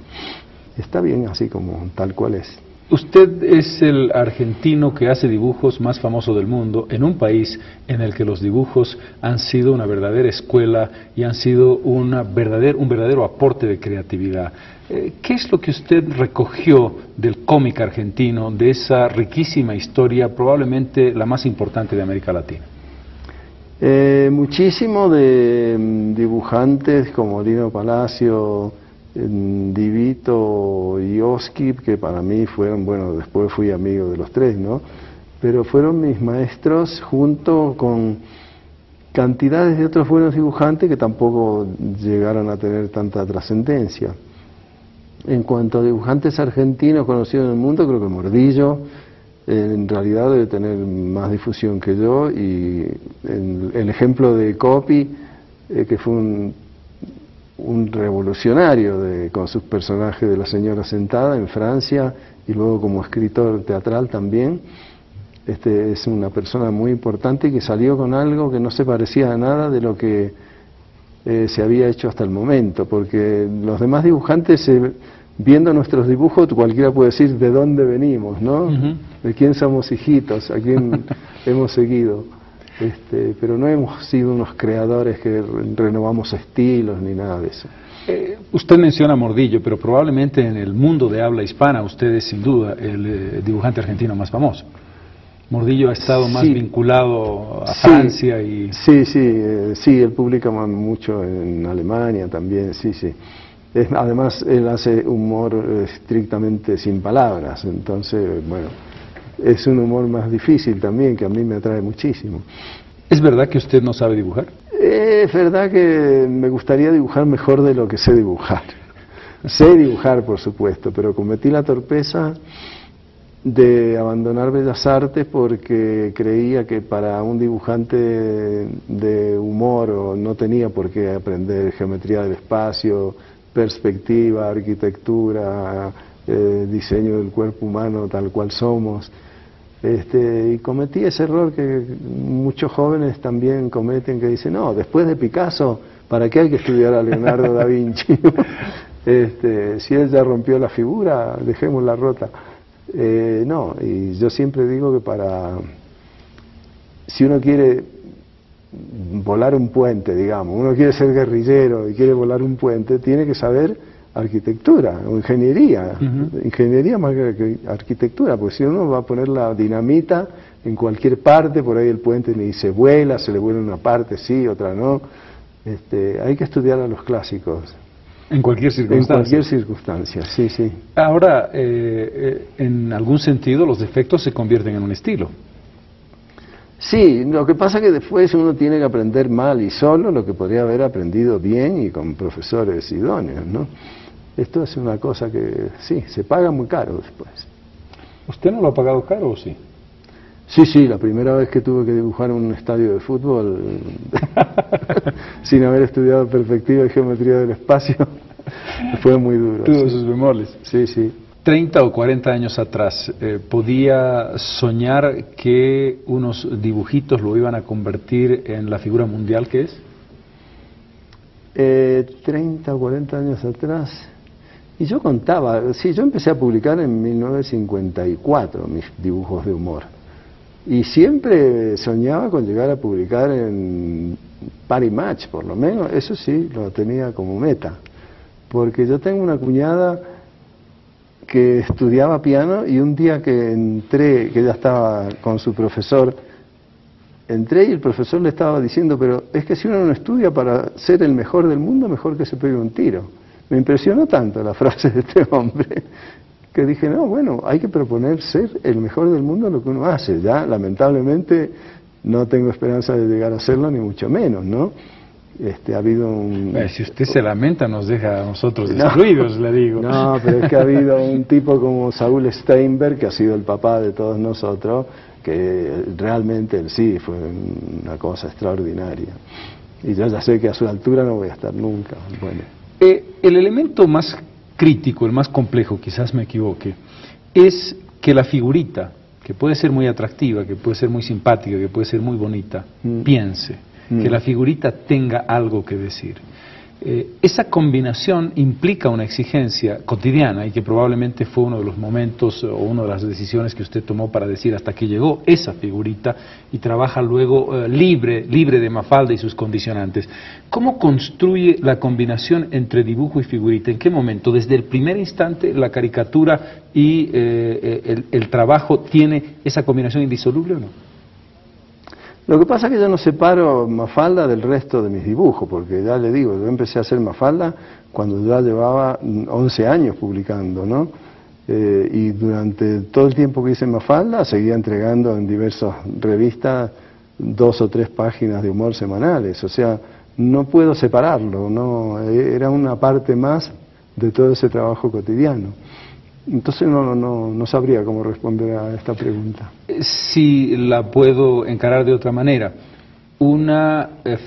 está bien así como tal cual es. Usted es el argentino que hace dibujos más famoso del mundo en un país en el que los dibujos han sido una verdadera escuela y han sido una verdader- un verdadero aporte de creatividad. Eh, ¿Qué es lo que usted recogió del cómic argentino, de esa riquísima historia, probablemente la más importante de América Latina? Eh, muchísimo de mm, dibujantes como Lino Palacio, Divito y Oski, que para mí fueron, bueno, después fui amigo de los tres, ¿no? Pero fueron mis maestros junto con cantidades de otros buenos dibujantes que tampoco llegaron a tener tanta trascendencia. En cuanto a dibujantes argentinos conocidos en el mundo, creo que Mordillo eh, en realidad debe tener más difusión que yo y el, el ejemplo de Copy, eh, que fue un, un revolucionario de- con sus personajes de la señora sentada en Francia y luego como escritor teatral también. Este es una persona muy importante que salió con algo que no se parecía a nada de lo que eh, se había hecho hasta el momento, porque los demás dibujantes, eh, viendo nuestros dibujos, cualquiera puede decir de dónde venimos, ¿no? De quién somos hijitos, a quién [LAUGHS] hemos seguido. Este, pero no hemos sido unos creadores que re- renovamos estilos ni nada de eso. Eh, usted menciona Mordillo, pero probablemente en el mundo de habla hispana usted es sin duda el eh, dibujante argentino más famoso. Mordillo ha estado más Sí. vinculado a Sí. Francia y Sí, sí, eh, sí, él publica mucho en Alemania también, sí, sí. Es- además, él hace humor eh, estrictamente sin palabras, entonces, bueno, es un humor más difícil también, que a mí me atrae muchísimo. ¿Es verdad que usted no sabe dibujar? Es verdad que me gustaría dibujar mejor de lo que sé dibujar. [LAUGHS] sé dibujar, por supuesto, pero cometí la torpeza de abandonar Bellas Artes porque creía que para un dibujante de humor o no tenía por qué aprender geometría del espacio, perspectiva, arquitectura, eh, diseño del cuerpo humano tal cual somos. Este, y cometí ese error que muchos jóvenes también cometen, que dicen, no, después de Picasso, ¿para qué hay que estudiar a Leonardo da Vinci? [LAUGHS] este, si él ya rompió la figura, dejémosla rota. Eh, no, y yo siempre digo que para, si uno quiere volar un puente, digamos, uno quiere ser guerrillero y quiere volar un puente, tiene que saber arquitectura o ingeniería, ingeniería más que que arquitectura, porque si uno va a poner la dinamita en cualquier parte, por ahí el puente ni se vuela, se le vuela una parte sí, otra no, este, hay que estudiar a los clásicos. En cualquier En circunstancia. cualquier circunstancia, sí, sí. Ahora, eh, eh, en algún sentido, los defectos se convierten en un estilo. Sí, lo que pasa es que después uno tiene que aprender mal y solo lo que podría haber aprendido bien y con profesores idóneos, ¿no? Esto es una cosa que sí, se paga muy caro después. ¿Usted no lo ha pagado caro o sí? Sí, sí, la primera vez que tuve que dibujar un estadio de fútbol, [LAUGHS] sin haber estudiado perspectiva y geometría del espacio, [LAUGHS] fue muy duro. Tuvo sí. sus bemoles. Sí, sí. 30 o 40 años atrás, eh, ¿podía soñar que unos dibujitos lo iban a convertir en la figura mundial que es? Eh, 30 o 40 años atrás. Y yo contaba, sí, yo empecé a publicar en 1954 mis dibujos de humor. Y siempre soñaba con llegar a publicar en Party Match, por lo menos, eso sí, lo tenía como meta. Porque yo tengo una cuñada que estudiaba piano y un día que entré, que ella estaba con su profesor, entré y el profesor le estaba diciendo, pero es que si uno no estudia para ser el mejor del mundo, mejor que se pegue un tiro. Me impresionó tanto la [LAUGHS] frase de este hombre que dije, no, bueno, hay que proponer ser el mejor del mundo en lo que uno hace. Ya, lamentablemente, no tengo esperanza de llegar a serlo, ni mucho menos, ¿no? Este, ha habido un... Si usted se lamenta, nos deja a nosotros [LAUGHS] No. destruidos, le digo. No, pero es que ha habido un tipo como Saúl Steinberg, que ha sido el papá de todos nosotros, que realmente él sí fue una cosa extraordinaria. Y yo ya sé que a su altura no voy a estar nunca. Bueno, Eh, el elemento más crítico, el más complejo, quizás me equivoque, es que la figurita, que puede ser muy atractiva, que puede ser muy simpática, que puede ser muy bonita, piense, que la figurita tenga algo que decir. Eh, esa combinación implica una exigencia cotidiana y que probablemente fue uno de los momentos o una de las decisiones que usted tomó para decir hasta que llegó esa figurita y trabaja luego eh, libre, libre de Mafalda y sus condicionantes. ¿Cómo construye la combinación entre dibujo y figurita? ¿En qué momento? ¿Desde el primer instante la caricatura y eh, eh, el, el trabajo tiene esa combinación indisoluble o no? Lo que pasa es que yo no separo Mafalda del resto de mis dibujos, porque ya le digo, yo empecé a hacer Mafalda cuando ya llevaba mm, 11 años publicando, ¿no? Eh, y durante todo el tiempo que hice Mafalda seguía entregando en diversas revistas dos o tres páginas de humor semanales, o sea, no puedo separarlo, no Eh, era una parte más de todo ese trabajo cotidiano. Entonces no, no, no, sabría cómo responder a esta pregunta. Si la puedo encarar de otra manera, una eh,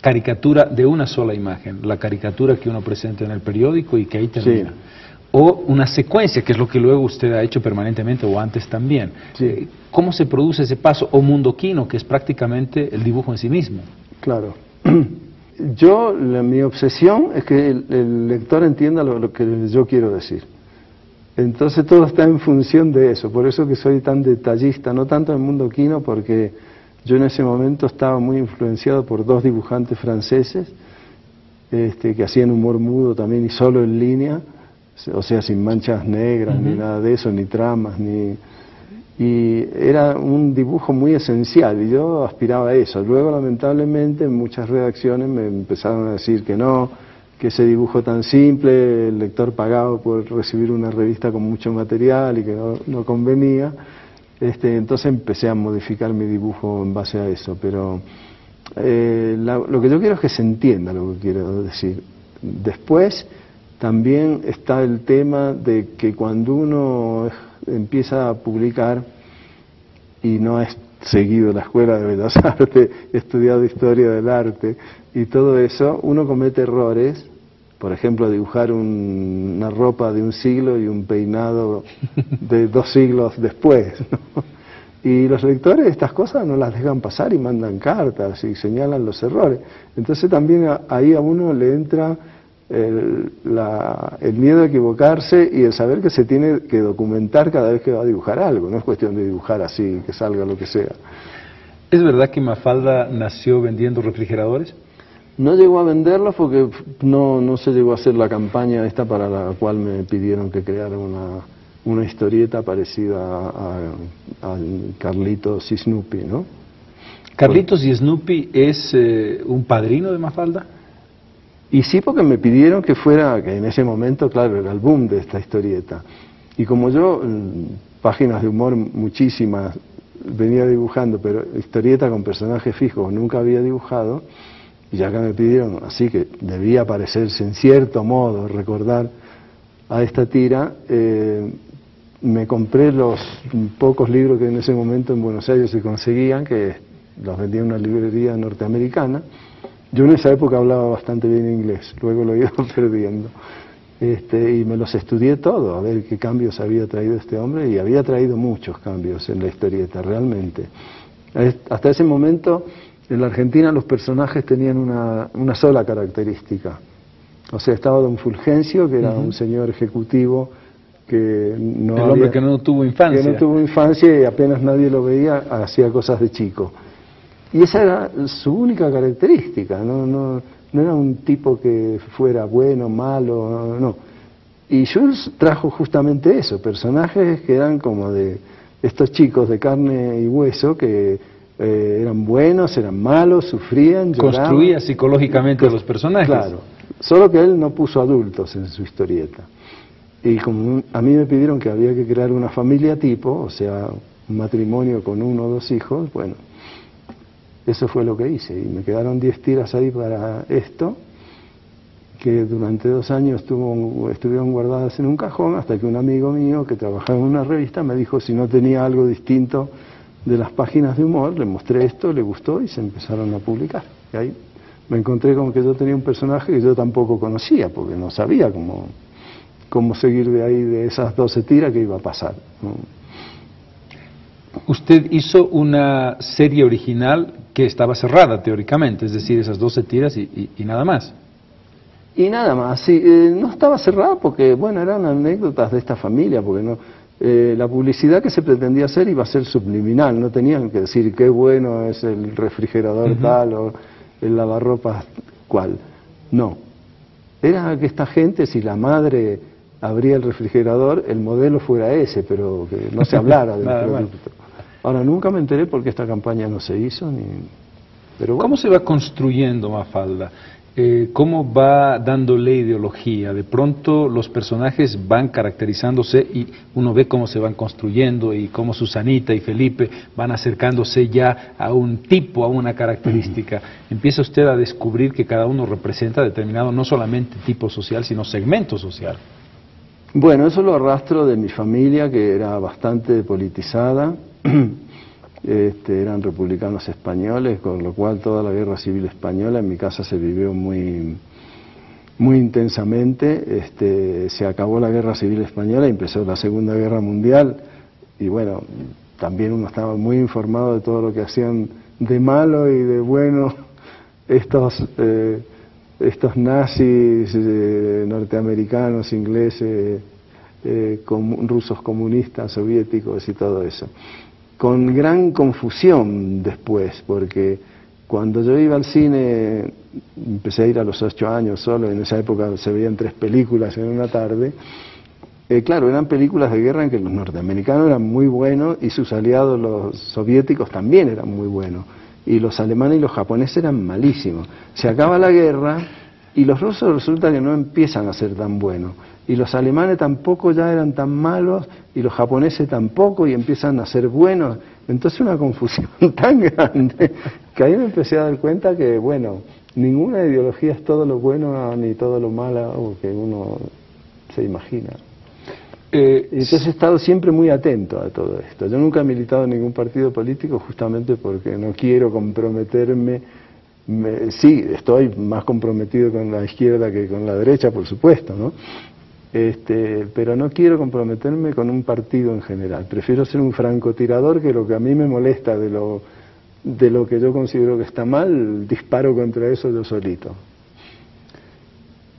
caricatura de una sola imagen, la caricatura que uno presenta en el periódico y que ahí termina. O una secuencia, que es lo que luego usted ha hecho permanentemente o antes también. Eh, ¿Cómo se produce ese paso? O mundoquino, que es prácticamente el dibujo en sí mismo. Claro. [CLEARS THROAT] Yo, la- mi obsesión es que el, el lector entienda lo, lo que yo quiero decir. Entonces todo está en función de eso, por eso que soy tan detallista, no tanto en el mundo quino, porque yo en ese momento estaba muy influenciado por dos dibujantes franceses este, que hacían humor mudo también y solo en línea, o sea, sin manchas negras ni nada de eso, ni tramas, ni, y era un dibujo muy esencial y yo aspiraba a eso. Luego, lamentablemente, en muchas redacciones me empezaron a decir que no, que ese dibujo tan simple, el lector pagaba por recibir una revista con mucho material y que no, no convenía. Este, entonces empecé a modificar mi dibujo en base a eso, pero eh, la- lo que yo quiero es que se entienda lo que quiero decir. Después también está el tema de que cuando uno es- empieza a publicar y no ha seguido la escuela de Bellas [LAUGHS] Artes, estudiado historia del arte y todo eso, uno comete errores, por ejemplo, dibujar un- una ropa de un siglo y un peinado [LAUGHS] de dos siglos después. ¿no? Y los lectores estas cosas no las dejan pasar y mandan cartas y señalan los errores. Entonces también a- ahí a uno le entra el, la- el miedo a equivocarse y el saber que se tiene que documentar cada vez que va a dibujar algo. No es cuestión de dibujar así, que salga lo que sea. ¿Es verdad que Mafalda nació vendiendo refrigeradores? No llegó a venderlos porque no, no se llegó a hacer la campaña esta para la cual me pidieron que creara una, una historieta parecida a, a- a Carlitos y Snoopy, ¿no? ¿Carlitos y Snoopy es eh, un padrino de Mafalda? Y sí, porque me pidieron que fuera, que en ese momento, claro, era el boom de esta historieta. Y como yo, mm, páginas de humor muchísimas, venía dibujando, pero historieta con personajes fijos nunca había dibujado, y ya que me pidieron, así que debía parecerse en cierto modo, recordar a esta tira, eh, me compré los pocos libros que en ese momento en Buenos Aires se conseguían, que los vendía en una librería norteamericana. Yo en esa época hablaba bastante bien inglés, luego lo ido [LAUGHS] perdiendo. Este, y me los estudié todo, a ver qué cambios había traído este hombre, y había traído muchos cambios en la historieta, realmente. Hasta ese momento, en la Argentina los personajes tenían una, una sola característica. O sea, estaba don Fulgencio, que era un señor ejecutivo que no El hombre había- que no tuvo infancia. que no tuvo infancia y apenas nadie lo veía, hacía cosas de chico. Y esa era su única característica, no, no, no era un tipo que fuera bueno, malo, no, no. Y Jules trajo justamente eso, personajes que eran como de estos chicos de carne y hueso que eh, eran buenos, eran malos, sufrían, lloraban. Construía psicológicamente a los personajes. Claro, solo que él no puso adultos en su historieta. Y como a mí me pidieron que había que crear una familia tipo, o sea, un matrimonio con uno o dos hijos, bueno, eso fue lo que hice. Y me quedaron 10 tiras ahí para esto, que durante dos años estuvo, estuvieron guardadas en un cajón, hasta que un amigo mío que trabajaba en una revista me dijo si no tenía algo distinto de las páginas de humor, le mostré esto, le gustó y se empezaron a publicar. Y ahí me encontré con que yo tenía un personaje que yo tampoco conocía, porque no sabía cómo, cómo seguir de ahí, de esas 12 tiras que iba a pasar. ¿no? Usted hizo una serie original que estaba cerrada teóricamente, es decir, esas 12 tiras y, y- y nada más. Y nada más, sí, eh, no estaba cerrado porque, bueno, eran anécdotas de esta familia, porque no, eh, la publicidad que se pretendía hacer iba a ser subliminal, no tenían que decir qué bueno es el refrigerador tal o el lavarropas cual. No, era que esta gente, si la madre abría el refrigerador, el modelo fuera ese, pero que no se hablara [LAUGHS] del producto. Ahora, nunca me enteré por qué esta campaña no se hizo, ni... pero bueno. ¿Cómo se va construyendo Mafalda? Eh, ¿Cómo va dándole ideología? De pronto los personajes van caracterizándose y uno ve cómo se van construyendo y cómo Susanita y Felipe van acercándose ya a un tipo, a una característica. Empieza usted a descubrir que cada uno representa determinado no solamente tipo social, sino segmento social. Bueno, eso lo arrastro de mi familia, que era bastante politizada. [CLEARS THROAT] Este, eran republicanos españoles, con lo cual toda la guerra civil española en mi casa se vivió muy, muy intensamente. Este, se acabó la guerra civil española empezó la Segunda Guerra Mundial. Y bueno, también uno estaba muy informado de todo lo que hacían de malo y de bueno estos, eh, estos nazis eh, norteamericanos, ingleses, eh, rusos comunistas, soviéticos y todo eso. Con gran confusión después, porque cuando yo iba al cine, empecé a ir a los ocho años solo, en esa época se veían tres películas en una tarde, eh, claro, eran películas de guerra en que los norteamericanos eran muy buenos y sus aliados los soviéticos también eran muy buenos. Y los alemanes y los japoneses eran malísimos. Se acaba la guerra y los rusos resulta que no empiezan a ser tan buenos. Y los alemanes tampoco ya eran tan malos y los japoneses tampoco y empiezan a ser buenos. Entonces una confusión [LAUGHS] tan grande que ahí me empecé a dar cuenta que, bueno, ninguna ideología es todo lo bueno ni todo lo malo que uno se imagina. Eh, Entonces he estado siempre muy atento a todo esto. Yo nunca he militado en ningún partido político justamente porque no quiero comprometerme. Me- sí, estoy más comprometido con la izquierda que con la derecha, por supuesto, ¿no? Este, pero no quiero comprometerme con un partido en general. Prefiero ser un francotirador que lo que a mí me molesta de lo, de lo que yo considero que está mal, disparo contra eso yo solito.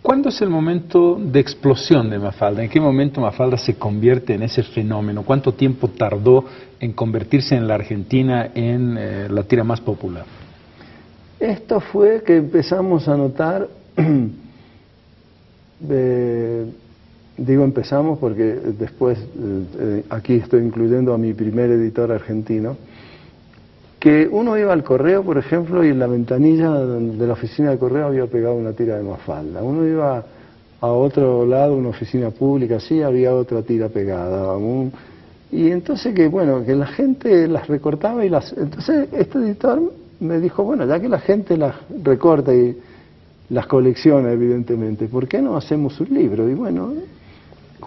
¿Cuándo es el momento de explosión de Mafalda? ¿En qué momento Mafalda se convierte en ese fenómeno? ¿Cuánto tiempo tardó en convertirse en la Argentina en eh, la tira más popular? Esto fue que empezamos a notar, [CLEARS THROAT] eh, digo empezamos porque después, eh, eh, aquí estoy incluyendo a mi primer editor argentino, que uno iba al correo, por ejemplo, y en la ventanilla de la oficina de correo había pegado una tira de mafalda. Uno iba a otro lado, una oficina pública, sí, había otra tira pegada. y entonces que, bueno, que la gente las recortaba y las... Entonces este editor me dijo, bueno, ya que la gente las recorta y las colecciona, evidentemente, ¿por qué no hacemos un libro? Y bueno,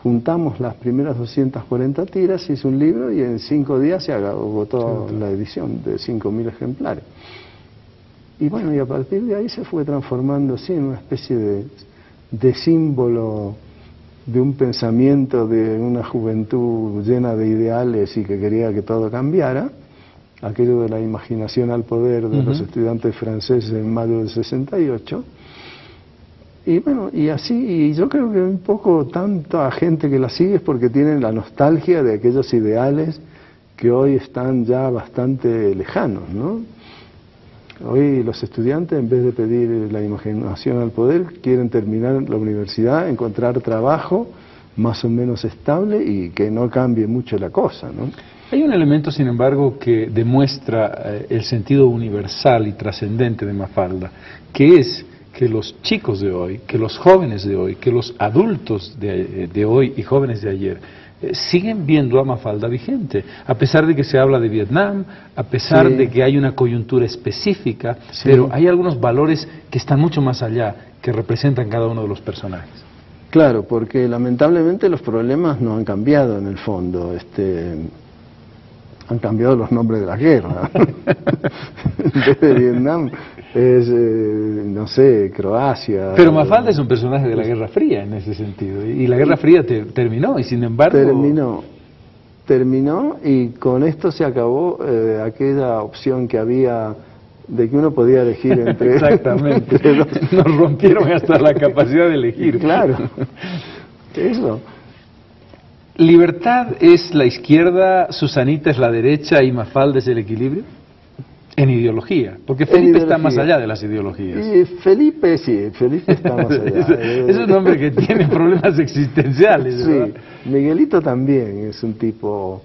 juntamos las primeras 240 tiras, hice un libro y en cinco días se agotó la edición de 5.000 ejemplares. Y bueno, y a partir de ahí se fue transformando así en una especie de, de símbolo de un pensamiento de una juventud llena de ideales y que quería que todo cambiara, aquello de la imaginación al poder de los estudiantes franceses en mayo del 68. Y bueno, y así, y yo creo que un poco tanta gente que la sigue es porque tienen la nostalgia de aquellos ideales que hoy están ya bastante lejanos, ¿no? Hoy los estudiantes, en vez de pedir la imaginación al poder, quieren terminar la universidad, encontrar trabajo más o menos estable y que no cambie mucho la cosa, ¿no? Hay un elemento, sin embargo, que demuestra eh, el sentido universal y trascendente de Mafalda, que es que los chicos de hoy, que los jóvenes de hoy, que los adultos de, de hoy y jóvenes de ayer, eh, siguen viendo a Mafalda vigente, a pesar de que se habla de Vietnam, a pesar Sí. de que hay una coyuntura específica, Sí. pero hay algunos valores que están mucho más allá, que representan cada uno de los personajes. Claro, porque lamentablemente los problemas no han cambiado en el fondo. Este, han cambiado los nombres de la guerra. [LAUGHS] en vez de Vietnam es, eh, no sé, Croacia. Pero Mafalda es un personaje de la Guerra Fría en ese sentido, y la Guerra Fría te- terminó, y sin embargo... Terminó. Terminó y con esto se acabó eh, aquella opción que había de que uno podía elegir [LAUGHS] entre... Exactamente. entre dos. [LAUGHS] Nos rompieron hasta la capacidad de elegir. Claro. [LAUGHS] Eso. ¿Libertad es la izquierda, Susanita es la derecha y Mafalda es el equilibrio? En ideología, porque Felipe está más allá de las ideologías. Y Felipe, sí, Felipe está más [LAUGHS] allá. es, es un hombre que [LAUGHS] tiene problemas existenciales. Sí. Miguelito también es un tipo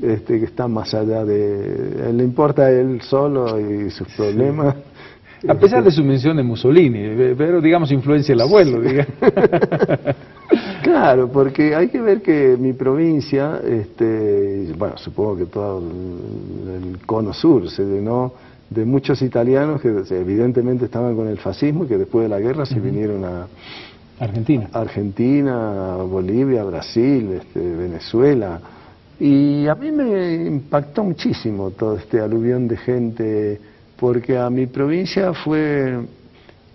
este, que está más allá de... Le importa él solo y sus problemas. A pesar de su mención de Mussolini, eh, pero digamos influencia el abuelo. [LAUGHS] Claro, porque hay que ver que mi provincia, este, bueno, supongo que todo el, el cono sur se llenó de muchos italianos que evidentemente estaban con el fascismo y que después de la guerra se vinieron a Argentina. Argentina, Bolivia, Brasil, este, Venezuela. Y a mí me impactó muchísimo todo este aluvión de gente, porque a mi provincia fue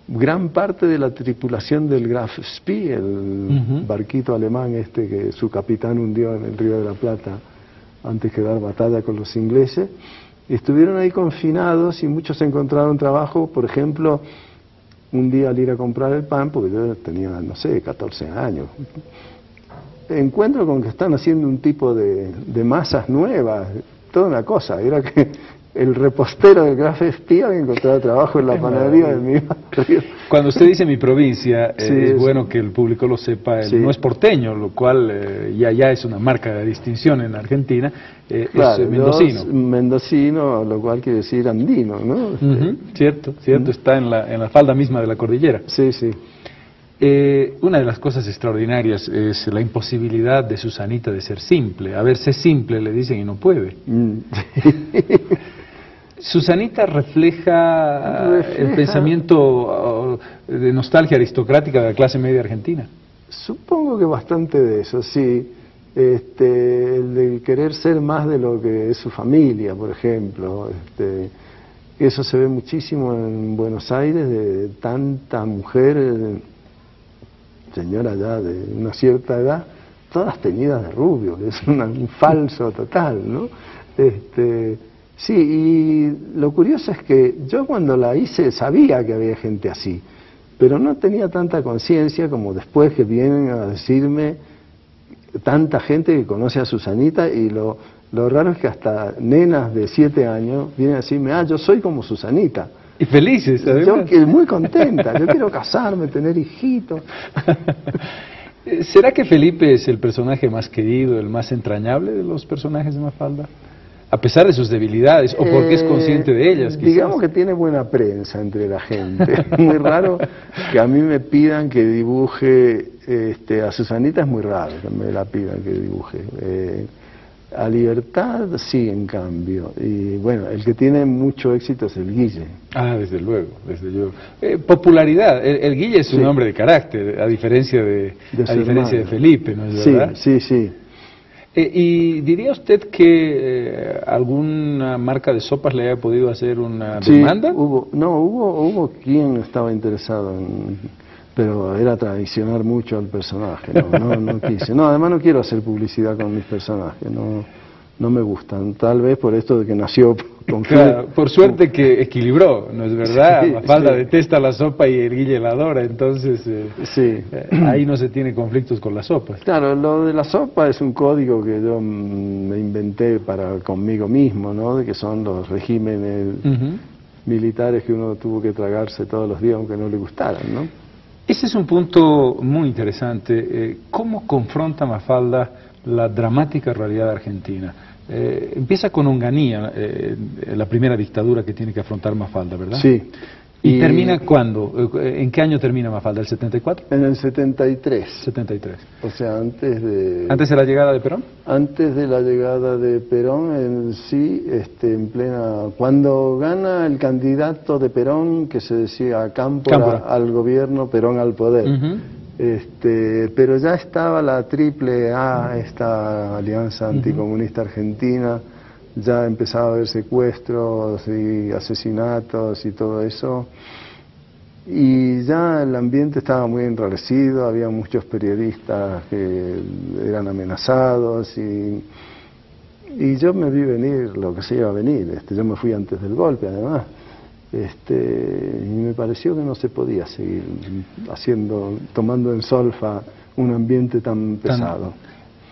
gran parte de la tripulación del Graf Spee, el barquito alemán este que su capitán hundió en el Río de la Plata antes que dar batalla con los ingleses. Estuvieron ahí confinados y muchos encontraron trabajo, por ejemplo, un día al ir a comprar el pan, porque yo tenía, no sé, 14 años, encuentro con que están haciendo un tipo de, de masas nuevas, toda una cosa. Era que el repostero del Graf Spee había encontrado trabajo en la panadería de mi barrio. Cuando usted dice mi provincia, eh, es, es- bueno que el público lo sepa, él Sí. no es porteño, lo cual eh, ya, ya es una marca de distinción en Argentina, eh, Claro, es eh, mendocino. lo cual quiere decir andino, ¿no? Cierto, cierto, está en la, en la falda misma de la cordillera. Sí, sí. Eh, una de las cosas extraordinarias es la imposibilidad de Susanita de ser simple. A ver, sé simple, le dicen y no puede. Mm. [LAUGHS] Susanita refleja, el pensamiento oh, de nostalgia aristocrática de la clase media argentina. Supongo que bastante de eso, sí. Este, el de querer ser más de lo que es su familia, por ejemplo. Este, eso se ve muchísimo en Buenos Aires, de tanta mujer, señora ya de una cierta edad, todas teñidas de rubio, es una- un falso total, ¿no? Este, sí, y lo curioso es que yo cuando la hice sabía que había gente así, pero no tenía tanta conciencia como después que vienen a decirme tanta gente que conoce a Susanita y lo, lo raro es que hasta nenas de siete años vienen a decirme, ah, yo soy como Susanita. Y felices, Yo además. que muy contenta, yo quiero casarme, tener hijitos. [LAUGHS] ¿Será que Felipe es el personaje más querido, el más entrañable de los personajes de Mafalda? A pesar de sus debilidades, o porque es Eh, consciente de ellas, quizás. Digamos que tiene buena prensa entre la gente. muy raro que a mí me pidan que dibuje este, a Susanita, es muy raro que me la pidan que dibuje. Eh, A libertad sí, en cambio. Y bueno, el que tiene mucho éxito es el Guille. Ah, desde luego, desde luego. Eh, popularidad, el, el Guille es un Sí. hombre de carácter, a diferencia de, De a diferencia de. Felipe, ¿no es Sí, verdad? sí, sí. Eh, ¿Y diría usted que eh, alguna marca de sopas le haya podido hacer una Sí, demanda? Hubo, no, hubo, hubo quien estaba interesado en, pero era traicionar mucho al personaje, no, no, no [LAUGHS] quise. No, además no quiero hacer publicidad con mis personajes, no, no me gustan. Tal vez por esto de que nació [LAUGHS] con Claro, por suerte que equilibró, ¿no es verdad? Sí, Mafalda sí. detesta la sopa y el Guille la adora, entonces eh, Sí. eh, ahí no se tiene conflictos con las sopas. Claro, lo de la sopa es un código que yo mm, me inventé para conmigo mismo, ¿no? De que son los regímenes militares que uno tuvo que tragarse todos los días aunque no le gustaran, ¿no? Ese es un punto muy interesante. eh, ¿Cómo confronta Mafalda la dramática realidad argentina? Eh, empieza con Onganía, eh, la primera dictadura que tiene que afrontar Mafalda, ¿verdad? Sí. ¿Y, Y- termina cuándo? Eh, ¿En qué año termina Mafalda? ¿El 74? En el 73. 73. O sea, antes de... ¿Antes de la llegada de Perón? Antes de la llegada de Perón, en sí, este, en plena... Cuando gana el candidato de Perón, que se decía Cámpora, Cámpora. al gobierno, Perón al poder. Este, pero ya estaba la triple A, esta alianza anticomunista argentina, ya empezaba a haber secuestros y asesinatos y todo eso. Y ya el ambiente estaba muy enrarecido, había muchos periodistas que eran amenazados y, y yo me vi venir lo que se iba a venir. Este, yo me fui antes del golpe además. Este, y me pareció que no se podía seguir haciendo, tomando en solfa un ambiente tan pesado.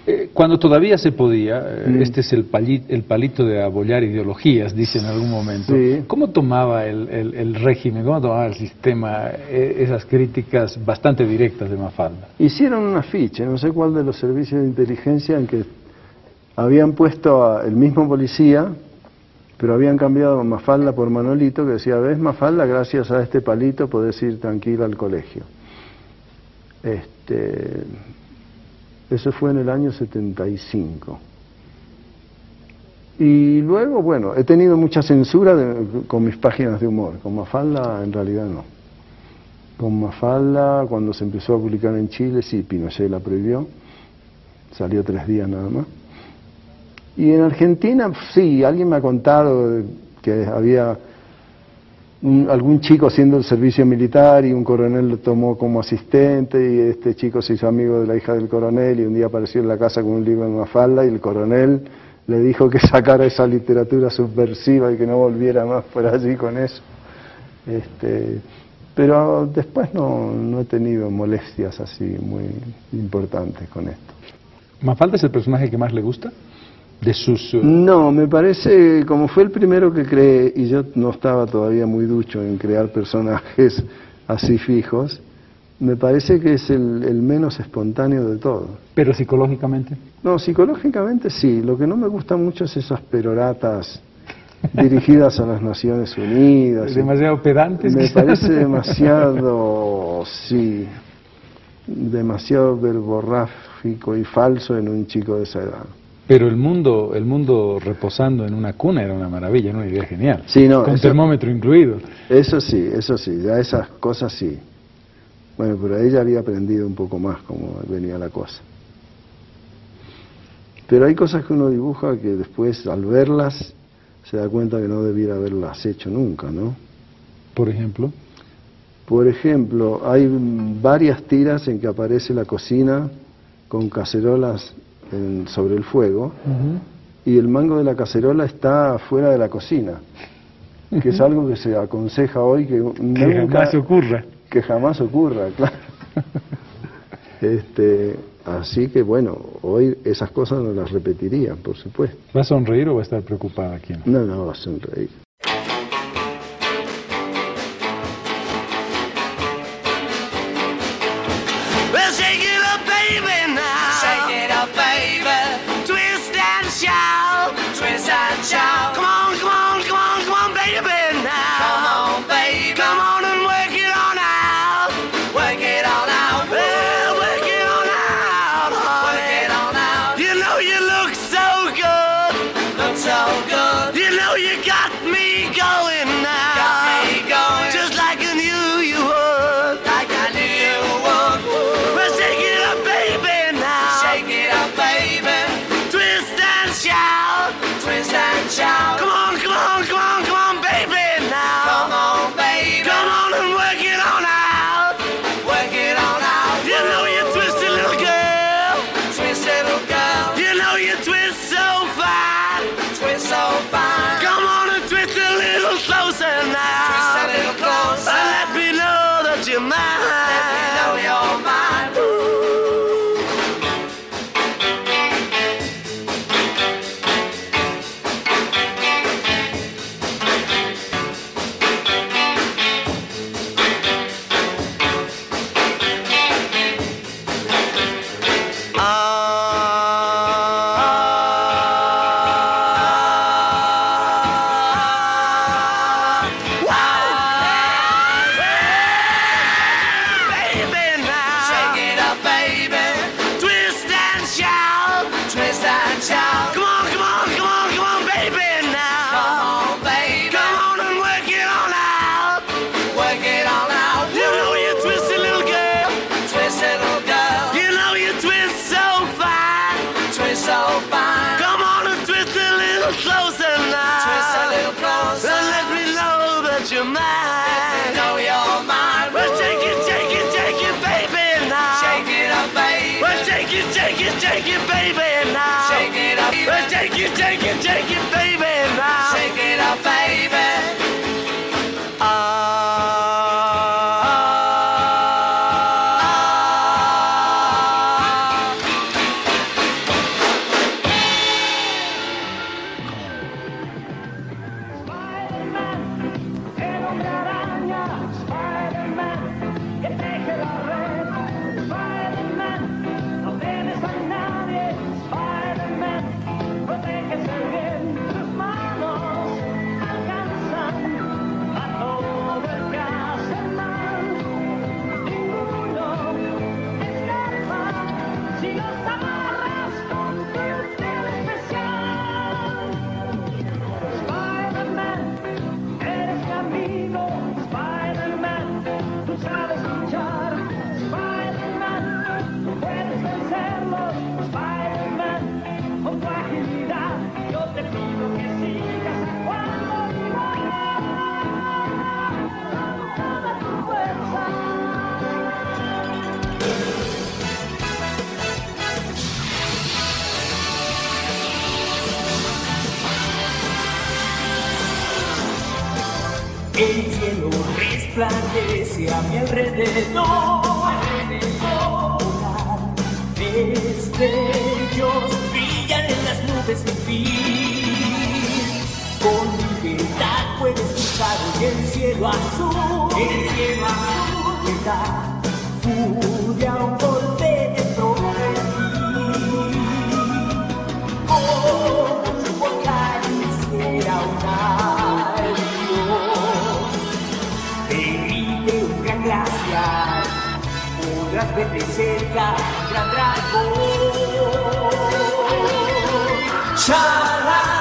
Eh, cuando todavía se podía, eh, Mm. este es el, pali- el palito de abollar ideologías, dice en algún momento. Sí. ¿Cómo tomaba el, el- el régimen, cómo tomaba el sistema eh, esas críticas bastante directas de Mafalda? Hicieron un afiche, no sé cuál de los servicios de inteligencia, en que habían puesto a el mismo policía, pero habían cambiado Mafalda por Manolito, que decía, ves Mafalda, gracias a este palito podés ir tranquila al colegio. Este, eso fue en el año 75. Y luego, bueno, he tenido mucha censura de- con mis páginas de humor, con Mafalda en realidad no. Con Mafalda, cuando se empezó a publicar en Chile, sí, Pinochet la prohibió, salió tres días nada más. Y en Argentina, sí, alguien me ha contado que había un- algún chico haciendo el servicio militar y un coronel lo tomó como asistente y este chico se hizo amigo de la hija del coronel y un día apareció en la casa con un libro en Mafalda y el coronel le dijo que sacara esa literatura subversiva y que no volviera más por allí con eso. Este, pero después no, no he tenido molestias así muy importantes con esto. ¿Mafalda es el personaje que más le gusta? De sus... eh, No, me parece, como fue el primero que creé, y yo no estaba todavía muy ducho en crear personajes [LAUGHS] así fijos, me parece que es el, el menos espontáneo de todos. Pero psicológicamente. No, psicológicamente sí, lo que no me gusta mucho es esas peroratas [LAUGHS] dirigidas a las Naciones Unidas. Demasiado pedantes. Me quizás. parece demasiado, [LAUGHS] sí, demasiado verborrágico y falso en un chico de esa edad. Pero el mundo, el mundo reposando en una cuna era una maravilla, era una idea genial. Sí, no, Con eso- termómetro incluido. Eso sí, eso sí, ya esas cosas sí. Bueno, pero ella había aprendido un poco más cómo venía la cosa. Pero hay cosas que uno dibuja que después al verlas se da cuenta que no debiera haberlas hecho nunca, ¿no? Por ejemplo. Por ejemplo, hay varias tiras en que aparece la cocina con cacerolas en- sobre el fuego y el mango de la cacerola está fuera de la cocina, que es algo que se aconseja hoy que, Que nunca, jamás ocurra. que jamás ocurra, [LAUGHS] claro. Este, así que bueno, hoy esas cosas no las repetiría, por supuesto. ¿Va a sonreír o va a estar preocupada quién? No, no, va a sonreír. a mi alrededor, alrededor destellos brillan en las nubes sin fin. Con libertad puedes cruzar el cielo el cielo azul. vete cerca, gran dragón. Charra.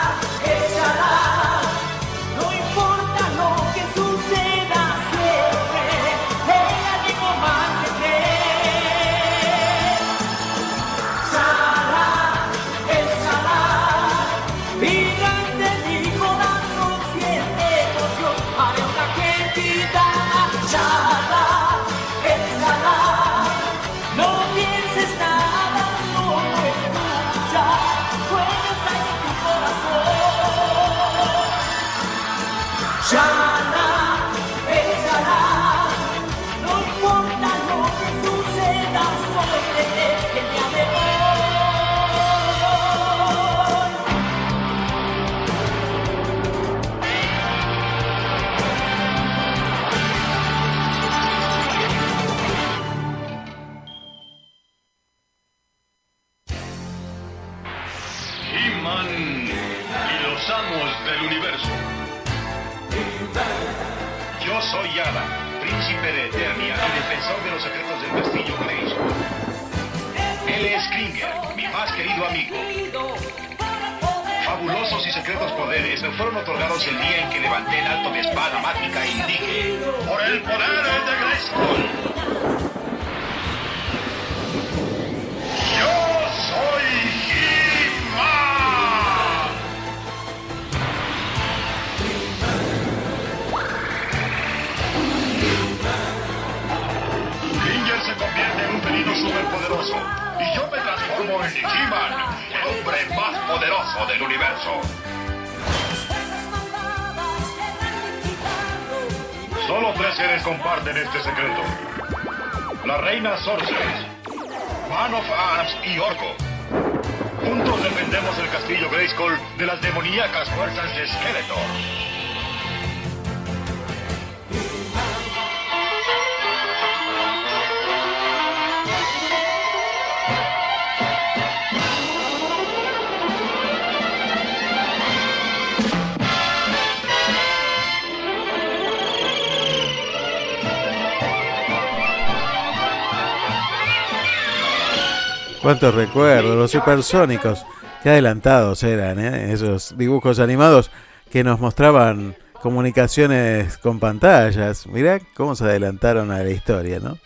Cuántos recuerdos, los supersónicos. Qué adelantados eran, ¿eh? Esos dibujos animados que nos mostraban comunicaciones con pantallas. Mirá cómo se adelantaron a la historia, ¿no?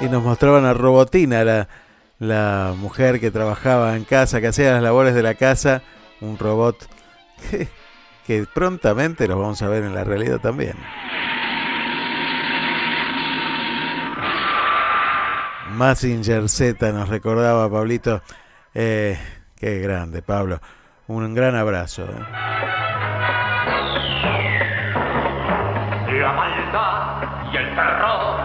Y nos mostraban a Robotina, la, la mujer que trabajaba en casa, que hacía las labores de la casa, un robot que, que prontamente los vamos a ver en la realidad también. Massinger Z nos recordaba Pablito. Eh, qué grande, Pablo. Un gran abrazo. ¿eh? La maldad y el terror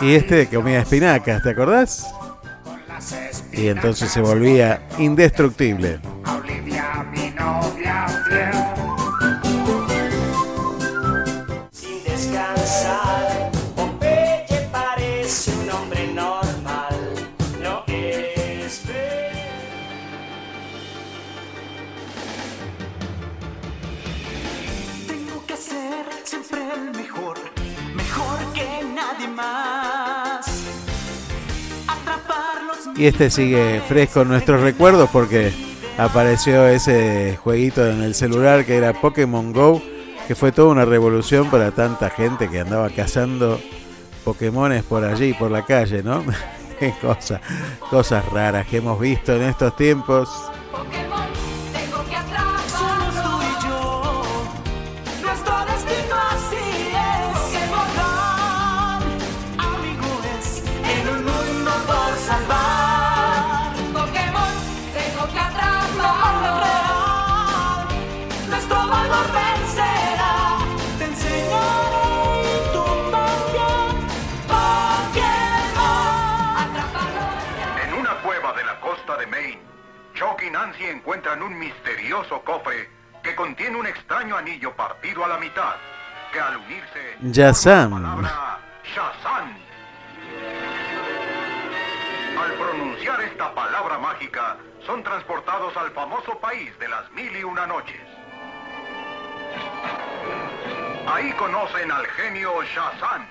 Y este comía espinacas, ¿te acordás? Y entonces se volvía indestructible. Y este sigue fresco en nuestros recuerdos porque apareció ese jueguito en el celular que era Pokémon Go, que fue toda una revolución para tanta gente que andaba cazando Pokémones por allí, por la calle, ¿no? [LAUGHS] Qué cosa, cosas raras que hemos visto en estos tiempos. Encuentran un misterioso cofre que contiene un extraño anillo partido a la mitad, que al unirse Yazam. Shazam. Al pronunciar esta palabra mágica, son transportados al famoso país de las mil y una noches. Ahí conocen al genio Shazam,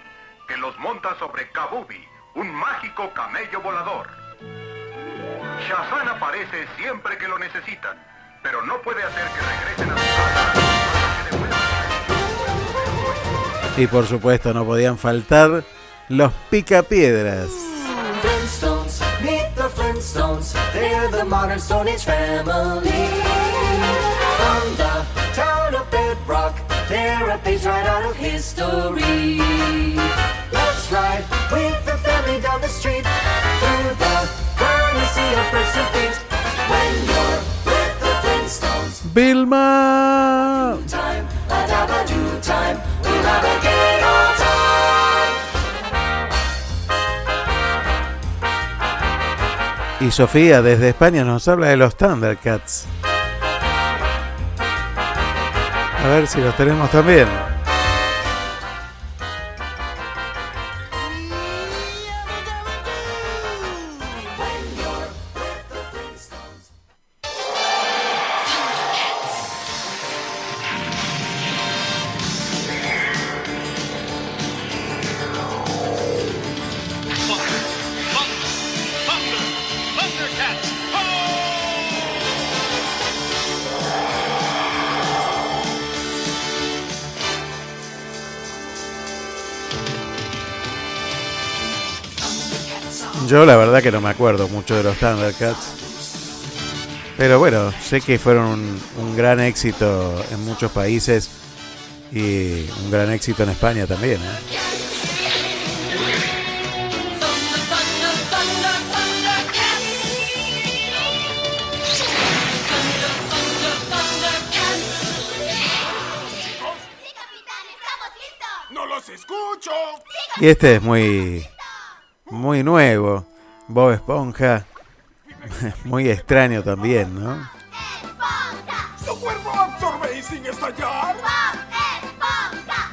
que los monta sobre Kabubi, un mágico camello volador. Shazam aparece siempre que lo necesitan, pero no puede hacer que regresen a su casa. Y por supuesto no podían faltar los picapiedras. Flintstones, meet the Flintstones. They're the modern Stone Age family. From the town of Bedrock, they're a page right out of history. Let's ride with the time. Y Sofía desde España nos habla de los Thundercats. A ver si los tenemos también. Yo la verdad que no me acuerdo mucho de los Thundercats. Pero bueno, sé que fueron un, un gran éxito en muchos países y un gran éxito en España también. ¿eh? Y este es muy, muy nuevo. Bob Esponja. [LAUGHS] Muy extraño también, ¿no? ¡Su cuerpo absorbe y sin estallar!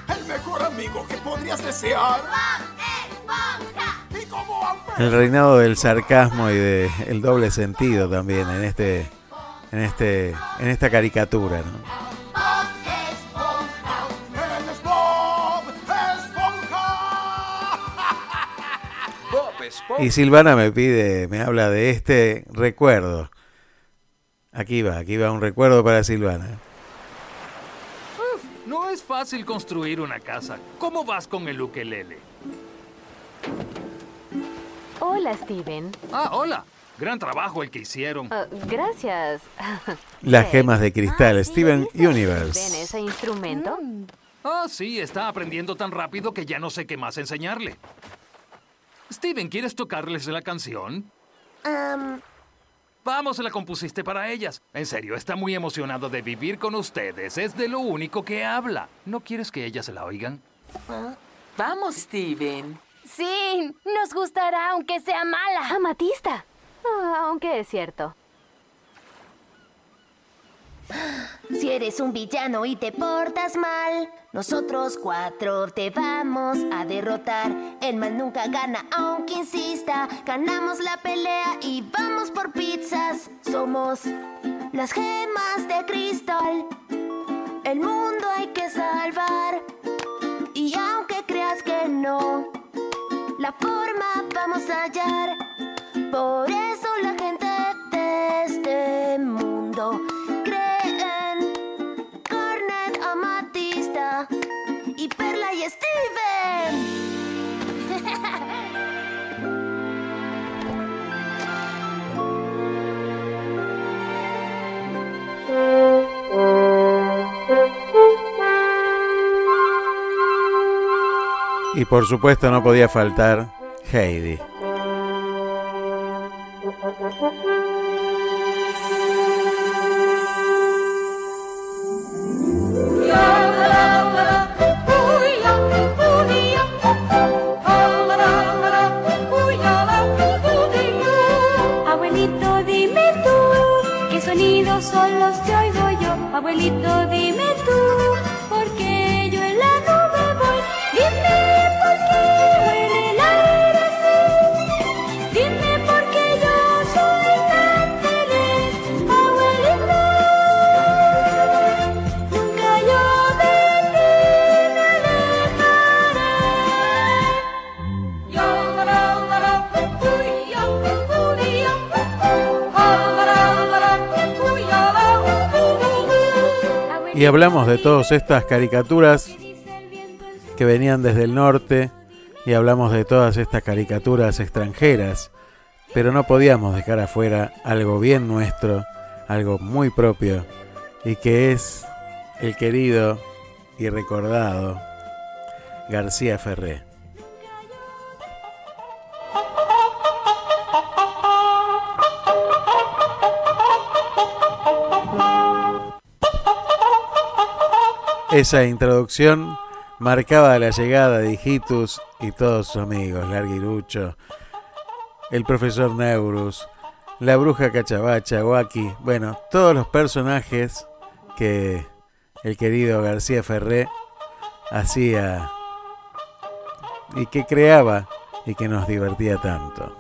¡El mejor amigo que podrías desear! ¡Y como hambre! El reinado del sarcasmo y del el doble sentido también en este, en este, en esta caricatura, ¿no? Y Silvana me pide, me habla de este recuerdo. Aquí va, aquí va un recuerdo para Silvana. Uf, no es fácil construir una casa. ¿Cómo vas con el ukelele? Hola, Steven. Ah, hola. Gran trabajo el que hicieron. Ah, gracias. [LAUGHS] Las gemas de cristal, Steven ¿Ven Universe. ese instrumento? Ah, sí, está aprendiendo tan rápido que ya no sé qué más enseñarle. Steven, ¿quieres tocarles la canción? Vamos, la compusiste para ellas. En serio, está muy emocionado de vivir con ustedes. Es de lo único que habla. ¿No quieres que ellas la oigan? Vamos, Steven. Sí, nos gustará aunque sea mala. Amatista. Ah, aunque es cierto. Si eres un villano y te portas mal, nosotros cuatro te vamos a derrotar. El mal nunca gana, aunque insista. Ganamos la pelea y vamos por pizzas. Somos las gemas de cristal. El mundo hay que salvar. Y aunque creas que no, la forma vamos a hallar. Por eso la gente de este mundo Y por supuesto no podía faltar Heidi. Y hablamos de todas estas caricaturas que venían desde el norte y hablamos de todas estas caricaturas extranjeras, pero no podíamos dejar afuera algo bien nuestro, algo muy propio y que es el querido y recordado García Ferré. Esa introducción marcaba la llegada de Hijitus y todos sus amigos, Larguirucho, el profesor Neurus, la bruja Cachabacha, Waki, bueno, todos los personajes que el querido García Ferré hacía y que creaba y que nos divertía tanto.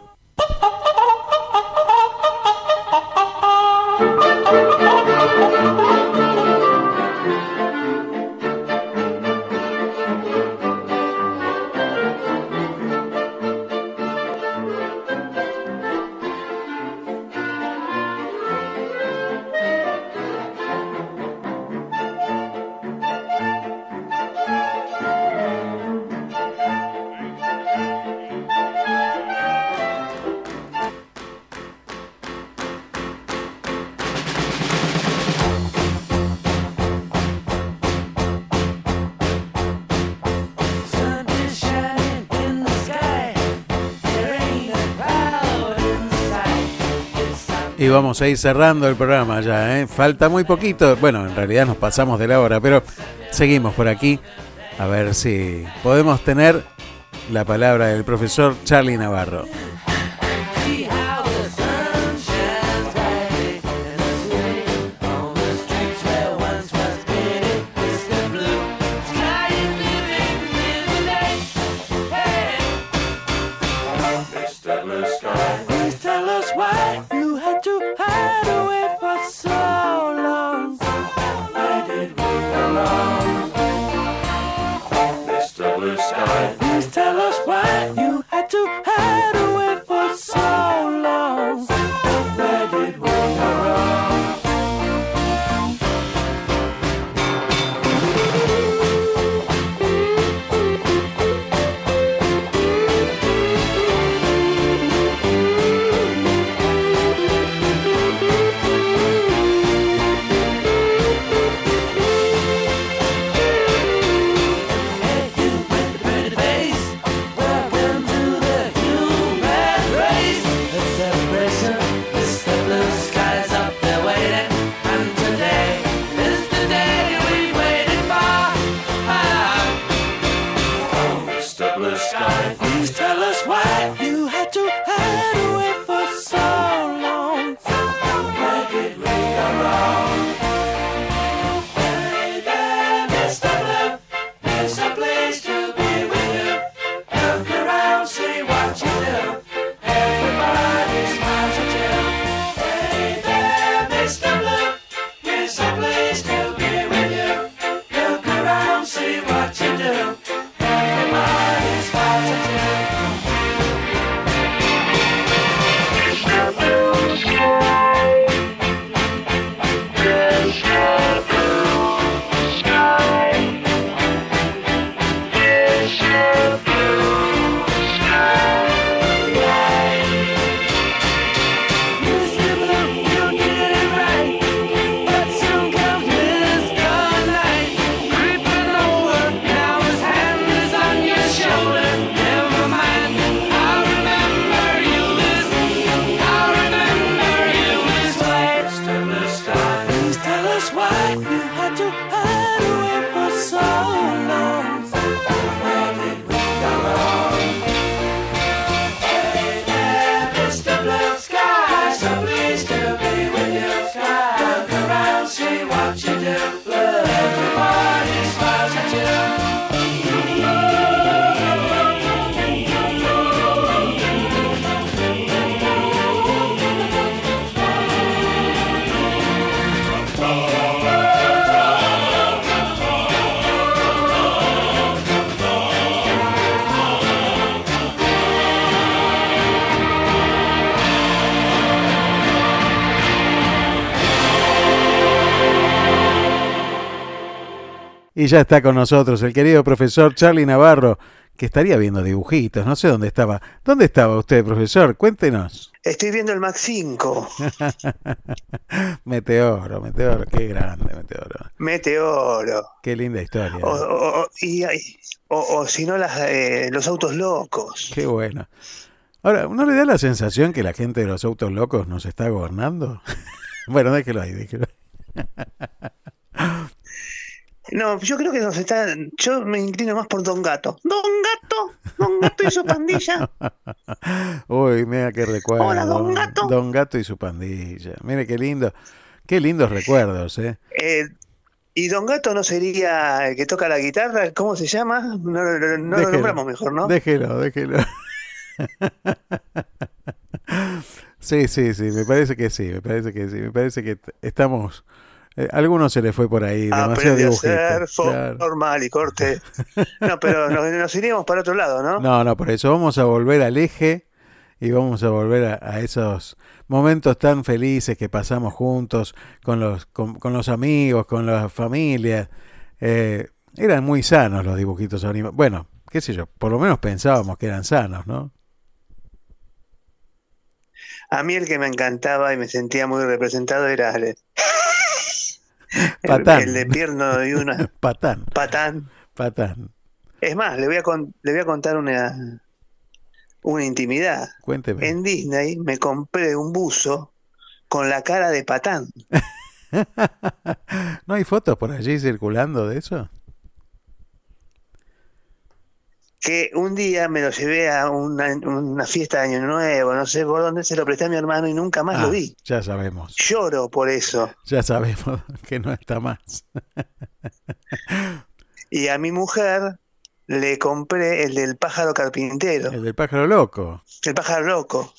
Vamos a ir cerrando el programa ya, ¿eh? Falta muy poquito. Bueno, en realidad nos pasamos de la hora, pero seguimos por aquí a ver si podemos tener la palabra del profesor Charlie Navarro. Y ya está con nosotros el querido profesor Charlie Navarro, que estaría viendo dibujitos, no sé dónde estaba. ¿Dónde estaba usted, profesor? Cuéntenos. Estoy viendo el Max 5. [LAUGHS] Meteoro, Meteoro, qué grande Meteoro. Meteoro. Qué linda historia. O, o- o- y, o- o si no, eh, los autos locos. Qué bueno. Ahora, ¿no le da la sensación que la gente de los autos locos nos está gobernando? [LAUGHS] bueno, déjelo ahí, déjelo ahí. No, yo creo que nos está. Yo me inclino más por Don Gato. Don Gato, Don Gato y su pandilla. [LAUGHS] Uy, mira qué recuerdo. Hola, Don Gato. Don Gato y su pandilla. Mire qué lindo. Qué lindos recuerdos, ¿eh? Eh, y Don Gato no sería el que toca la guitarra, ¿cómo se llama? No, no- no- no lo nombramos mejor, ¿no? Déjelo, déjelo. [LAUGHS] Sí, sí, sí, me parece que sí, me parece que sí, me parece que estamos... eh, a algunos se le fue por ahí, demasiado Aprende a dibujito. ser claro. formal y corte. [LAUGHS] No, pero nos, nos iríamos para otro lado, ¿no? No, no, por eso vamos a volver al eje y vamos a volver a, a esos momentos tan felices que pasamos juntos con los, con, con los amigos, con las familias. Eh, eran muy sanos los dibujitos animados. Bueno, qué sé yo, por lo menos pensábamos que eran sanos, ¿no? A mí el que me encantaba y me sentía muy representado era el- [LAUGHS] Patán. el de pierno y una [LAUGHS] Patán, patán. patán. Es más, le voy a, con- le voy a contar una, una intimidad. Cuénteme. En Disney me compré un buzo con la cara de patán. [LAUGHS] ¿No hay fotos por allí circulando de eso? Que un día me lo llevé a una, una fiesta de Año Nuevo, no sé por dónde se lo presté a mi hermano y nunca más lo Ah, vi. Ya sabemos, Lloro por eso. ya sabemos [LAUGHS] que no está más. Y a mi mujer le compré el del pájaro carpintero, El del pájaro loco. el pájaro loco.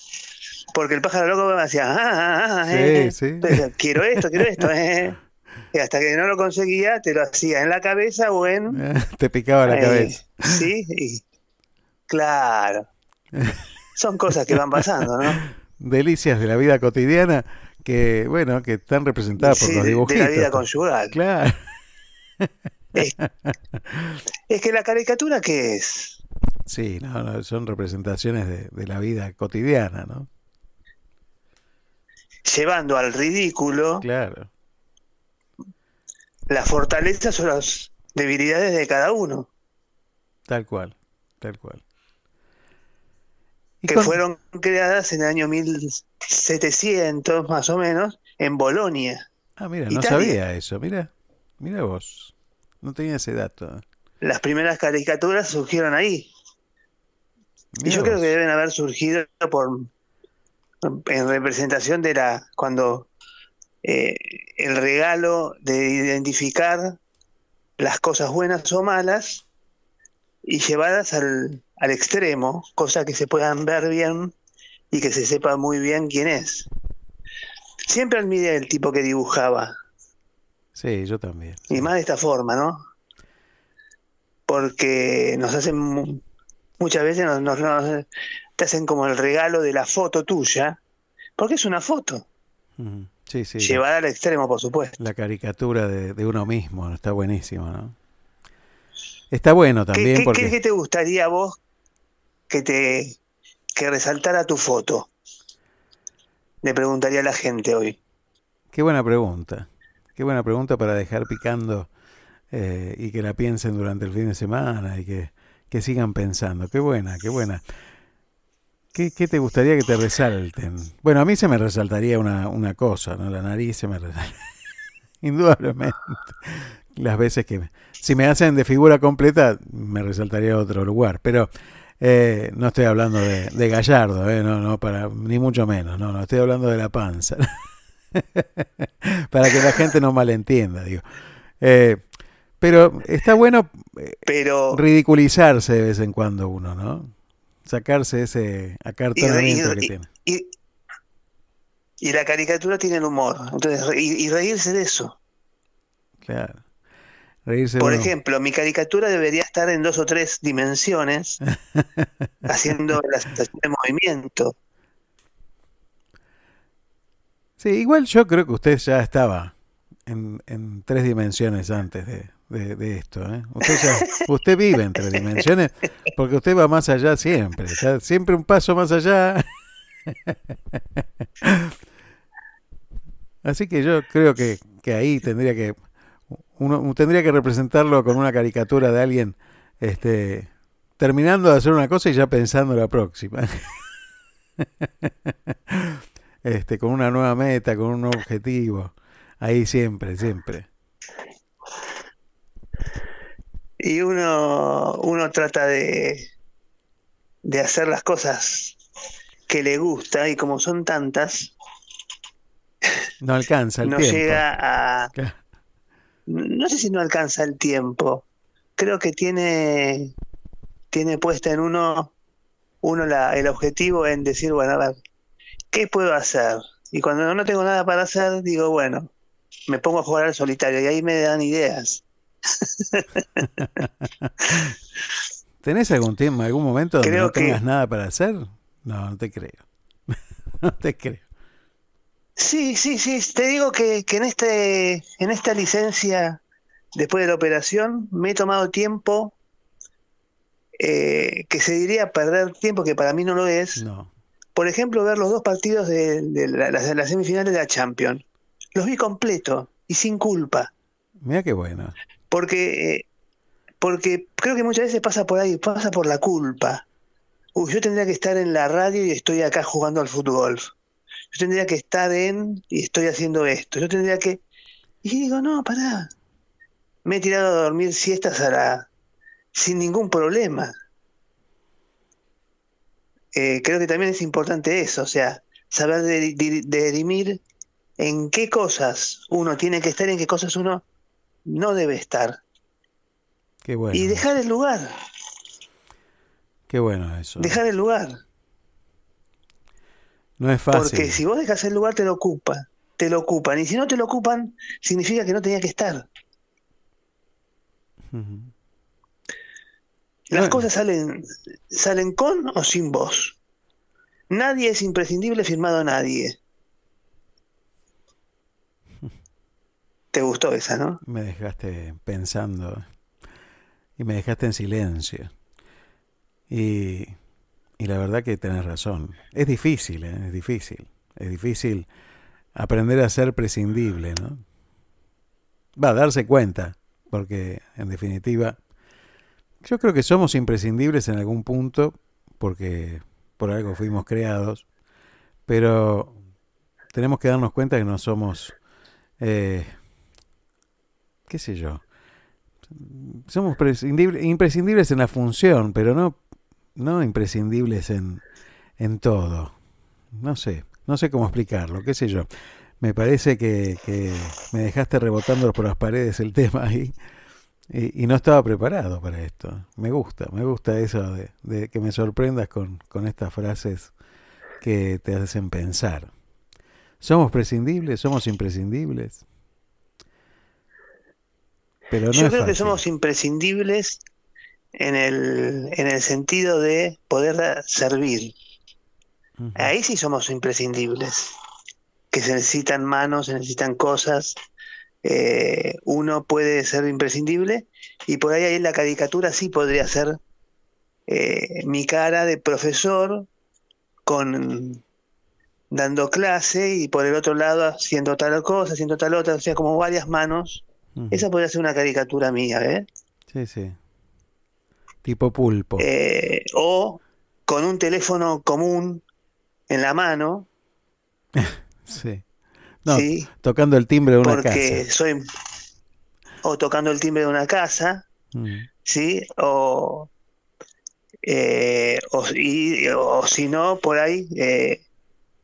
Porque el pájaro loco me hacía, ah, ah, ah, Sí, eh, sí. eh, quiero esto, quiero esto. eh". [LAUGHS] Y hasta que no lo conseguía, te lo hacía en la cabeza o en... [LAUGHS] Te picaba la eh, cabeza. Sí, y- claro. Son cosas que van pasando, ¿no? [LAUGHS] Delicias de la vida cotidiana que, bueno, que están representadas por Sí, los de- de la dibujitos. vida conyugal. Claro. Es que la caricatura, ¿qué es? Sí, no, no, son representaciones de, de la vida cotidiana, ¿no? Llevando al ridículo Claro. Las fortalezas o las debilidades de cada uno, Tal cual, tal cual. que fueron creadas en el año 1700 más o menos en Bolonia. Ah, mira, no sabía eso, mira, mira vos. No tenía ese dato. Las primeras caricaturas surgieron ahí. Y yo creo que deben haber surgido por en representación de la cuando eh, el regalo de identificar las cosas buenas o malas y llevadas al, al extremo, cosa que se puedan ver bien y que se sepa muy bien quién es. Siempre admiré el tipo que dibujaba, Sí, yo también. y más de esta forma, ¿no? Porque nos hacen mu- muchas veces nos, nos- nos- te hacen como el regalo de la foto tuya, porque es una foto. Sí, sí. llevada al extremo, por supuesto. La caricatura de, de uno mismo, está buenísimo, ¿no? Está bueno ¿Qué, también qué- porque... qué- qué te gustaría a vos que te que resaltara tu foto? Le preguntaría a la gente hoy. Qué buena pregunta. Qué buena pregunta para dejar picando eh, y que la piensen durante el fin de semana y que, que sigan pensando. Qué buena, qué buena. ¿Qué, qué te gustaría que te resalten? Bueno, a mí se me resaltaría una, una cosa, ¿no? La nariz se me resalta. [LAUGHS] Indudablemente. Las veces que... me- si me hacen de figura completa, me resaltaría otro lugar. Pero eh, no estoy hablando de, de Gallardo, ¿eh? No, no, para, ni mucho menos. No, no, estoy hablando de la panza. [LAUGHS] para que la gente no malentienda, digo. Eh, pero está bueno eh, Pero ridiculizarse de vez en cuando uno, ¿no? Sacarse ese acartonamiento y- que tiene. y, y la caricatura tiene el humor, entonces y, y reírse de eso. Claro. Reírse Por uno. ejemplo, mi caricatura debería estar en dos o tres dimensiones, [LAUGHS] haciendo la sensación de movimiento. Sí, igual yo creo que usted ya estaba en, tres dimensiones antes de, esto. ¿eh? Usted, ya- usted vive en tres dimensiones porque usted va más allá siempre. Siempre un paso más allá. Así que yo creo que, que ahí tendría que uno tendría que representarlo con una caricatura de alguien este terminando de hacer una cosa y ya pensando en la próxima. [LAUGHS] este con una nueva meta, con un nuevo objetivo. Ahí siempre, siempre. Y uno, uno trata de, de hacer las cosas que le gusta, y como son tantas, No alcanza el no tiempo. llega a... No sé si no alcanza el tiempo. Creo que tiene, tiene puesta en uno, uno la, el objetivo en decir, bueno, a ver, ¿qué puedo hacer? Y cuando no tengo nada para hacer, digo, bueno, me pongo a jugar al solitario y ahí me dan ideas. [LAUGHS] ¿Tenés algún tiempo, algún momento donde Creo no tengas que- nada para hacer? No, no te creo. [LAUGHS] no te creo. Sí, sí, sí. Te digo que, que en este, en esta licencia, después de la operación, me he tomado tiempo eh, que se diría perder tiempo, que para mí no lo es. No. Por ejemplo, ver los dos partidos de, de la- las, las semifinales de la Champions. Los vi completo y sin culpa. Mira qué bueno. Porque, eh, porque creo que muchas veces pasa por ahí, pasa por la culpa. Uy, yo tendría que estar en la radio y estoy acá jugando al fútbol. yo tendría que estar en y estoy haciendo esto, yo tendría que... Y digo, no, pará, me he tirado a dormir siestas a la... sin ningún problema. Eh, creo que también es importante eso, o sea, saber de- de- derimir en qué cosas uno tiene que estar y en qué cosas uno no debe estar. Qué bueno. Y dejar el lugar, Qué bueno eso. dejar el lugar. No es fácil. Porque si vos dejas el lugar te lo ocupan, te lo ocupan. Y si no te lo ocupan, significa que no tenía que estar. Las cosas salen, salen con o sin vos. Nadie es imprescindible firmado nadie. ¿Te gustó esa, no? Me dejaste pensando y me dejaste en silencio. Y, y la verdad que tenés razón. Es difícil, ¿eh? es difícil. Es difícil aprender a ser prescindible, ¿no? Va a darse cuenta, porque en definitiva, yo creo que somos imprescindibles en algún punto, porque por algo fuimos creados, pero tenemos que darnos cuenta que no somos, eh, qué sé yo, somos prescindibles, imprescindibles en la función, pero no, no imprescindibles en, en todo. No sé, no sé cómo explicarlo, qué sé yo. Me parece que, que me dejaste rebotando por las paredes el [LAUGHS] tema ahí y, y no estaba preparado para esto. Me gusta, me gusta eso de, de que me sorprendas con, con estas frases que te hacen pensar. ¿Somos prescindibles? ¿Somos imprescindibles? Pero no Yo creo que somos imprescindibles en el, en el sentido de poder servir. Ahí sí somos imprescindibles. Que se necesitan manos, se necesitan cosas. Eh, uno puede ser imprescindible y por ahí, ahí la caricatura sí podría ser eh, mi cara de profesor con dando clase y por el otro lado haciendo tal cosa, haciendo tal otra, o sea, como varias manos. Esa podría ser una caricatura mía, ¿eh? Sí, sí. Tipo pulpo. Eh, o con un teléfono común en la mano, [LAUGHS] Sí. No, Sí. tocando el timbre de una porque casa. soy o tocando el timbre de una casa, Mm. ¿sí? O, eh, o, y- o si no, por ahí, eh,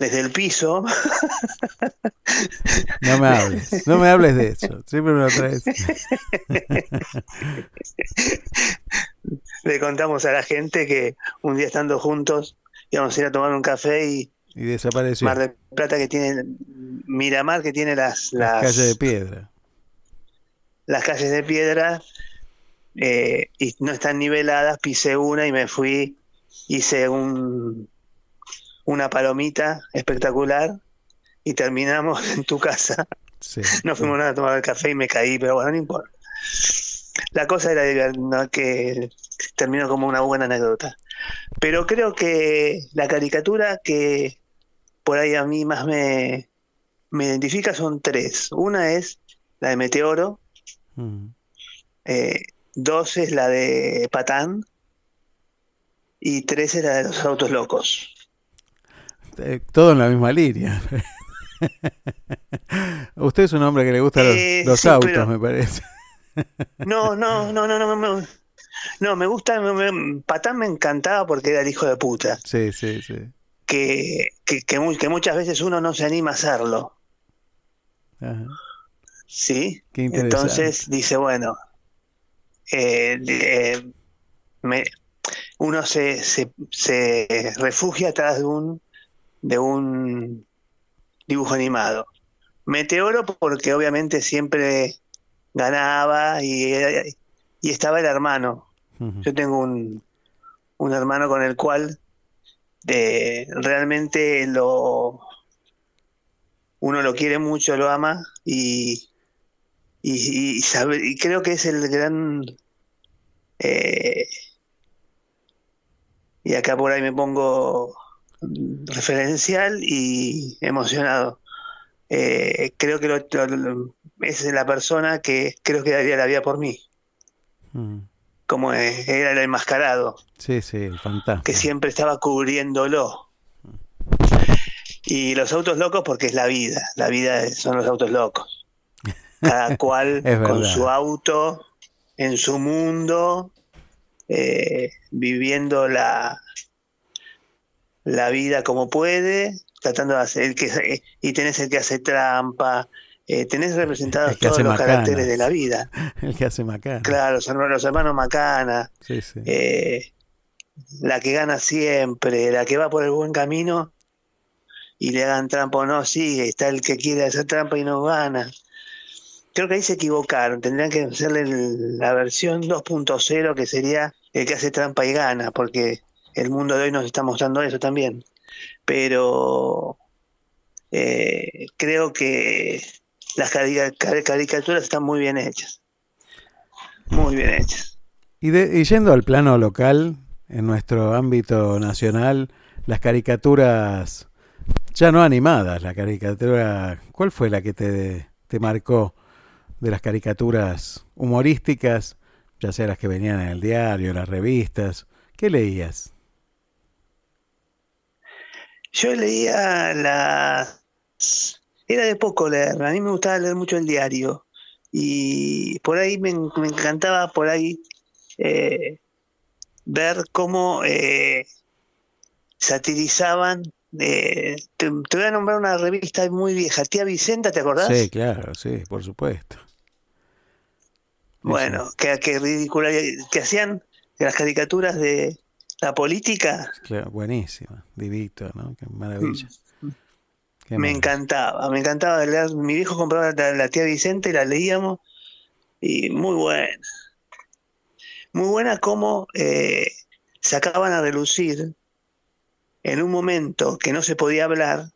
desde el piso, [LAUGHS] No me hables, no me hables de eso. Siempre me lo traes. [LAUGHS] le contamos a la gente que un día estando juntos íbamos a ir a tomar un café y Y desapareció. Mar del Plata que tiene, Miramar que tiene las, las, Calle de piedra. las calles de piedra eh, y no están niveladas, pisé una y me fui, hice un, una palomita espectacular y terminamos en tu casa. Sí. [LAUGHS] No fuimos nada a tomar el café y me caí, pero bueno, no importa. La cosa era no, que terminó como una buena anécdota. Pero creo que la caricatura que por ahí a mí más me, me identifica son tres. Una es la de Meteoro, Mm. eh, dos es la de Patán y tres es la de los autos locos. Eh, Todo en la misma línea. [LAUGHS] Usted es un hombre que le gustan los, Eh, los sí, autos, pero- me parece. [LAUGHS] No, no, no, no, no, me, no, me gusta, me- Patán me encantaba porque era el hijo de puta, Sí, sí, sí. que, que, que, que muchas veces uno no se anima a hacerlo, Ajá. ¿sí? Qué interesante. Entonces dice, bueno, eh, eh, me- uno se, se, se refugia atrás de un, de un dibujo animado. Meteoro porque obviamente siempre ganaba y, y estaba el hermano. Yo tengo un, un hermano con el cual eh, realmente lo uno lo quiere mucho, lo ama y, y, y sabe- y creo que es el gran eh, y acá por ahí me pongo referencial y emocionado. Eh, creo que lo- es la persona que creo que daría la vida por mí, Mm. como era el enmascarado. Sí, sí, el fantasma. que siempre estaba cubriéndolo. Y los autos locos porque es la vida. La vida son los autos locos. Cada [LAUGHS] cual con su auto, en su mundo, eh, viviendo la, la vida como puede, tratando de hacer el que eh, y tenés el que hace trampa, eh, tenés representados todos los macanas. caracteres de la vida. [LAUGHS] El que hace macana. Claro, los hermanos, los hermanos Macana, Sí, sí. eh, la que gana siempre, la que va por el buen camino y le hagan trampa o no, sigue, está el que quiere hacer trampa y no gana. Creo que ahí se equivocaron, tendrían que hacerle la versión 2.0 que sería el que hace trampa y gana, porque el mundo de hoy nos está mostrando eso también. Pero eh, creo que las carica- cari- caricaturas están muy bien hechas, muy bien hechas. Y, de- y yendo al plano local, en nuestro ámbito nacional, las caricaturas ya no animadas, la caricatura, ¿cuál fue la que te, te marcó de las caricaturas humorísticas, ya sea las que venían en el diario, las revistas? ¿Qué leías? Yo leía las... Era de poco leer, a mí me gustaba leer mucho el diario y por ahí me, en- me encantaba por ahí eh, ver cómo eh, satirizaban. eh, te, te voy a nombrar una revista muy vieja, Tía Vicenta, ¿te acordás? Sí, claro, sí, por supuesto. Bueno, que, que ridícula, que hacían las caricaturas de la política, Claro, buenísima, divito, ¿no? Qué maravilla. Qué me maravilla. encantaba, me encantaba leer. Mi viejo compraba la, la tía Vicente y la leíamos y muy buena. Muy buena como eh, sacaban a relucir en un momento que no se podía hablar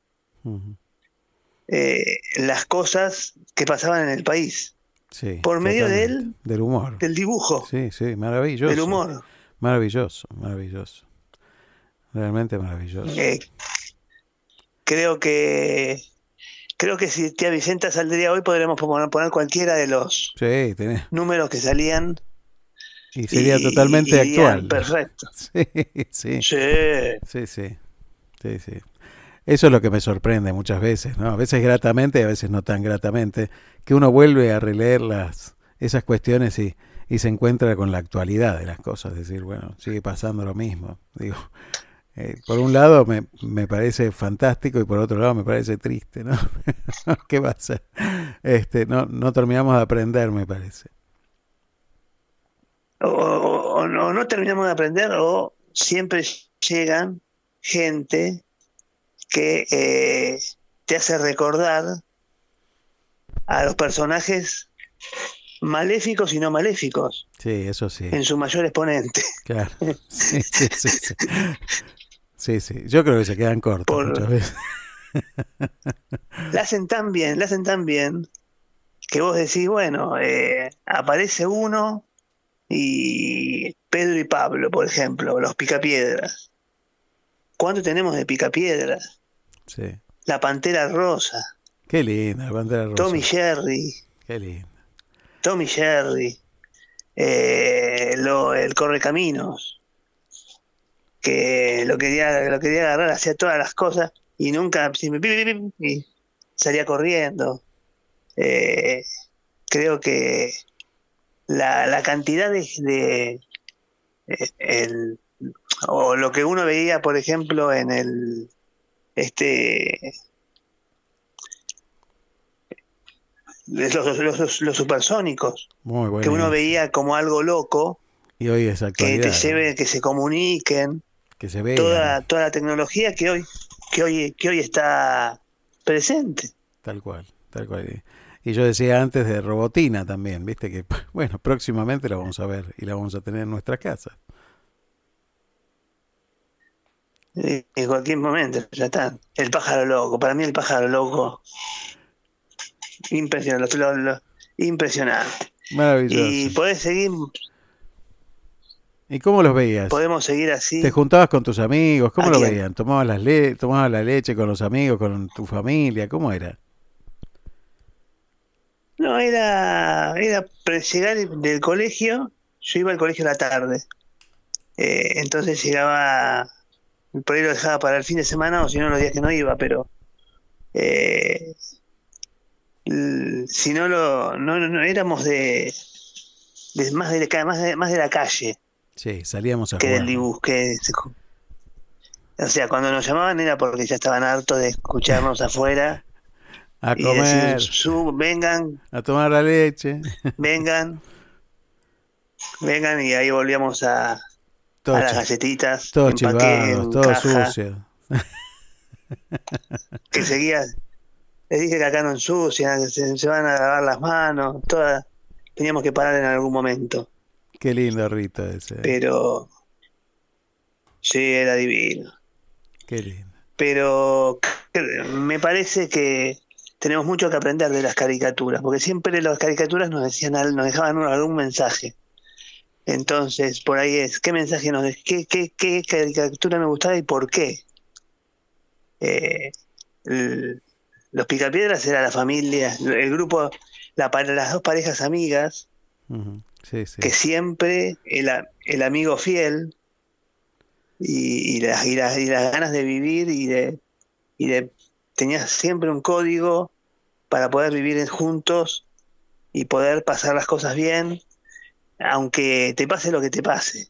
eh, las cosas que pasaban en el país Sí, por medio del, del humor. del dibujo, Sí, sí, maravilloso. del humor. Maravilloso, maravilloso. Realmente maravilloso. Eh, creo que creo que si tía Vicenta saldría hoy podremos poner, cualquiera de los Sí, números que salían Y sería y- totalmente y actual. Perfecto. [LAUGHS] Sí, sí. Sí. Sí, sí. Sí, sí. Eso es lo que me sorprende muchas veces, ¿no? A veces gratamente y a veces no tan gratamente, que uno vuelve a releer las, esas cuestiones y, y se encuentra con la actualidad de las cosas. Es decir, bueno, sigue pasando lo mismo. Digo, [LAUGHS] eh, por un lado me, me parece fantástico y por otro lado me parece triste, ¿no? [LAUGHS] ¿Qué va a ser? Este, no, no terminamos de aprender, me parece. O, no, no terminamos de aprender o siempre llegan gente que eh, te hace recordar a los personajes maléficos y no maléficos Sí, eso sí. en su mayor exponente. Claro. [LAUGHS] Sí, sí, sí, sí. Sí, sí. Yo creo que se quedan cortos Por- muchas veces. La hacen tan bien, la hacen tan bien que vos decís, bueno, eh, aparece uno y Pedro y Pablo, por ejemplo, los picapiedras. ¿Cuánto tenemos de picapiedras? Sí. La Pantera Rosa, Qué linda la bandera rosa. Tommy Jerry, Qué linda. Tommy Jerry, eh, el Correcaminos, que lo quería, lo quería agarrar, hacía todas las cosas y nunca y salía corriendo. Eh, creo que la, cantidad de, eh, o lo que uno veía, por ejemplo, en el este los, los, los- los supersónicos Muy bueno. que uno veía como algo loco Y hoy es que te lleve que se comuniquen Que se vea. toda toda la tecnología que hoy que hoy que hoy está presente Tal cual, tal cual. Y yo decía antes de Robotina también, viste que, [LAUGHS] bueno, próximamente la vamos a ver y la vamos a tener en nuestra casa. eh, en cualquier momento ya está el pájaro loco para mí el pájaro loco impresionante lo- lo- impresionante Maravilloso. y podés seguir ¿Y cómo los veías? podemos seguir así ¿Te juntabas con tus amigos? ¿Cómo ¿A lo quién? veían? ¿Tomabas, las le ¿Tomabas la leche con los amigos, con tu familia? ¿Cómo era? No, era, era llegar del colegio, yo iba al colegio a la tarde, Eh, entonces llegaba, por ahí lo dejaba para el fin de semana o si no los días que no iba, pero eh, si no lo, no, no- no éramos de, de más de la- más de, más de la calle. Sí, salíamos a que del dibujo, que o sea, cuando nos llamaban era porque ya estaban hartos de escucharnos [LAUGHS] afuera A y comer, decir, "Su- vengan, a tomar la leche. [LAUGHS] vengan, vengan y ahí volvíamos a, Todo a las galletitas, Todo en paquete, chivado, en todo caja, sucio. que seguía, les dije que acá no ensucian, se, se van a lavar las manos, todas, teníamos que parar en algún momento, Qué lindo rito ese. pero sí, era divino. Qué lindo. pero me parece que tenemos mucho que aprender de las caricaturas, porque siempre las caricaturas nos decían nos dejaban algún mensaje. Entonces, por ahí es, ¿qué mensaje nos qué, qué, qué caricatura me gustaba y por qué? Eh, el- los Picapiedras era la familia, el grupo, la, las dos parejas amigas, Ujú. Sí, sí. que siempre el, amigo fiel y, y las, y, las, y las ganas de vivir y de, y de tenías siempre un código para poder vivir juntos y poder pasar las cosas bien aunque te pase lo que te pase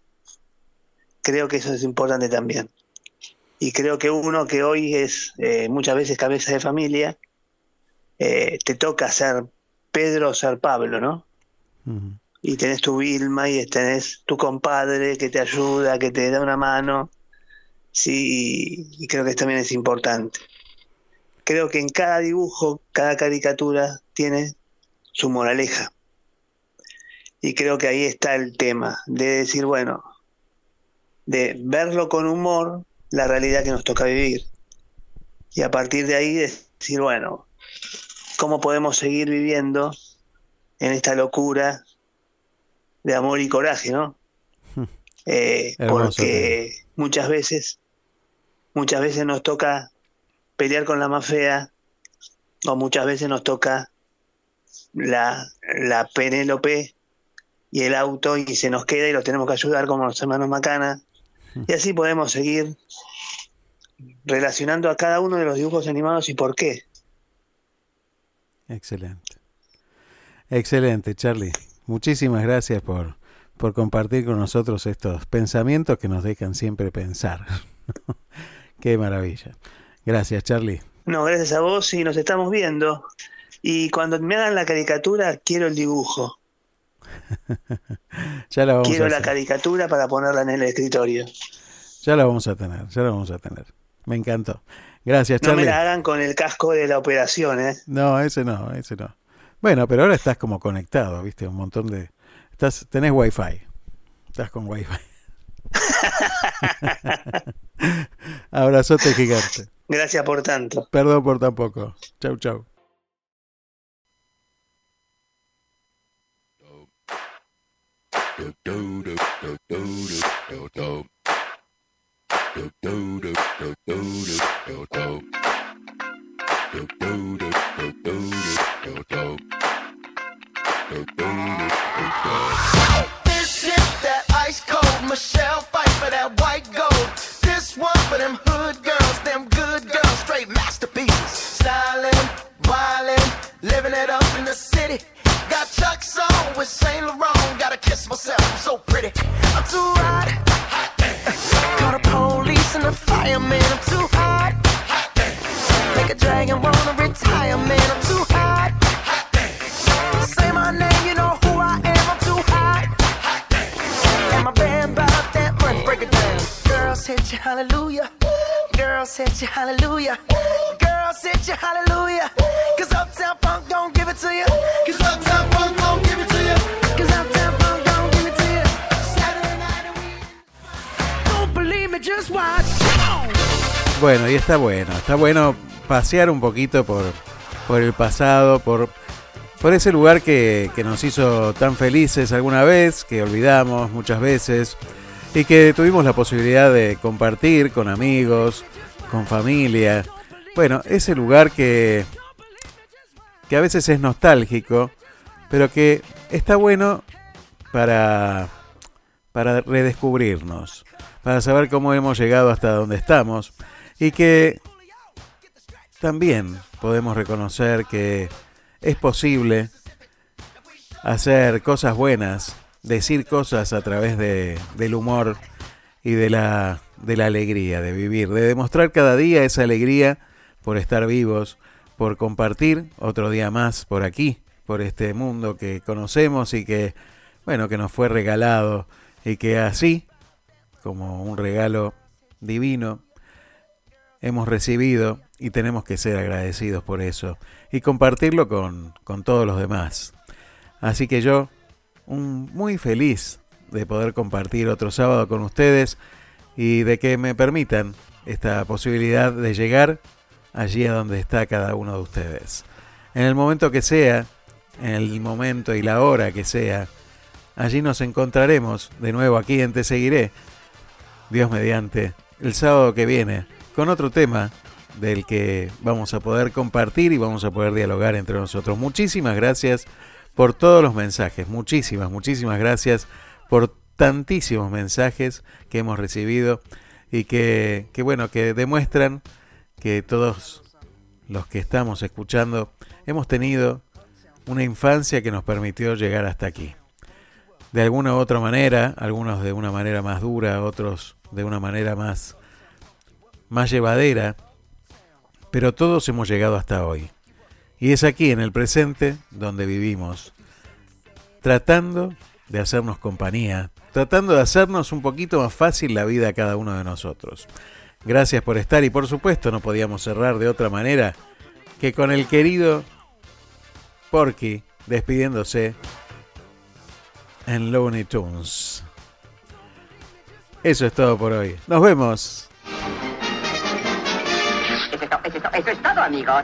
creo que eso es importante también y creo que uno que hoy es eh, muchas veces cabeza de familia eh, te toca ser Pedro o ser Pablo ¿no? Y tenés tu Vilma y tenés tu compadre que te ayuda, que te da una mano. Sí, y creo que también es importante. Creo que en cada dibujo, cada caricatura tiene su moraleja. Y creo que ahí está el tema, de decir, bueno, de verlo con humor, la realidad que nos toca vivir. Y a partir de ahí decir, bueno, ¿cómo podemos seguir viviendo en esta locura de amor y coraje, ¿no? Eh, Hermoso porque muchas veces, muchas veces nos toca pelear con la más fea, o muchas veces nos toca la, la Penélope y el auto y se nos queda y los tenemos que ayudar como los hermanos Macana. Y así podemos seguir relacionando a cada uno de los dibujos animados y por qué. Excelente. Excelente, Charlie. Muchísimas gracias por, por compartir con nosotros estos pensamientos que nos dejan siempre pensar. [LAUGHS] Qué maravilla. Gracias, Charlie. No, gracias a vos y nos estamos viendo. Y cuando me hagan la caricatura, quiero el dibujo. [LAUGHS] Ya la vamos quiero a la caricatura para ponerla en el escritorio. Ya la vamos a tener, ya la vamos a tener. Me encantó. Gracias, No me Charlie. la hagan con el casco de la operación, ¿eh? No, ese no, ese no. Bueno, pero ahora estás como conectado, ¿viste? Un montón de... Estás, tenés wifi. Estás con wifi. [LAUGHS] Abrazote gigante. Gracias por tanto. Perdón por tan poco. Chau, chau. Got Chuck's on with Saint Laurent. Gotta kiss myself, I'm so pretty. I'm too hot. Call the police and the fireman. I'm too hot. Make a dragon wanna retire, man. I'm too hot. Say my name, you know who I am. I'm too hot. And my band about that money. Break it down. Girls hit you, hallelujah. Girls hit you, hallelujah. Girls hit you, hallelujah. Cause Uptown Funk don't give it to you. Cause Uptown Funk Bueno, y está bueno, está bueno pasear un poquito por, por el pasado, por, por ese lugar que, que nos hizo tan felices alguna vez, que olvidamos muchas veces, y que tuvimos la posibilidad de compartir con amigos, con familia. Bueno, ese lugar que, que a veces es nostálgico, pero que está bueno para, para redescubrirnos, para saber cómo hemos llegado hasta donde estamos y que también podemos reconocer que es posible hacer cosas buenas, decir cosas a través de, del humor y de la, de la alegría de vivir, de demostrar cada día esa alegría por estar vivos, por compartir otro día más por aquí, por este mundo que conocemos y que, bueno, que nos fue regalado y que así, como un regalo divino, hemos recibido y tenemos que ser agradecidos por eso y compartirlo con, con todos los demás. Así que yo, muy feliz de poder compartir otro sábado con ustedes y de que me permitan esta posibilidad de llegar allí a donde está cada uno de ustedes. En el momento que sea, en el momento y la hora que sea, allí nos encontraremos de nuevo aquí en Te Seguiré, Dios mediante, el sábado que viene, con otro tema del que vamos a poder compartir y vamos a poder dialogar entre nosotros. Muchísimas gracias por todos los mensajes, muchísimas, muchísimas gracias por tantísimos mensajes que hemos recibido y que, que bueno, que demuestran que todos los que estamos escuchando hemos tenido una infancia que nos permitió llegar hasta aquí. De alguna u otra manera, algunos de una manera más dura, otros de una manera más, más llevadera, pero todos hemos llegado hasta hoy. Y es aquí, en el presente, donde vivimos, tratando de hacernos compañía, tratando de hacernos un poquito más fácil la vida a cada uno de nosotros. Gracias por estar y por supuesto no podíamos cerrar de otra manera que con el querido Porky despidiéndose en Looney Tunes. Eso es todo por hoy. Nos vemos. Eso es, to- eso es to- eso es todo, amigos.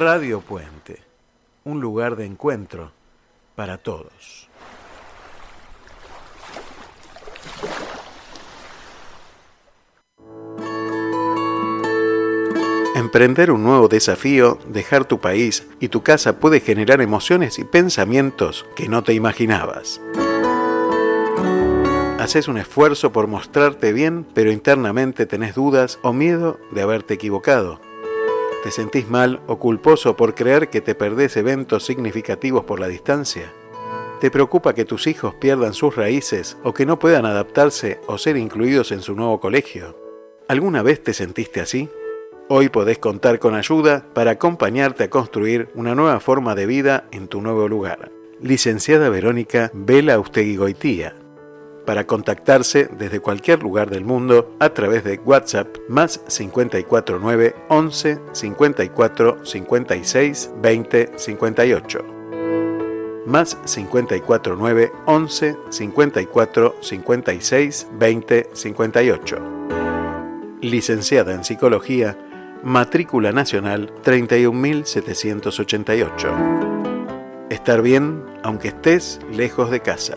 Radio Puente, un lugar de encuentro para todos. Emprender un nuevo desafío, dejar tu país y tu casa puede generar emociones y pensamientos que no te imaginabas. Haces un esfuerzo por mostrarte bien, pero internamente tenés dudas o miedo de haberte equivocado. ¿Te sentís mal o culposo por creer que te perdés eventos significativos por la distancia? ¿Te preocupa que tus hijos pierdan sus raíces o que no puedan adaptarse o ser incluidos en su nuevo colegio? ¿Alguna vez te sentiste así? Hoy podés contar con ayuda para acompañarte a construir una nueva forma de vida en tu nuevo lugar. Licenciada Verónica Vela Goitía. Para contactarse desde cualquier lugar del mundo a través de WhatsApp más 549 11 54 56 20 58. Más 549 11 54 56 20 58. Licenciada en Psicología, matrícula nacional 31788. Estar bien aunque estés lejos de casa.